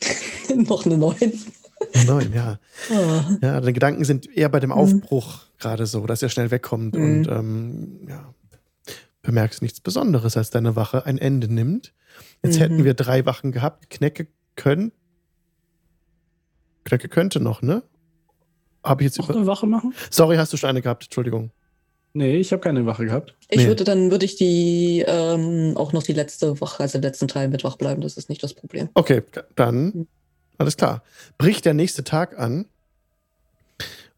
noch eine 9. Neun, ja. Oh. Ja, deine Gedanken sind eher bei dem mhm. Aufbruch mhm. gerade so, dass er schnell wegkommt mhm. und ähm, ja, bemerkst nichts Besonderes, als deine Wache ein Ende nimmt. Jetzt mhm. hätten wir drei Wachen gehabt. Knecke können. Knecke könnte noch, ne? Habe ich jetzt über eine Wache machen? Sorry, hast du schon eine gehabt? Entschuldigung. Nee, ich habe keine Wache gehabt. Ich nee. würde dann würde ich die ähm, auch noch die letzte Woche, also den letzten Teil mit wach bleiben. Das ist nicht das Problem. Okay, dann mhm. Alles klar. Bricht der nächste Tag an.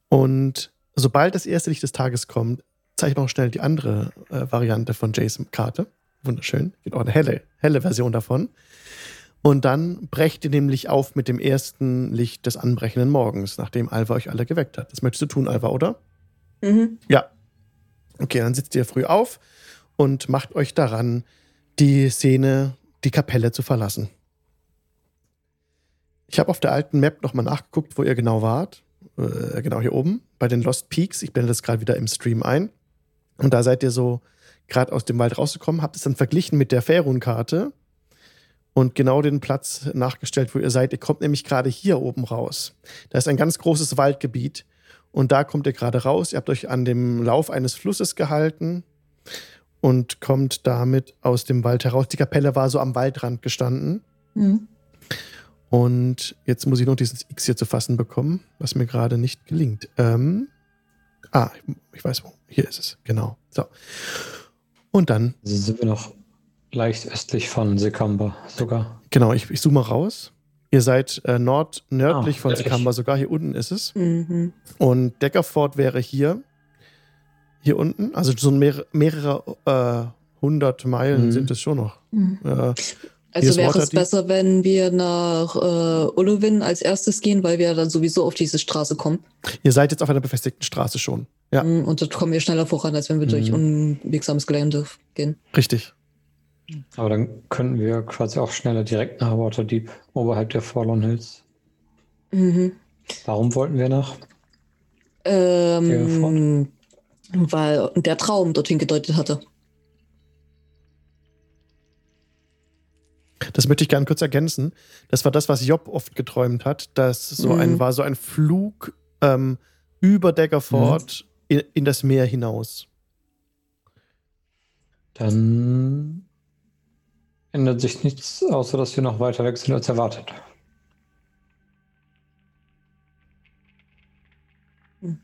Und sobald das erste Licht des Tages kommt, zeige ich noch schnell die andere äh, Variante von Jason Karte. Wunderschön. Gibt auch eine helle, helle Version davon. Und dann brecht ihr nämlich auf mit dem ersten Licht des anbrechenden Morgens, nachdem Alva euch alle geweckt hat. Das möchtest du tun, Alva, oder? Mhm. Ja. Okay, dann sitzt ihr früh auf und macht euch daran, die Szene, die Kapelle zu verlassen. Ich habe auf der alten Map nochmal nachgeguckt, wo ihr genau wart. Äh, genau hier oben bei den Lost Peaks. Ich blende das gerade wieder im Stream ein. Und da seid ihr so gerade aus dem Wald rausgekommen, habt es dann verglichen mit der Ferun-Karte und genau den Platz nachgestellt, wo ihr seid. Ihr kommt nämlich gerade hier oben raus. Da ist ein ganz großes Waldgebiet und da kommt ihr gerade raus. Ihr habt euch an dem Lauf eines Flusses gehalten und kommt damit aus dem Wald heraus. Die Kapelle war so am Waldrand gestanden. Mhm. Und jetzt muss ich noch dieses X hier zu fassen bekommen, was mir gerade nicht gelingt. Ähm, ah, ich weiß wo. Hier ist es. Genau. So. Und dann. Also sind wir noch leicht östlich von Sekamba sogar. Genau, ich, ich zoome raus. Ihr seid äh, nord, nördlich ah, von Sekamba sogar. Hier unten ist es. Mhm. Und Deckerford wäre hier. Hier unten. Also so mehrere, mehrere äh, hundert Meilen mhm. sind es schon noch. Mhm. Äh, also wäre es besser, wenn wir nach äh, Ullowin als erstes gehen, weil wir dann sowieso auf diese Straße kommen. Ihr seid jetzt auf einer befestigten Straße schon. Ja. Mm, und dort kommen wir schneller voran, als wenn wir mhm. durch unwegsames Gelände gehen. Richtig. Aber dann könnten wir quasi auch schneller direkt nach Waterdeep, oberhalb der Forlorn Hills. Mhm. Warum wollten wir nach? Ähm, weil der Traum dorthin gedeutet hatte. Das möchte ich gerne kurz ergänzen. Das war das, was Job oft geträumt hat. Das so mhm. ein, war so ein Flug ähm, über Daggerford mhm. in, in das Meer hinaus. Dann ändert sich nichts, außer dass wir noch weiter weg sind als erwartet.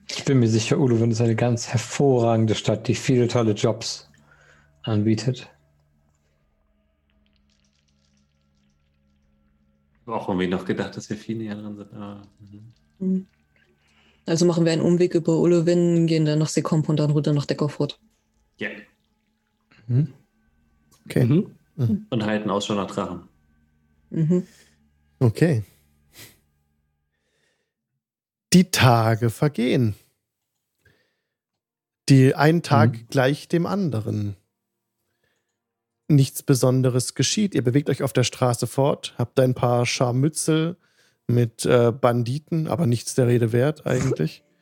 Ich bin mir sicher, Ulo, ist eine ganz hervorragende Stadt, die viele tolle Jobs anbietet. Auch irgendwie noch gedacht, dass wir viel näher dran sind. Ah, mhm. Also machen wir einen Umweg über Ullewin, gehen dann nach Sekomp und dann runter nach Deckerfurt. Ja. Yeah. Mhm. Okay. Mhm. mhm. Und halten Ausschau nach Drachen. Mhm. Okay. Die Tage vergehen. Die ein Tag mhm. gleich dem anderen nichts Besonderes geschieht. Ihr bewegt euch auf der Straße fort, habt ein paar Scharmützel mit äh, Banditen, aber nichts der Rede wert eigentlich.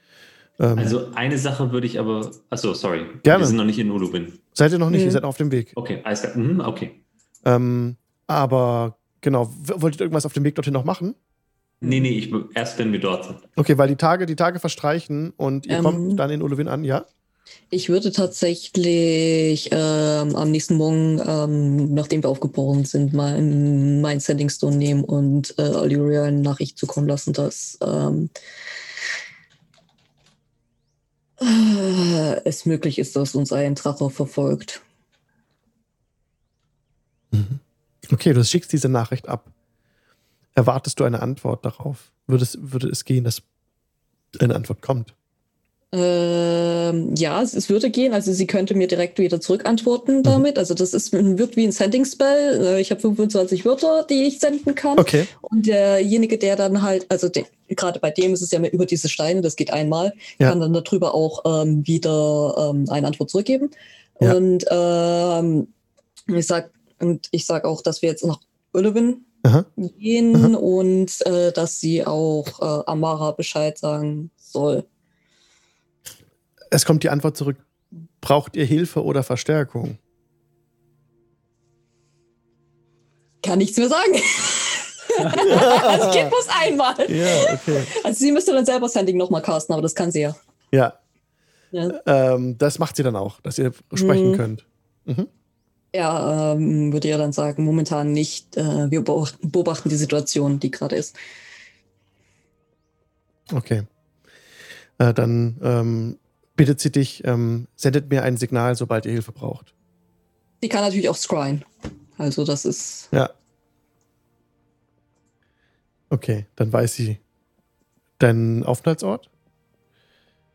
Ähm, also eine Sache würde ich aber. Achso, sorry. Gerne. Wir sind noch nicht in Ulubin. Seid ihr noch nicht? Mhm. Ihr seid auf dem Weg. Okay, alles klar. Mhm, okay. Ähm, aber genau, wolltet ihr irgendwas auf dem Weg dorthin noch machen? Nee, nee, ich, erst wenn wir dort sind. Okay, weil die Tage, die Tage verstreichen und ihr ähm, kommt dann in Uluvin an, ja? Ich würde tatsächlich ähm, am nächsten Morgen, ähm, nachdem wir aufgebrochen sind, mal mein Sending Stone nehmen und äh, Aluria eine Nachricht zukommen lassen, dass ähm, äh, es möglich ist, dass uns ein Drache verfolgt. Mhm. Okay, du schickst diese Nachricht ab. Erwartest du eine Antwort darauf? Würde es, würde es gehen, dass eine Antwort kommt? Ähm, ja, es, es, würde gehen. Also sie könnte mir direkt wieder zurückantworten mhm. damit. Also das ist wirkt wie ein Sending Spell. Äh, ich habe 25 Wörter, die ich senden kann. Okay. Und derjenige, der dann halt, also gerade bei dem ist es ja mehr über diese Steine, das geht einmal, ja. kann dann darüber auch ähm, wieder ähm, eine Antwort zurückgeben. Ja. Und ähm, ich sag und ich sag auch, dass wir jetzt nach Ullewin gehen Aha. und äh, dass sie auch äh, Amara Bescheid sagen soll. Es kommt die Antwort zurück. Braucht ihr Hilfe oder Verstärkung? Kann nichts mehr sagen. das geht bloß einmal. Ja, okay. Also sie müsste dann selber Sending nochmal casten, aber das kann sie ja. Ja. ja. Ähm, das macht sie dann auch, dass ihr sprechen mhm. könnt. Mhm. Ja, ähm, würde ja dann sagen, momentan nicht. Äh, wir beobachten die Situation, die gerade ist. Okay. Äh, dann ähm, bittet sie dich, ähm, sendet mir ein Signal, sobald ihr Hilfe braucht. Sie kann natürlich auch scryen. Also das ist. Ja. Okay, dann weiß sie deinen Aufenthaltsort?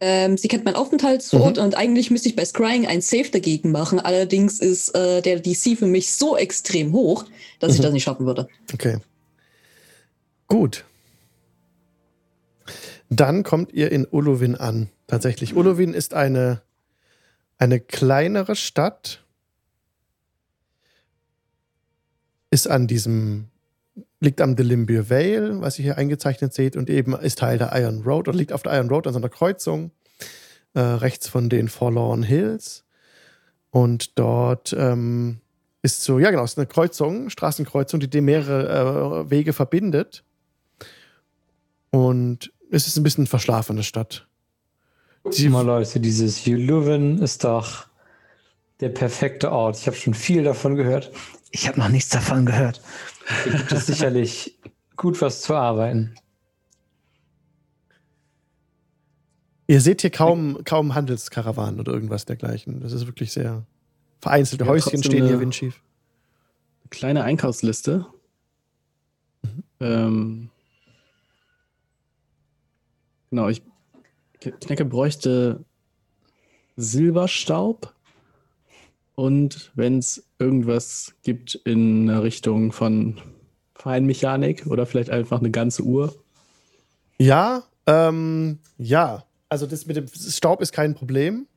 Ähm, sie kennt meinen Aufenthaltsort mhm. und eigentlich müsste ich bei Scrying ein Safe dagegen machen. Allerdings ist äh, der DC für mich so extrem hoch, dass mhm. ich das nicht schaffen würde. Okay. Gut. Dann kommt ihr in Ulovin an. Tatsächlich. Ulovin ist eine, eine kleinere Stadt. Ist an diesem liegt am Delimbier Vale, was ihr hier eingezeichnet seht, und eben ist Teil der Iron Road oder liegt auf der Iron Road an so einer Kreuzung, äh, rechts von den Forlorn Hills. Und dort ähm, ist so, ja genau, es ist eine Kreuzung, Straßenkreuzung, die mehrere äh, Wege verbindet. Und es ist ein bisschen eine verschlafene Stadt. Sieh mal, Leute, dieses Juluven ist doch der perfekte Ort. Ich habe schon viel davon gehört. Ich habe noch nichts davon gehört. Hier gibt es sicherlich gut was zu arbeiten. Ihr seht hier kaum, kaum Handelskarawanen oder irgendwas dergleichen. Das ist wirklich sehr vereinzelte ja, Häuschen stehen hier windschief. Eine kleine Einkaufsliste. Mhm. Ähm, genau, ich Knecke bräuchte Silberstaub und wenn es irgendwas gibt in Richtung von Feinmechanik oder vielleicht einfach eine ganze Uhr. Ja, ähm, ja. Also das mit dem Staub ist kein Problem.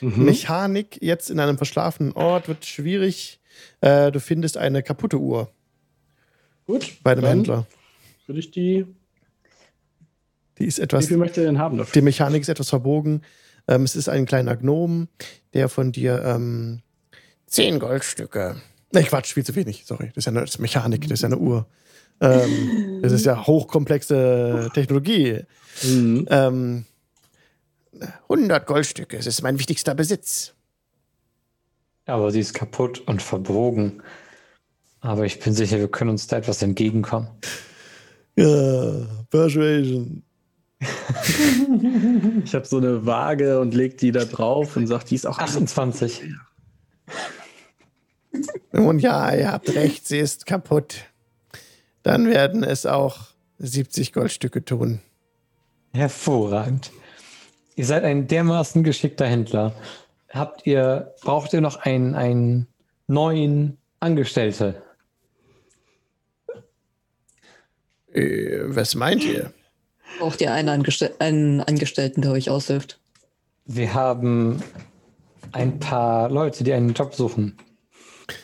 Mhm. Mechanik jetzt in einem verschlafenen Ort wird schwierig. Äh, du findest eine kaputte Uhr. Gut. Bei dem Händler. Würde ich die. Die ist etwas. Wie viel möchte er denn haben dafür? Die Mechanik ist etwas verbogen. Ähm, es ist ein kleiner Gnom, der von dir ähm, zehn Goldstücke. Ne, Quatsch, viel zu wenig. Sorry. Das ist ja eine ist Mechanik, das ist ja eine Uhr. Ähm, das ist ja hochkomplexe Technologie. Mhm. Ähm, 100 Goldstücke, es ist mein wichtigster Besitz. Aber sie ist kaputt und verbogen. Aber ich bin sicher, wir können uns da etwas entgegenkommen. Ja, Persuasion. Ich habe so eine Waage und leg die da drauf und sag, die ist auch 28. Nun ja, ihr habt recht, sie ist kaputt. Dann werden es auch 70 Goldstücke tun. Hervorragend. Ihr seid ein dermaßen geschickter Händler. Habt ihr, braucht ihr noch einen, einen neuen Angestellte? Äh, was meint ihr? Braucht ihr einen, Angestell einen Angestellten, der euch aushilft? Wir haben ein paar Leute, die einen Job suchen.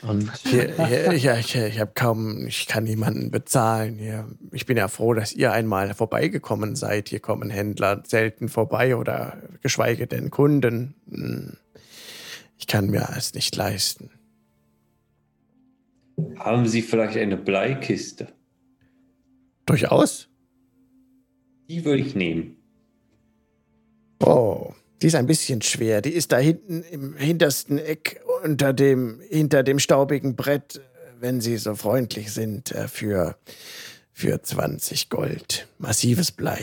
Und ja, ja, ich, ich habe kaum, ich kann niemanden bezahlen. Ich bin ja froh, dass ihr einmal vorbeigekommen seid. Hier kommen Händler selten vorbei oder geschweige denn Kunden. Hm. Ich kann mir es nicht leisten. Haben Sie vielleicht eine Bleikiste? Durchaus. Die würde ich nehmen. Oh, die ist ein bisschen schwer. Die ist da hinten im hintersten Eck unter dem, hinter dem staubigen Brett, wenn Sie so freundlich sind, äh, für, für 20 Gold. Massives Blei.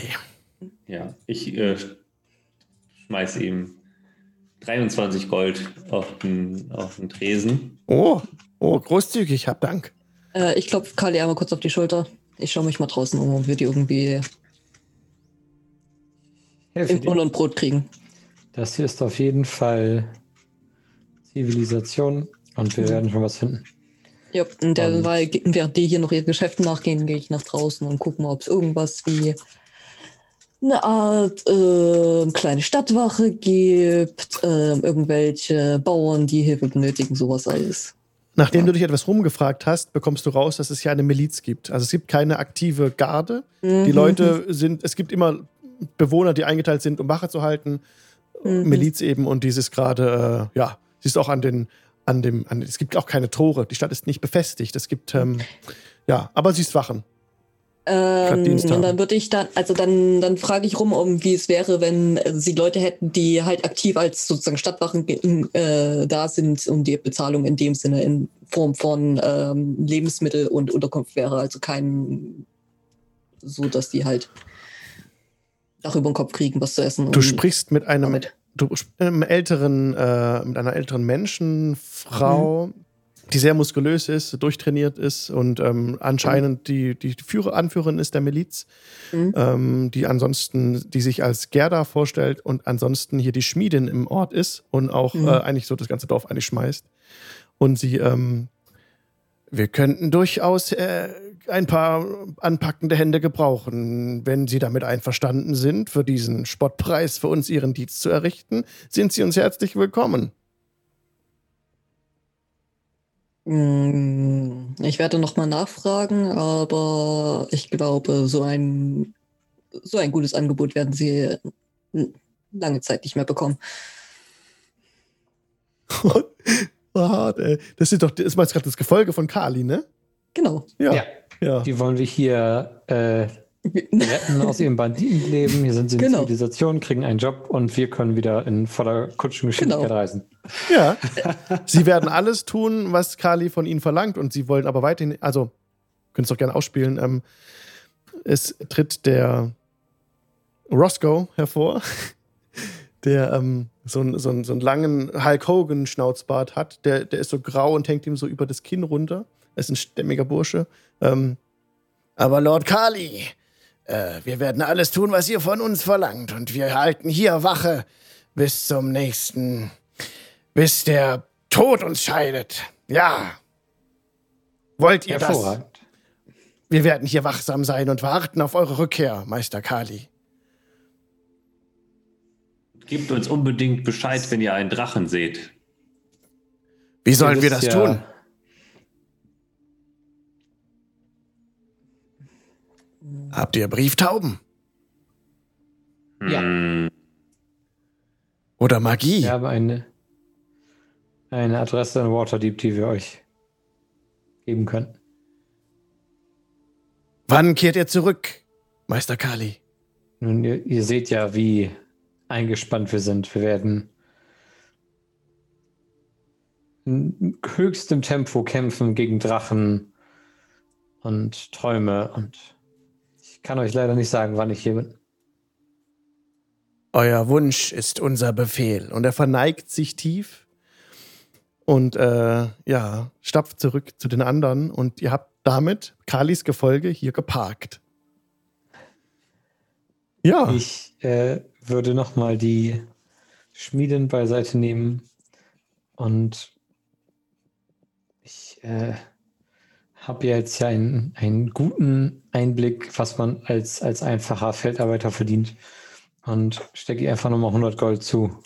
Ja, ich äh, schmeiß ihm 23 Gold auf den, auf den Tresen. Oh, oh, großzügig, hab Dank. Äh, ich klopfe Kali einmal kurz auf die Schulter. Ich schaue mich mal draußen um, ob wir die irgendwie im und Brot kriegen. Das hier ist auf jeden Fall Zivilisation und wir werden schon was finden. Ja, und derweil, während die hier noch ihr Geschäft nachgehen, gehe ich nach draußen und gucke mal, ob es irgendwas wie eine Art äh, kleine Stadtwache gibt, äh, irgendwelche Bauern, die Hilfe benötigen, sowas alles. Nachdem ja. du dich etwas rumgefragt hast, bekommst du raus, dass es hier eine Miliz gibt. Also es gibt keine aktive Garde. Mhm. Die Leute sind, es gibt immer Bewohner, die eingeteilt sind, um Wache zu halten. Mhm. Miliz eben und dieses gerade, äh, ja, siehst auch an den, an dem, an, es gibt auch keine Tore. Die Stadt ist nicht befestigt. Es gibt, ähm, ja, aber sie ist Wachen. Ähm, und dann würde ich dann, also dann, dann frage ich rum, um wie es wäre, wenn sie Leute hätten, die halt aktiv als sozusagen Stadtwachen äh, da sind und die Bezahlung in dem Sinne in Form von ähm, Lebensmittel und Unterkunft wäre. Also kein so, dass die halt Dach über den Kopf kriegen, was zu essen. Du sprichst mit einem du, einem älteren, äh, mit einer älteren Menschenfrau, mhm. die sehr muskulös ist, durchtrainiert ist und ähm, anscheinend die, die Führer, Anführerin ist der Miliz, mhm. ähm, die ansonsten, die sich als Gerda vorstellt und ansonsten hier die Schmiedin im Ort ist und auch mhm. äh, eigentlich so das ganze Dorf eigentlich schmeißt. Und sie, ähm, wir könnten durchaus äh, ein paar anpackende Hände gebrauchen. Wenn Sie damit einverstanden sind, für diesen Spottpreis für uns Ihren Dienst zu errichten, sind Sie uns herzlich willkommen. Mm, ich werde nochmal nachfragen, aber ich glaube, so ein, so ein gutes Angebot werden Sie lange Zeit nicht mehr bekommen. das ist doch, das ist gerade das Gefolge von Kali, ne? Genau. Ja. ja. Ja. Die wollen wir hier äh, retten aus ihrem Banditenleben. Hier sind sie in genau. Zivilisation, kriegen einen Job und wir können wieder in voller Kutschengeschwindigkeit genau. reisen. Ja. sie werden alles tun, was Kali von ihnen verlangt und sie wollen aber weiterhin, also, können es doch gerne ausspielen. Ähm, es tritt der Roscoe hervor, der ähm, so, einen, so, einen, so einen langen Hulk Hogan-Schnauzbart hat. Der, der ist so grau und hängt ihm so über das Kinn runter. Er ist ein stämmiger Bursche. Ähm, aber Lord Kali, äh, wir werden alles tun, was ihr von uns verlangt. Und wir halten hier Wache bis zum nächsten, bis der Tod uns scheidet. Ja. Wollt ihr das? Wir werden hier wachsam sein und warten auf eure Rückkehr, Meister Kali. Gebt uns unbedingt Bescheid, wenn ihr einen Drachen seht. Wie sollen wir das ja tun? Habt ihr Brieftauben? Ja. Oder Magie? Ich habe eine, eine Adresse in Waterdeep, die wir euch geben können. Wann kehrt ihr zurück, Meister Kali? Nun, ihr, ihr seht ja, wie eingespannt wir sind. Wir werden in höchstem Tempo kämpfen gegen Drachen und Träume und ich kann euch leider nicht sagen, wann ich hier bin. Euer Wunsch ist unser Befehl. Und er verneigt sich tief und äh, ja, stapft zurück zu den anderen und ihr habt damit Kalis Gefolge hier geparkt. Ja. Ich äh, würde nochmal die Schmieden beiseite nehmen und ich äh, habe jetzt ja einen, einen guten Einblick, was man als, als einfacher Feldarbeiter verdient und stecke ihr einfach nochmal 100 Gold zu.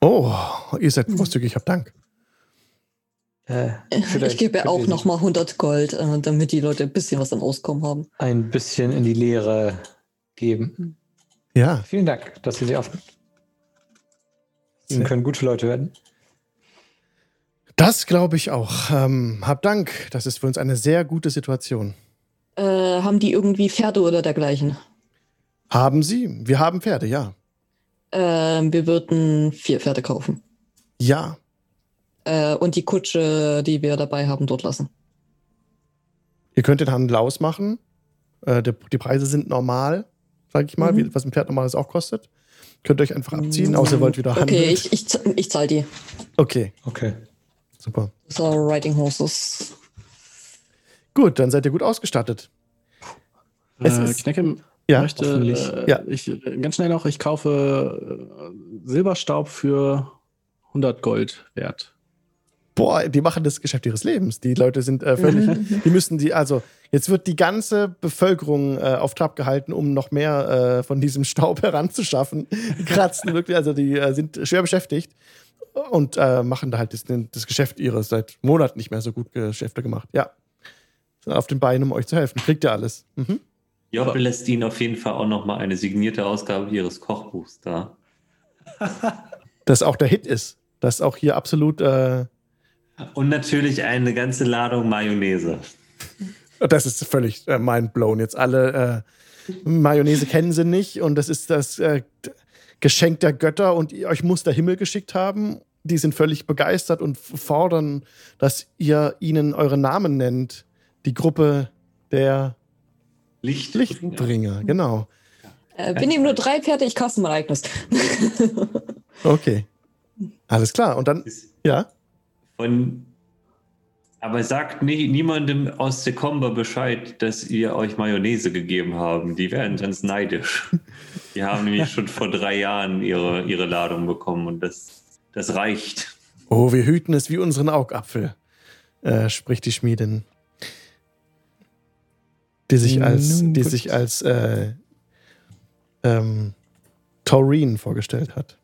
Oh, ihr seid großzügig, ich hab Dank. Äh, ich gebe auch nochmal 100 Gold, äh, damit die Leute ein bisschen was am Auskommen haben. Ein bisschen in die Leere geben. Ja. Vielen Dank, dass Sie sie aufnimmt. Sie können gute Leute werden. Das glaube ich auch. Ähm, hab Dank. Das ist für uns eine sehr gute Situation. Äh, haben die irgendwie Pferde oder dergleichen? Haben sie? Wir haben Pferde, ja. Äh, wir würden vier Pferde kaufen. Ja. Äh, und die Kutsche, die wir dabei haben, dort lassen. Ihr könnt den Handel ausmachen. Äh, die, die, Preise sind normal, sage ich mal, mhm. wie, was ein Pferd normales auch kostet. Könnt ihr euch einfach abziehen, außer ihr wollt wieder handeln. Okay, ich, ich, ich zahle die. Okay. Okay. Super. So, Riding Horses. Gut, dann seid ihr gut ausgestattet. Es äh, ist, Knecke ja, möchte äh, ja. ich äh, ganz schnell noch, ich kaufe äh, Silberstaub für 100 Gold wert. Boah, die machen das Geschäft ihres Lebens. Die Leute sind äh, völlig, die müssen die, also jetzt wird die ganze Bevölkerung äh, auf Trab gehalten, um noch mehr äh, von diesem Staub heranzuschaffen. Die kratzen wirklich, also die äh, sind schwer beschäftigt und äh, machen da halt das, das, Geschäft ihres seit Monaten nicht mehr so gut Geschäfte gemacht. Ja. Sind auf den Beinen, um euch zu helfen. Kriegt ihr alles. Mhm. Job lässt Ihnen auf jeden Fall auch noch mal eine signierte Ausgabe Ihres Kochbuchs da. das auch der Hit ist. Das auch hier absolut. Äh und natürlich eine ganze Ladung Mayonnaise. Das ist völlig äh, mindblown. Jetzt alle äh, Mayonnaise kennen sie nicht und das ist das äh, Geschenk der Götter und euch muss der Himmel geschickt haben. Die sind völlig begeistert und fordern, dass ihr ihnen eure Namen nennt. Die Gruppe der Lichtbringer. Lichtbringer, genau. Äh, wir nehmen nur drei Pferde, ich kaste mein eigenes. okay. Alles klar. Und dann, ja? Von, aber sagt nie, niemandem aus Sekomba Bescheid, dass ihr euch Mayonnaise gegeben haben. Die werden ganz neidisch. Die haben nämlich schon vor drei Jahren ihre, ihre Ladung bekommen und das, das reicht. Oh, wir hüten es wie unseren Augapfel, äh, spricht die Schmiedin. Die sich als, die sich als äh, ähm, Taurine vorgestellt hat.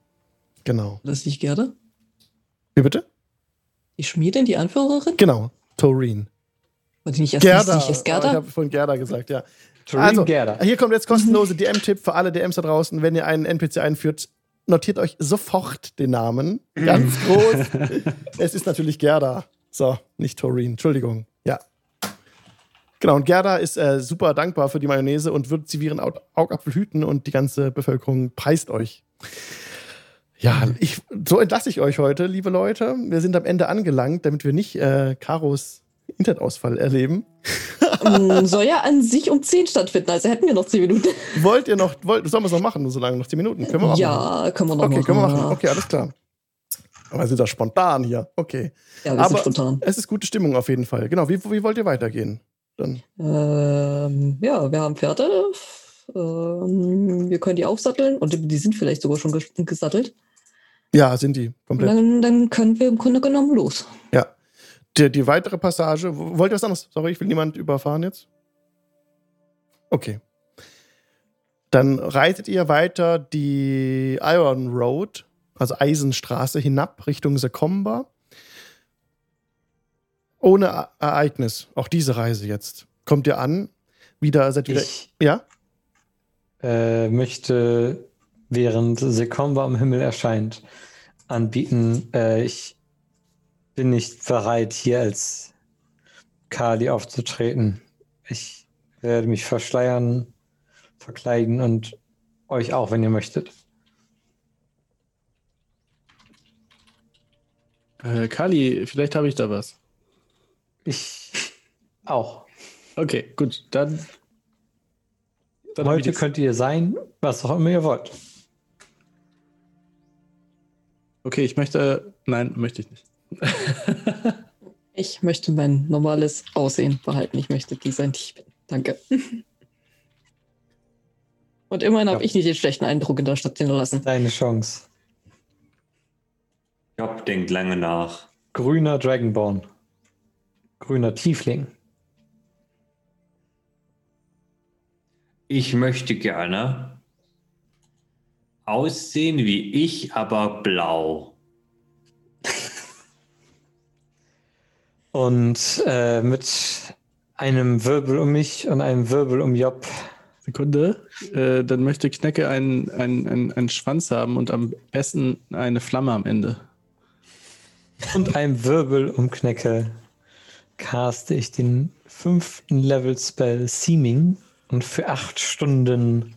Genau. Das ich gerne? Wie bitte? Die Schmiedin, die Anführerin? Genau, Toreen. War die nicht erst, Gerda. Nicht erst Gerda? Ich habe vorhin Gerda gesagt, ja. Toreen Also, Gerda. hier kommt jetzt kostenlose DM-Tipp für alle DMs da draußen. Wenn ihr einen NPC einführt, notiert euch sofort den Namen. Ganz groß. es ist natürlich Gerda. So, nicht Toreen. Entschuldigung. Ja. Genau, und Gerda ist äh, super dankbar für die Mayonnaise und wird sie wie ihren Au- Augapfel hüten und die ganze Bevölkerung preist euch. Ja, ich, so entlasse ich euch heute, liebe Leute. Wir sind am Ende angelangt, damit wir nicht äh, Karos Internetausfall erleben. Mm, Soll ja an sich um 10 stattfinden, also hätten wir noch 10 Minuten. Wollt ihr noch, wollt, sollen wir es noch machen, so lange, noch 10 Minuten? Können wir machen. Ja, können wir noch Okay, machen. können wir machen. ja. Okay, alles klar. Aber wir sind da spontan hier. Okay. Ja, wir sind Aber spontan. es ist gute Stimmung auf jeden Fall. Genau, wie, wie wollt ihr weitergehen? Dann. Ähm, ja, wir haben Pferde. Ähm, wir können die aufsatteln und die- sind vielleicht sogar schon ges- gesattelt. Ja, sind die komplett. dann, dann können wir im Grunde genommen los. Ja. Die, die weitere Passage. Wollt ihr was anderes? Sorry, ich will niemand überfahren jetzt. Okay. Dann reitet ihr weiter die Iron Road, also Eisenstraße, hinab Richtung Sekomba. Ohne E- Ereignis. Auch diese Reise jetzt. Kommt ihr an? Wieder, seid wieder. Ich ja? Äh, möchte, während Sekomba am Himmel erscheint, anbieten, äh, ich bin nicht bereit, hier als Kali aufzutreten. Ich werde mich verschleiern, verkleiden und euch auch, wenn ihr möchtet. Äh, Kali, vielleicht habe ich da was. Ich auch. Okay, gut, dann. Dann Heute könnt ihr sein, was auch immer ihr wollt. Okay, ich möchte. Nein, möchte ich nicht. Ich möchte mein normales Aussehen behalten. Ich möchte die sein, die ich bin. Danke. Und immerhin habe Ja. ich nicht den schlechten Eindruck in der Stadt hinterlassen. Deine Chance. Job denkt lange nach. Grüner Dragonborn. Grüner Tiefling. Ich möchte gerne aussehen wie ich, aber blau. Und äh, mit einem Wirbel um mich und einem Wirbel um Job. Sekunde. Äh, dann möchte Knecke einen, einen, einen, einen Schwanz haben und am besten eine Flamme am Ende. Und einem Wirbel um Knecke caste ich den fünften Level Spell Seeming. Und für acht Stunden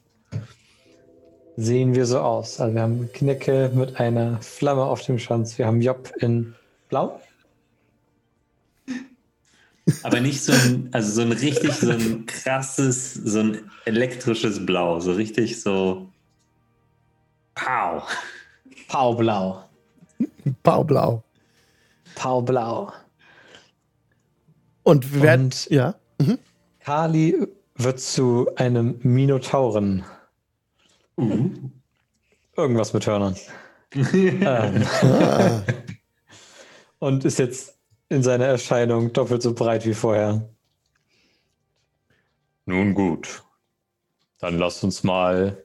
sehen wir so aus. Also wir haben Knecke mit einer Flamme auf dem Schwanz. Wir haben Job in Blau. Aber nicht so ein, also so ein richtig, so ein krasses, so ein elektrisches Blau. So richtig so. Pow. Paublau. Baublau. Paublau. Und wir werden. Und Ja. Kali wird zu einem Minotauren. Uh. Irgendwas mit Hörnern. ähm, Ah. und ist jetzt in seiner Erscheinung doppelt so breit wie vorher. Nun gut. Dann lasst uns mal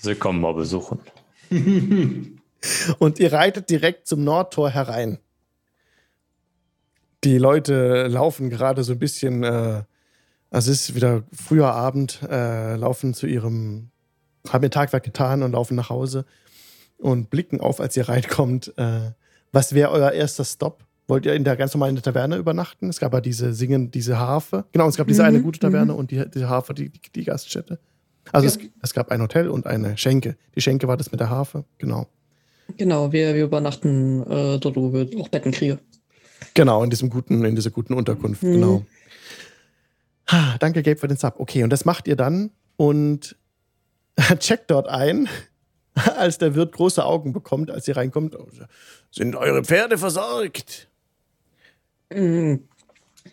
Sekomba besuchen. Und ihr reitet direkt zum Nordtor herein. Die Leute laufen gerade so ein bisschen, äh, es ist wieder früher Abend, äh, laufen zu ihrem, haben ihr Tagwerk getan und laufen nach Hause und blicken auf, als ihr reinkommt. Äh, was wäre euer erster Stop? Wollt ihr in der ganz normalen Taverne übernachten? Es gab ja diese Singen, diese Harfe. Genau, es gab diese Mhm, eine gute Taverne mhm. und die, die Harfe, die, die, die Gaststätte. Also Ja. es, es gab ein Hotel und eine Schenke. Die Schenke war das mit der Harfe, genau. Genau, wir, wir übernachten äh, dort, wo wir auch Betten kriegen. Genau, in diesem guten, in dieser guten Unterkunft, Mhm. genau. Ha, danke, Gabe, für den Sub. Okay, und das macht ihr dann und checkt dort ein, als der Wirt große Augen bekommt, als ihr reinkommt. Sind eure Pferde versorgt? Mm,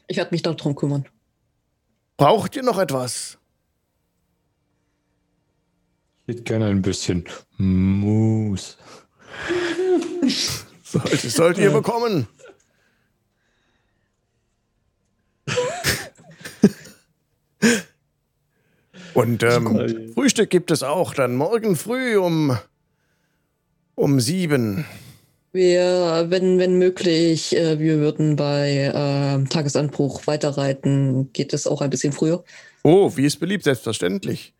Ich werde mich darum kümmern. Braucht ihr noch etwas? Ich hätte gerne ein bisschen Mus. Sollt, sollt ihr bekommen. Und ähm, Frühstück gibt es auch dann morgen früh um, um sieben. Wir, wenn, wenn möglich, äh, wir würden bei äh, Tagesanbruch weiterreiten. Geht es auch ein bisschen früher? Oh, wie es beliebt, selbstverständlich.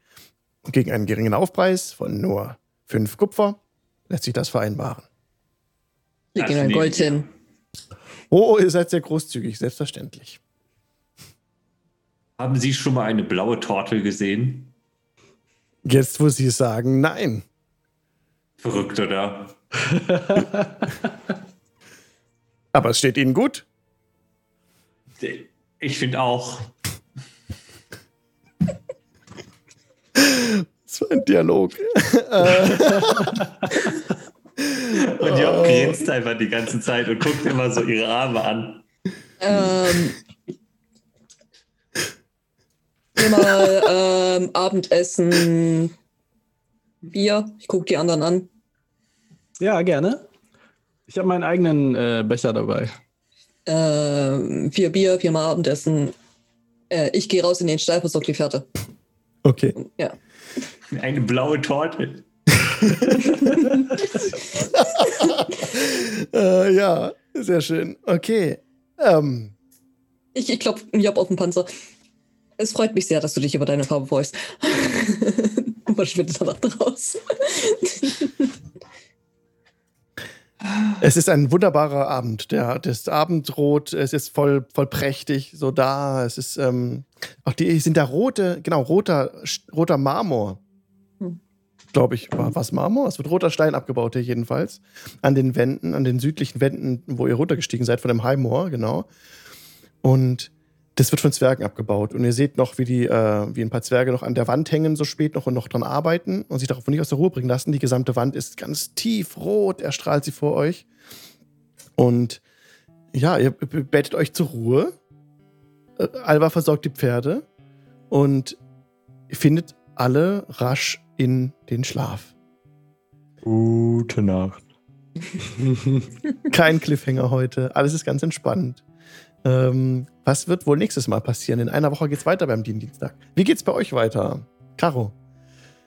Gegen einen geringen Aufpreis von nur fünf Kupfer lässt sich das vereinbaren. Wir gehen ein Gold hin. Oh, ihr seid sehr großzügig, selbstverständlich. Haben Sie schon mal eine blaue Torte gesehen? Jetzt, wo Sie sagen, nein. Verrückt, oder? Aber es steht Ihnen gut. Ich finde auch. Das war ein Dialog. und Job grinst einfach die ganze Zeit und guckt immer so ihre Arme an. Ähm, mal ähm, Abendessen, Bier. Ich gucke die anderen an. Ja, gerne. Ich habe meinen eigenen äh, Becher dabei. Äh, vier Bier, viermal Abendessen. Äh, ich gehe raus in den Stall, versorge die Pferde. Okay. Ja. Eine blaue Torte. äh, ja, sehr schön. Okay. Ähm. Ich, ich klopfe Job auf den Panzer. Es freut mich sehr, dass du dich über deine Farbe freust. Verschwindet danach raus. Es ist ein wunderbarer Abend. Der, das Abendrot, es ist voll, voll prächtig, so da. Es ist, ähm, auch die sind da rote, genau, roter, roter Marmor. Hm. Glaube ich, war was Marmor? Es wird roter Stein abgebaut hier jedenfalls. An den Wänden, an den südlichen Wänden, wo ihr runtergestiegen seid von dem Highmoor, genau. Und das wird von Zwergen abgebaut. Und ihr seht noch, wie, die, äh, wie ein paar Zwerge noch an der Wand hängen, so spät noch und noch dran arbeiten und sich darauf nicht aus der Ruhe bringen lassen. Die gesamte Wand ist ganz tief rot, erstrahlt sie vor euch. Und ja, ihr bettet euch zur Ruhe. Äh, Alva versorgt die Pferde und findet alle rasch in den Schlaf. Gute Nacht. Kein Cliffhanger heute. Alles ist ganz entspannt. Ähm, was wird wohl nächstes Mal passieren? In einer Woche geht es weiter beim Dienstag. Wie geht's bei euch weiter? Caro?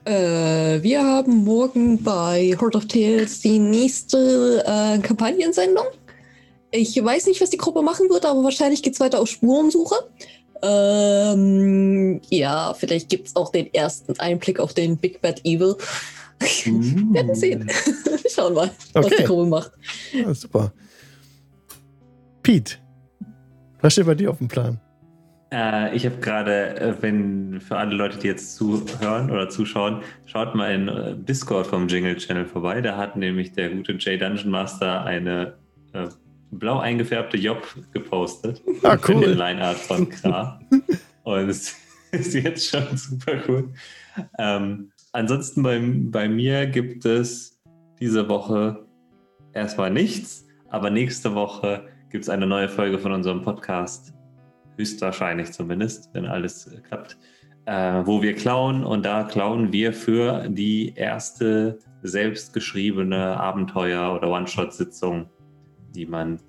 Äh, wir haben morgen bei Horde of Tales die nächste äh, Kampagnensendung. Ich weiß nicht, was die Gruppe machen wird, aber wahrscheinlich geht es weiter auf Spurensuche. Ähm, ja, vielleicht gibt es auch den ersten Einblick auf den Big Bad Evil. Mm. werden sehen. Schauen mal, was die Gruppe macht. Ja, super. Pete, was steht bei dir auf dem Plan? Äh, ich habe gerade, äh, wenn für alle Leute, die jetzt zuhören oder zuschauen, schaut mal in äh, Discord vom Jingle Channel vorbei. Da hat nämlich der gute J Dungeon Master eine äh, blau eingefärbte Job gepostet. Ah, cool. Für den Lineart von Kra. Und es ist jetzt schon super cool. Ähm, ansonsten bei, bei mir gibt es diese Woche erstmal nichts, aber nächste Woche gibt es eine neue Folge von unserem Podcast. Höchstwahrscheinlich zumindest, wenn alles klappt. Äh, wo wir klauen und da klauen wir für die erste selbstgeschriebene Abenteuer- oder One-Shot-Sitzung, die man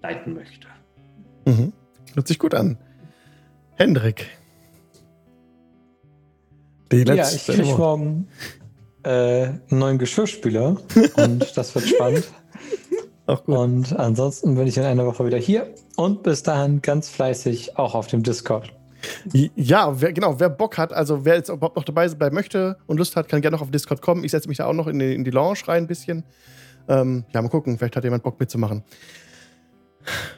leiten möchte. Mhm. Hört sich gut an. Hendrik. Die letzte ja, ich kriege morgen äh, einen neuen Geschirrspüler und das wird spannend. Auch gut. Und ansonsten bin ich in einer Woche wieder hier und bis dahin ganz fleißig auch auf dem Discord. Ja, wer, genau, wer Bock hat, also wer jetzt überhaupt noch dabei bleiben möchte und Lust hat, kann gerne noch auf Discord kommen. Ich setze mich da auch noch in die, in die Lounge rein ein bisschen. Ähm, ja, mal gucken, vielleicht hat jemand Bock mitzumachen.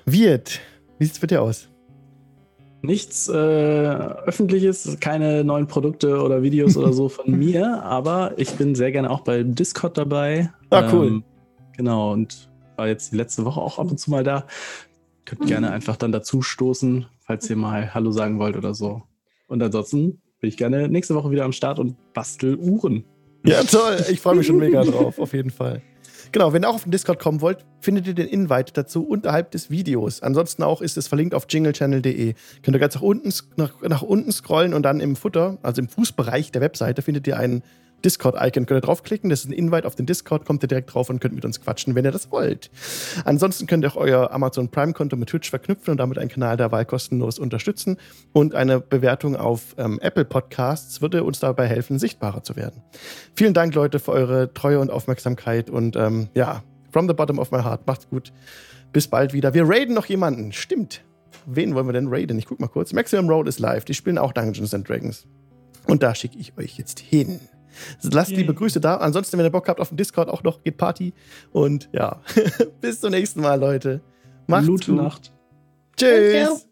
Wirt, wie sieht es bei dir aus? Nichts äh, Öffentliches, keine neuen Produkte oder Videos oder so von mir, aber ich bin sehr gerne auch bei Discord dabei. Ah, cool. Ähm, genau, und war jetzt die letzte Woche auch ab und zu mal da. Könnt mhm. gerne einfach dann dazu stoßen, falls ihr mal Hallo sagen wollt oder so. Und ansonsten bin ich gerne nächste Woche wieder am Start und bastel Uhren. Ja, toll. Ich freue mich schon mega drauf, auf jeden Fall. Genau, wenn ihr auch auf den Discord kommen wollt, findet ihr den Invite dazu unterhalb des Videos. Ansonsten auch ist es verlinkt auf jinglechannel.de. Könnt ihr ganz nach unten, nach, nach unten scrollen und dann im Futter, also im Fußbereich der Webseite, findet ihr einen Discord-Icon. Könnt ihr draufklicken, das ist ein Invite auf den Discord, kommt ihr direkt drauf und könnt mit uns quatschen, wenn ihr das wollt. Ansonsten könnt ihr auch euer Amazon Prime-Konto mit Twitch verknüpfen und damit einen Kanal der Wahl kostenlos unterstützen. Und eine Bewertung auf ähm, Apple Podcasts würde uns dabei helfen, sichtbarer zu werden. Vielen Dank, Leute, für eure Treue und Aufmerksamkeit und ähm, ja, From the bottom of my heart. Macht's gut. Bis bald wieder. Wir raiden noch jemanden. Stimmt. Wen wollen wir denn raiden? Ich guck mal kurz. Maximum Road is live. Die spielen auch Dungeons and Dragons. Und da schicke ich euch jetzt hin. Lasst Yay. liebe Grüße da. Ansonsten, wenn ihr Bock habt auf dem Discord auch noch, geht Party. Und ja, bis zum nächsten Mal, Leute. Macht's Gute gut. Nacht. Tschüss.